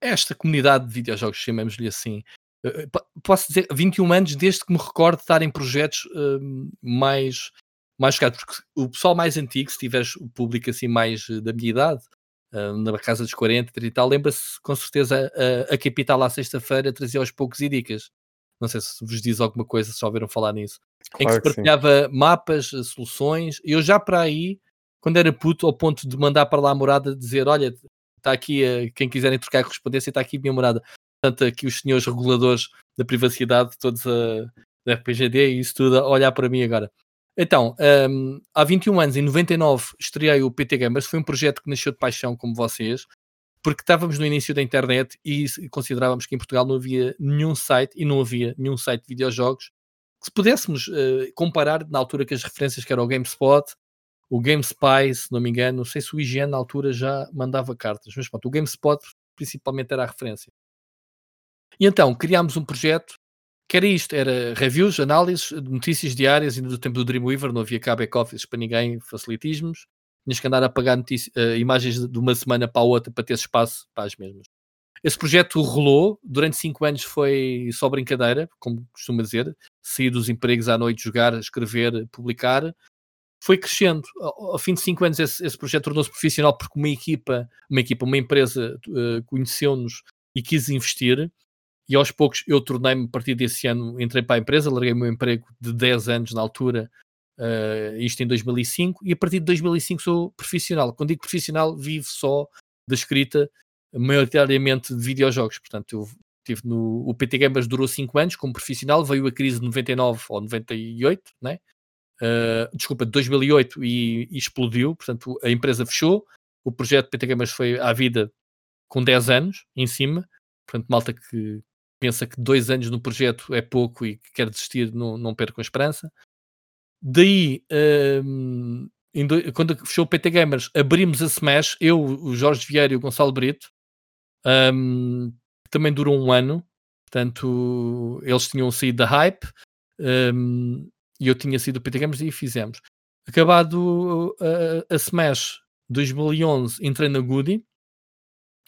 esta comunidade de videojogos, chamemos-lhe assim. Eh, posso dizer 21 anos desde que me recordo de estar em projetos uh, mais mais chegado, porque o pessoal mais antigo, se tiveres o público assim mais eh, da minha idade, uh, na casa dos 40, 30 e tal, lembra-se com certeza a, a Capital à sexta-feira trazia aos poucos e dicas. Não sei se vos diz alguma coisa, se ouviram falar nisso. Claro em que se partilhava sim. mapas, eh, soluções. Eu já para aí, quando era puto, ao ponto de mandar para lá a morada, dizer: Olha, está aqui, uh, quem quiserem trocar correspondência, está aqui a minha morada. Portanto, aqui os senhores reguladores da privacidade, todos a, da RPGD e isso tudo, a olhar para mim agora. Então, um, há 21 anos, em 99, estreiei o PT Gamers. Foi um projeto que nasceu de paixão, como vocês, porque estávamos no início da internet e considerávamos que em Portugal não havia nenhum site, e não havia nenhum site de videojogos, que se pudéssemos uh, comparar na altura que as referências que era o GameSpot, o GameSpy, se não me engano, não sei se o IGN na altura já mandava cartas, mas pronto, o GameSpot principalmente era a referência. E então criámos um projeto que era isto, era reviews, análises, notícias diárias, ainda do tempo do Dreamweaver, não havia cá back-office para ninguém, facilitismos, tinhas que andar a pagar uh, imagens de uma semana para a outra para ter espaço para as mesmas. Esse projeto rolou, durante 5 anos foi só brincadeira, como costuma dizer, sair dos empregos à noite, jogar, escrever, publicar, foi crescendo. Ao, ao fim de 5 anos esse, esse projeto tornou-se profissional porque uma equipa, uma equipa, uma empresa uh, conheceu-nos e quis investir, e aos poucos eu tornei-me, a partir desse ano, entrei para a empresa, larguei o meu emprego de 10 anos na altura, uh, isto em 2005, e a partir de 2005 sou profissional. Quando digo profissional, vivo só da escrita, maioritariamente de videojogos. Portanto, eu tive no. O PT Gamers durou 5 anos como profissional, veio a crise de 99 ou 98, né? Uh, desculpa, de 2008 e, e, explodiu. Portanto, a empresa fechou. O projeto PT Gamers foi à vida com 10 anos em cima. Portanto, malta que, pensa que dois anos no projeto é pouco e que quer desistir, não, não percam a esperança. Daí, um, do, quando fechou o PT Gamers, abrimos a Smash, eu, o Jorge Vieira e o Gonçalo Brito, um, que também durou um ano. Portanto, eles tinham saído da hype um, e eu tinha sido o PT Gamers e fizemos. Acabado a, a Smash 2011, entrei na Goody,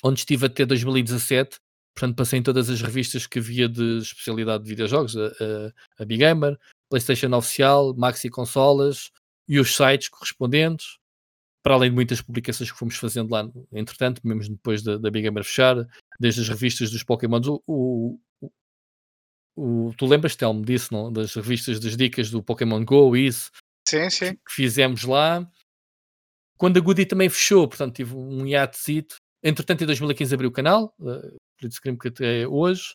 onde estive até 2017 Portanto, passei em todas as revistas que havia de especialidade de videojogos, a, a, a Big Gamer, PlayStation Oficial, Maxi Consolas e os sites correspondentes, para além de muitas publicações que fomos fazendo lá, entretanto, mesmo depois da, da Big Gamer fechar, desde as revistas dos Pokémon. O, o, o, tu lembras, Telmo, disso, não? Das revistas das dicas do Pokémon Go, isso sim, sim. que fizemos lá. Quando a Goody também fechou, portanto, tive um hiatezito. Entretanto, em 2015 abriu o canal, eh, Blitz Scream que até hoje.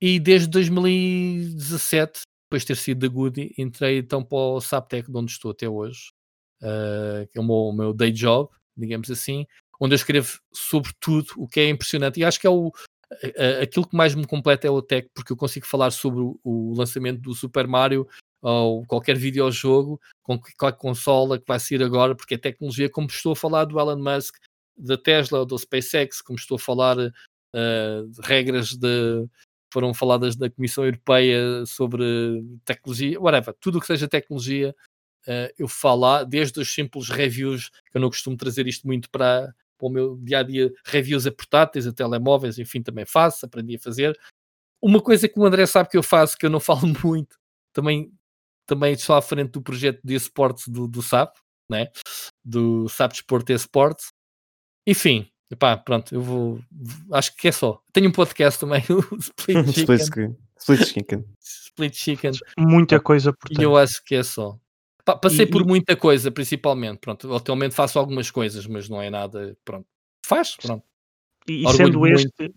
E desde 2017, depois de ter sido da Goody, entrei então para o Saptec, de onde estou até hoje, uh, que é o meu, o meu, day job, digamos assim, onde eu escrevo sobre tudo o que é impressionante. E acho que é o, aquilo que mais me completa é o tech, porque eu consigo falar sobre o, lançamento do Super Mario ou qualquer videojogo, com qualquer consola que vai sair agora, porque é tecnologia, como estou a falar do Elon Musk, da Tesla do SpaceX, como estou a falar uh, regras de, foram faladas da Comissão Europeia sobre tecnologia, whatever, tudo o que seja tecnologia, uh, eu falar, desde os simples reviews, que eu não costumo trazer isto muito para, para o meu dia a dia, reviews a portáteis, a telemóveis, enfim, também faço, aprendi a fazer. Uma coisa que o André sabe que eu faço, que eu não [laughs] falo muito, também, também estou à frente do projeto de esportes do, do SAP, né? do SAP Desporto e Esportes. Enfim, Epá, pronto, eu vou. Acho que é só. Tenho um podcast também, [laughs] o Split [laughs] Chicken. Split, Chicken. Split Chicken. Muita coisa, portanto. E eu acho que é só. Passei e, por muita coisa, principalmente. Pronto, atualmente faço algumas coisas, mas não é nada. Pronto, faz, pronto. E, e sendo este,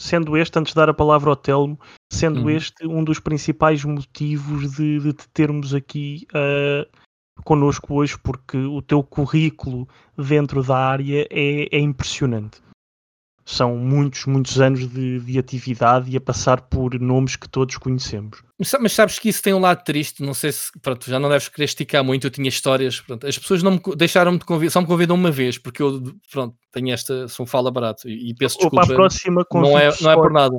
sendo este, antes de dar a palavra ao Telmo, sendo uhum. este um dos principais motivos de, de te termos aqui uh, connosco hoje, porque o teu currículo dentro da área é, é impressionante são muitos, muitos anos de, de, atividade e a passar por nomes que todos conhecemos. Mas sabes que isso tem um lado triste, não sei se, pronto, já não deves querer esticar muito, eu tinha histórias, pronto, as pessoas não me deixaram de convidar, só me convidam uma vez, porque eu, pronto, tenho esta, sou um fala barato e, e peço desculpa, a próxima não é, não é por nada.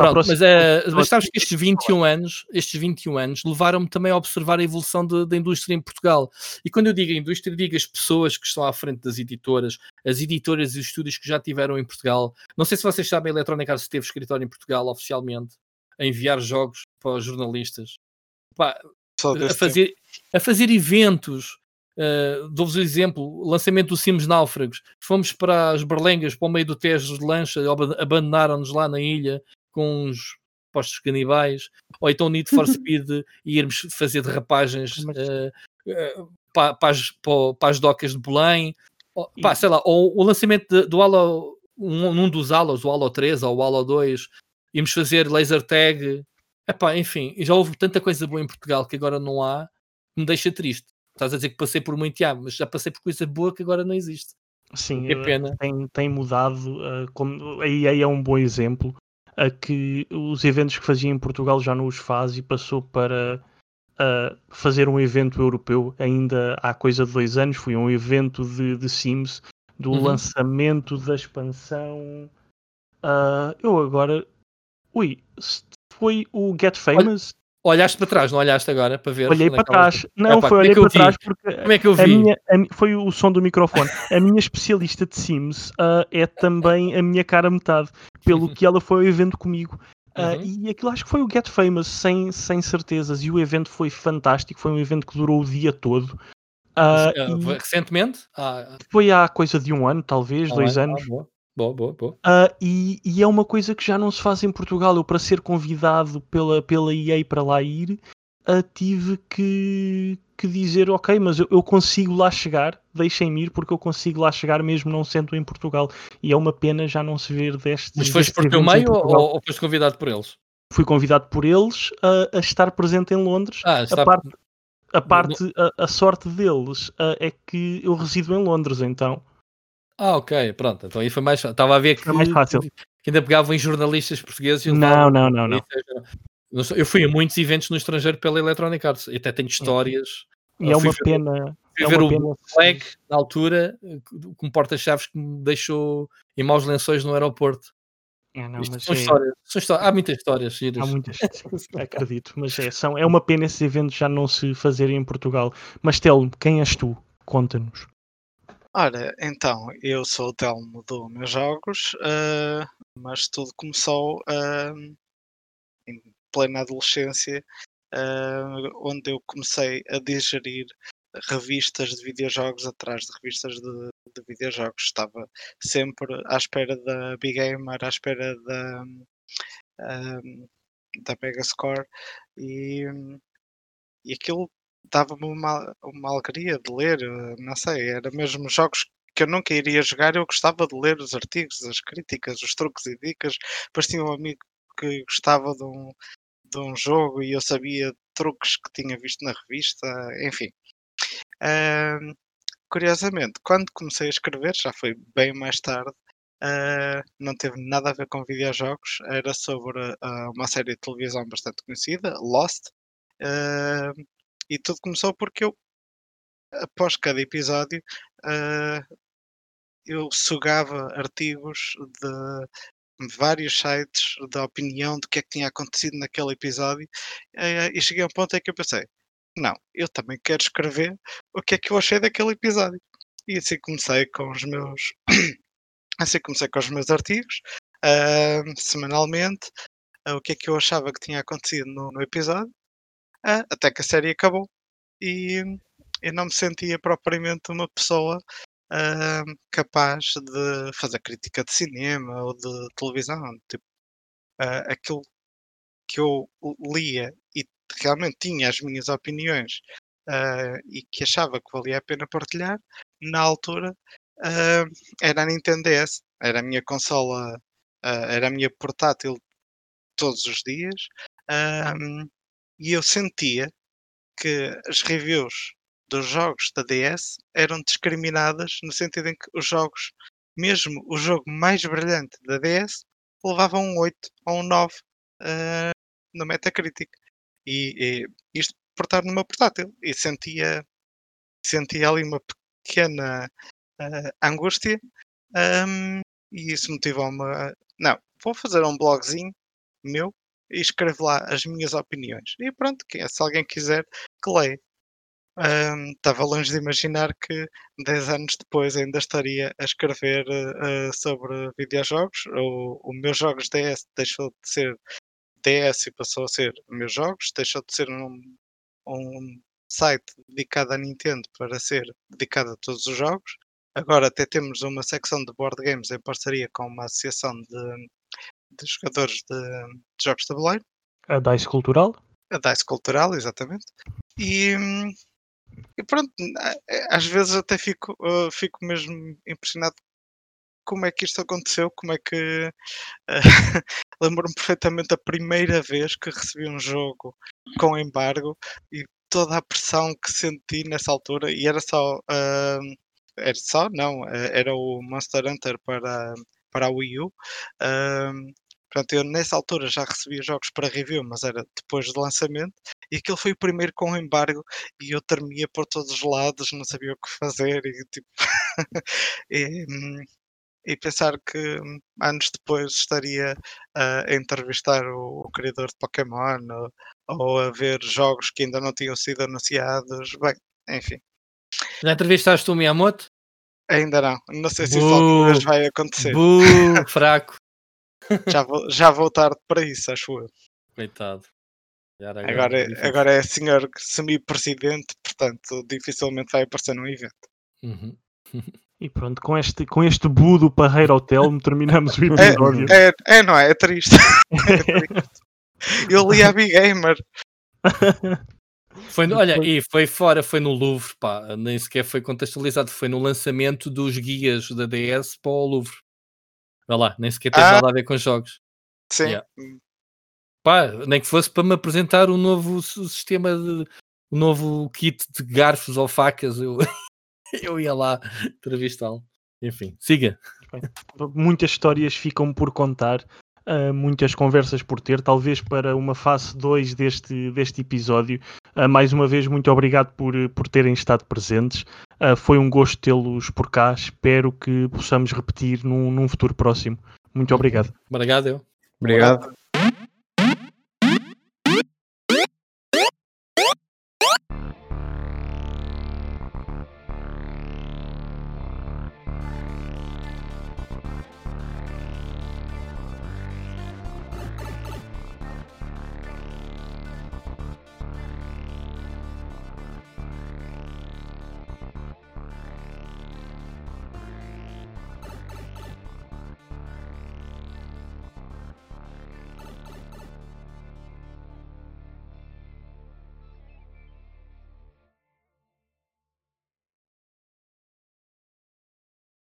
Pronto, mas, é, mas sabes que estes 21 anos, estes 21 anos levaram-me também a observar a evolução da indústria em Portugal. E quando eu digo a indústria, digo as pessoas que estão à frente das editoras, as editoras e os estúdios que já tiveram em Portugal. Não sei se vocês sabem, a Electronic Arts teve escritório em Portugal oficialmente, a enviar jogos para os jornalistas. Pá, a, fazer, a fazer eventos, Uh, Dou-vos um exemplo: o lançamento do Sims Náufragos. Fomos para as Berlengas, para o meio do Tejo de lancha, abandonaram-nos lá na ilha com uns postos canibais, ou então Need for [laughs] Speed e irmos fazer derrapagens uh, uh, para, para, as, para, as docas de Belém, ou, pá, sei lá, ou o lançamento de, do Halo, um, um dos Halos, o Halo 3 ou o Halo 2, íamos fazer laser tag, Epá, enfim, já houve tanta coisa boa em Portugal que agora não há, me deixa triste. Estás a dizer que passei por muito, já, mas já passei por coisa boa que agora não existe. Sim, que pena. Tem, tem mudado. Uh, como, aí, aí é um bom exemplo a que os eventos que fazia em Portugal já não os faz e passou para uh, fazer um evento europeu ainda há coisa de dois anos. Foi um evento de, de Sims, do uhum. lançamento da expansão. Uh, eu agora. Ui, foi o Get Famous? Olhaste para trás, não olhaste agora para ver? Olhei para trás. Não, Epá, foi olhei é para trás porque como é que eu vi? A minha, a, foi o som do microfone. a minha especialista de Sims uh, é também a minha cara metade, pelo que ela foi ao evento comigo. Uh, uhum. E aquilo acho que foi o Get Famous, sem, sem certezas. E o evento foi fantástico. Foi um evento que durou o dia todo. Uh, recentemente? Ah. Foi há coisa de um ano, talvez, dois é? anos. Boa, boa, boa. Uh, e, e, é uma coisa que já não se faz em Portugal. Eu, para ser convidado pela, pela EA para lá ir, uh, tive que, que dizer: Ok, mas eu, eu consigo lá chegar, deixem-me ir, porque eu consigo lá chegar mesmo não sendo em Portugal. E é uma pena já não se ver destes. Mas foste por teu meio ou, ou foste convidado por eles? Fui convidado por eles a, a estar presente em Londres. Ah, está... a parte, a, parte a, a sorte deles uh, é que eu resido em Londres, então ah, ok, pronto. Então aí foi mais Estava a ver que, mais fácil. que ainda pegavam em jornalistas portugueses. E não, não, não, não. Eu fui a muitos eventos no estrangeiro pela Electronic Arts e até tenho histórias. E é uma ver, pena. Fui é ver o flag na altura com porta-chaves que me deixou em maus lençóis no aeroporto. É, não, são, é... histórias, são histórias. Há muitas histórias giras. Há muitas, [laughs] acredito. Mas é, são, é uma pena esses eventos já não se fazerem em Portugal. Mas Telmo, quem és tu? Conta-nos. Ora, então, eu sou o Telmo do Meus Jogos, uh, mas tudo começou uh, em plena adolescência, uh, onde eu comecei a digerir revistas de videojogos atrás de revistas de, de videojogos. Estava sempre à espera da Big Gamer, à espera da, da Megascore e, e aquilo dava-me uma, uma alegria de ler, eh, não sei, era mesmo jogos que eu nunca iria jogar, eu gostava de ler os artigos, as críticas, os truques e dicas. Depois tinha um amigo que gostava de um, de um jogo e eu sabia truques que tinha visto na revista, enfim. Uh, curiosamente, quando comecei a escrever, já foi bem mais tarde, uh, não teve nada a ver com videojogos, era sobre uh, uma série de televisão bastante conhecida, Lost. E tudo começou porque eu, após cada episódio, uh, eu sugava artigos de vários sites da opinião do que é que tinha acontecido naquele episódio uh, e cheguei a um ponto em que eu pensei, não, eu também quero escrever o que é que eu achei daquele episódio. e assim comecei com os meus [coughs] assim comecei com os meus artigos uh, semanalmente uh, o que é que eu achava que tinha acontecido no, no episódio até que a série acabou. E eu não me sentia propriamente uma pessoa capaz de fazer crítica de cinema ou de televisão. Tipo aquilo que eu lia e realmente tinha as minhas opiniões uh, e que achava que valia a pena partilhar, na altura uh, era a Nintendo DS, era a minha consola, uh, era a minha portátil todos os dias e eu sentia que as reviews dos jogos da DS eram discriminadas no sentido em que os jogos, mesmo o jogo mais brilhante da DS, levavam um 8 ou um 9 uh, no Metacritic. E, e, isto por estar no meu portátil. E sentia, sentia ali uma pequena uh, angústia. Um, e isso motivou-me a. Não, vou fazer um blogzinho meu e escrevo lá as minhas opiniões. E pronto, se alguém quiser, que leia. Um, estava longe de imaginar que 10 anos depois ainda estaria a escrever uh, sobre videojogos. O, o meus jogos DS deixou de ser DS e passou a ser meus jogos, deixou de ser um, um site dedicado à Nintendo para ser dedicado a todos os jogos. Agora até temos uma secção de board games em parceria com uma associação de, de jogadores de, de jogos de tabuleiro. A DICE Cultural? A DICE Cultural, exatamente. E, e pronto, às vezes até fico, uh, fico mesmo impressionado como é que isto aconteceu, como é que uh, [laughs] lembro-me perfeitamente a primeira vez que recebi um jogo com embargo e toda a pressão que senti nessa altura e era só uh, era só, não, era o Monster Hunter para, para a Wii U. Uh, Portanto, eu nessa altura já recebia jogos para review, mas era depois do lançamento, e aquele foi o primeiro com embargo, e eu tremia por todos os lados, não sabia o que fazer, e tipo. [laughs] e, e pensar que anos depois estaria a entrevistar o, o criador de Pokémon ou, ou, a ver jogos que ainda não tinham sido anunciados. Bem, enfim. Já entrevistaste o Miyamoto? Ainda não. Não sei se isso alguma vez vai acontecer. Buh, [laughs] fraco. já, vou, já vou tarde para isso, acho eu. Coitado. Agora, agora, é, agora é senhor semi-presidente, portanto dificilmente vai aparecer num evento. Uhum. E pronto, com este, com este bu do Parreira Hotel terminamos o [laughs] episódio. É, é, é não é? É triste. [laughs] é triste. Eu li a Big Gamer. Foi, olha, e foi fora, foi no Louvre, pá, nem sequer foi contextualizado, foi no lançamento dos guias da DS para o Louvre. Vai lá, nem sequer teve ah, nada a ver com jogos. Sim. Yeah. Pá, nem que fosse para me apresentar o um novo sistema de o um novo kit de garfos ou facas, eu, [laughs] eu ia lá entrevistá-lo. Enfim, siga. Muitas histórias ficam por contar, uh, muitas conversas por ter, talvez para uma fase 2 deste, deste episódio. Uh, mais uma vez, muito obrigado por, por terem estado presentes. Uh, foi um gosto tê-los por cá. Espero que possamos repetir num, num futuro próximo. Muito obrigado. Obrigado, eu. Obrigado.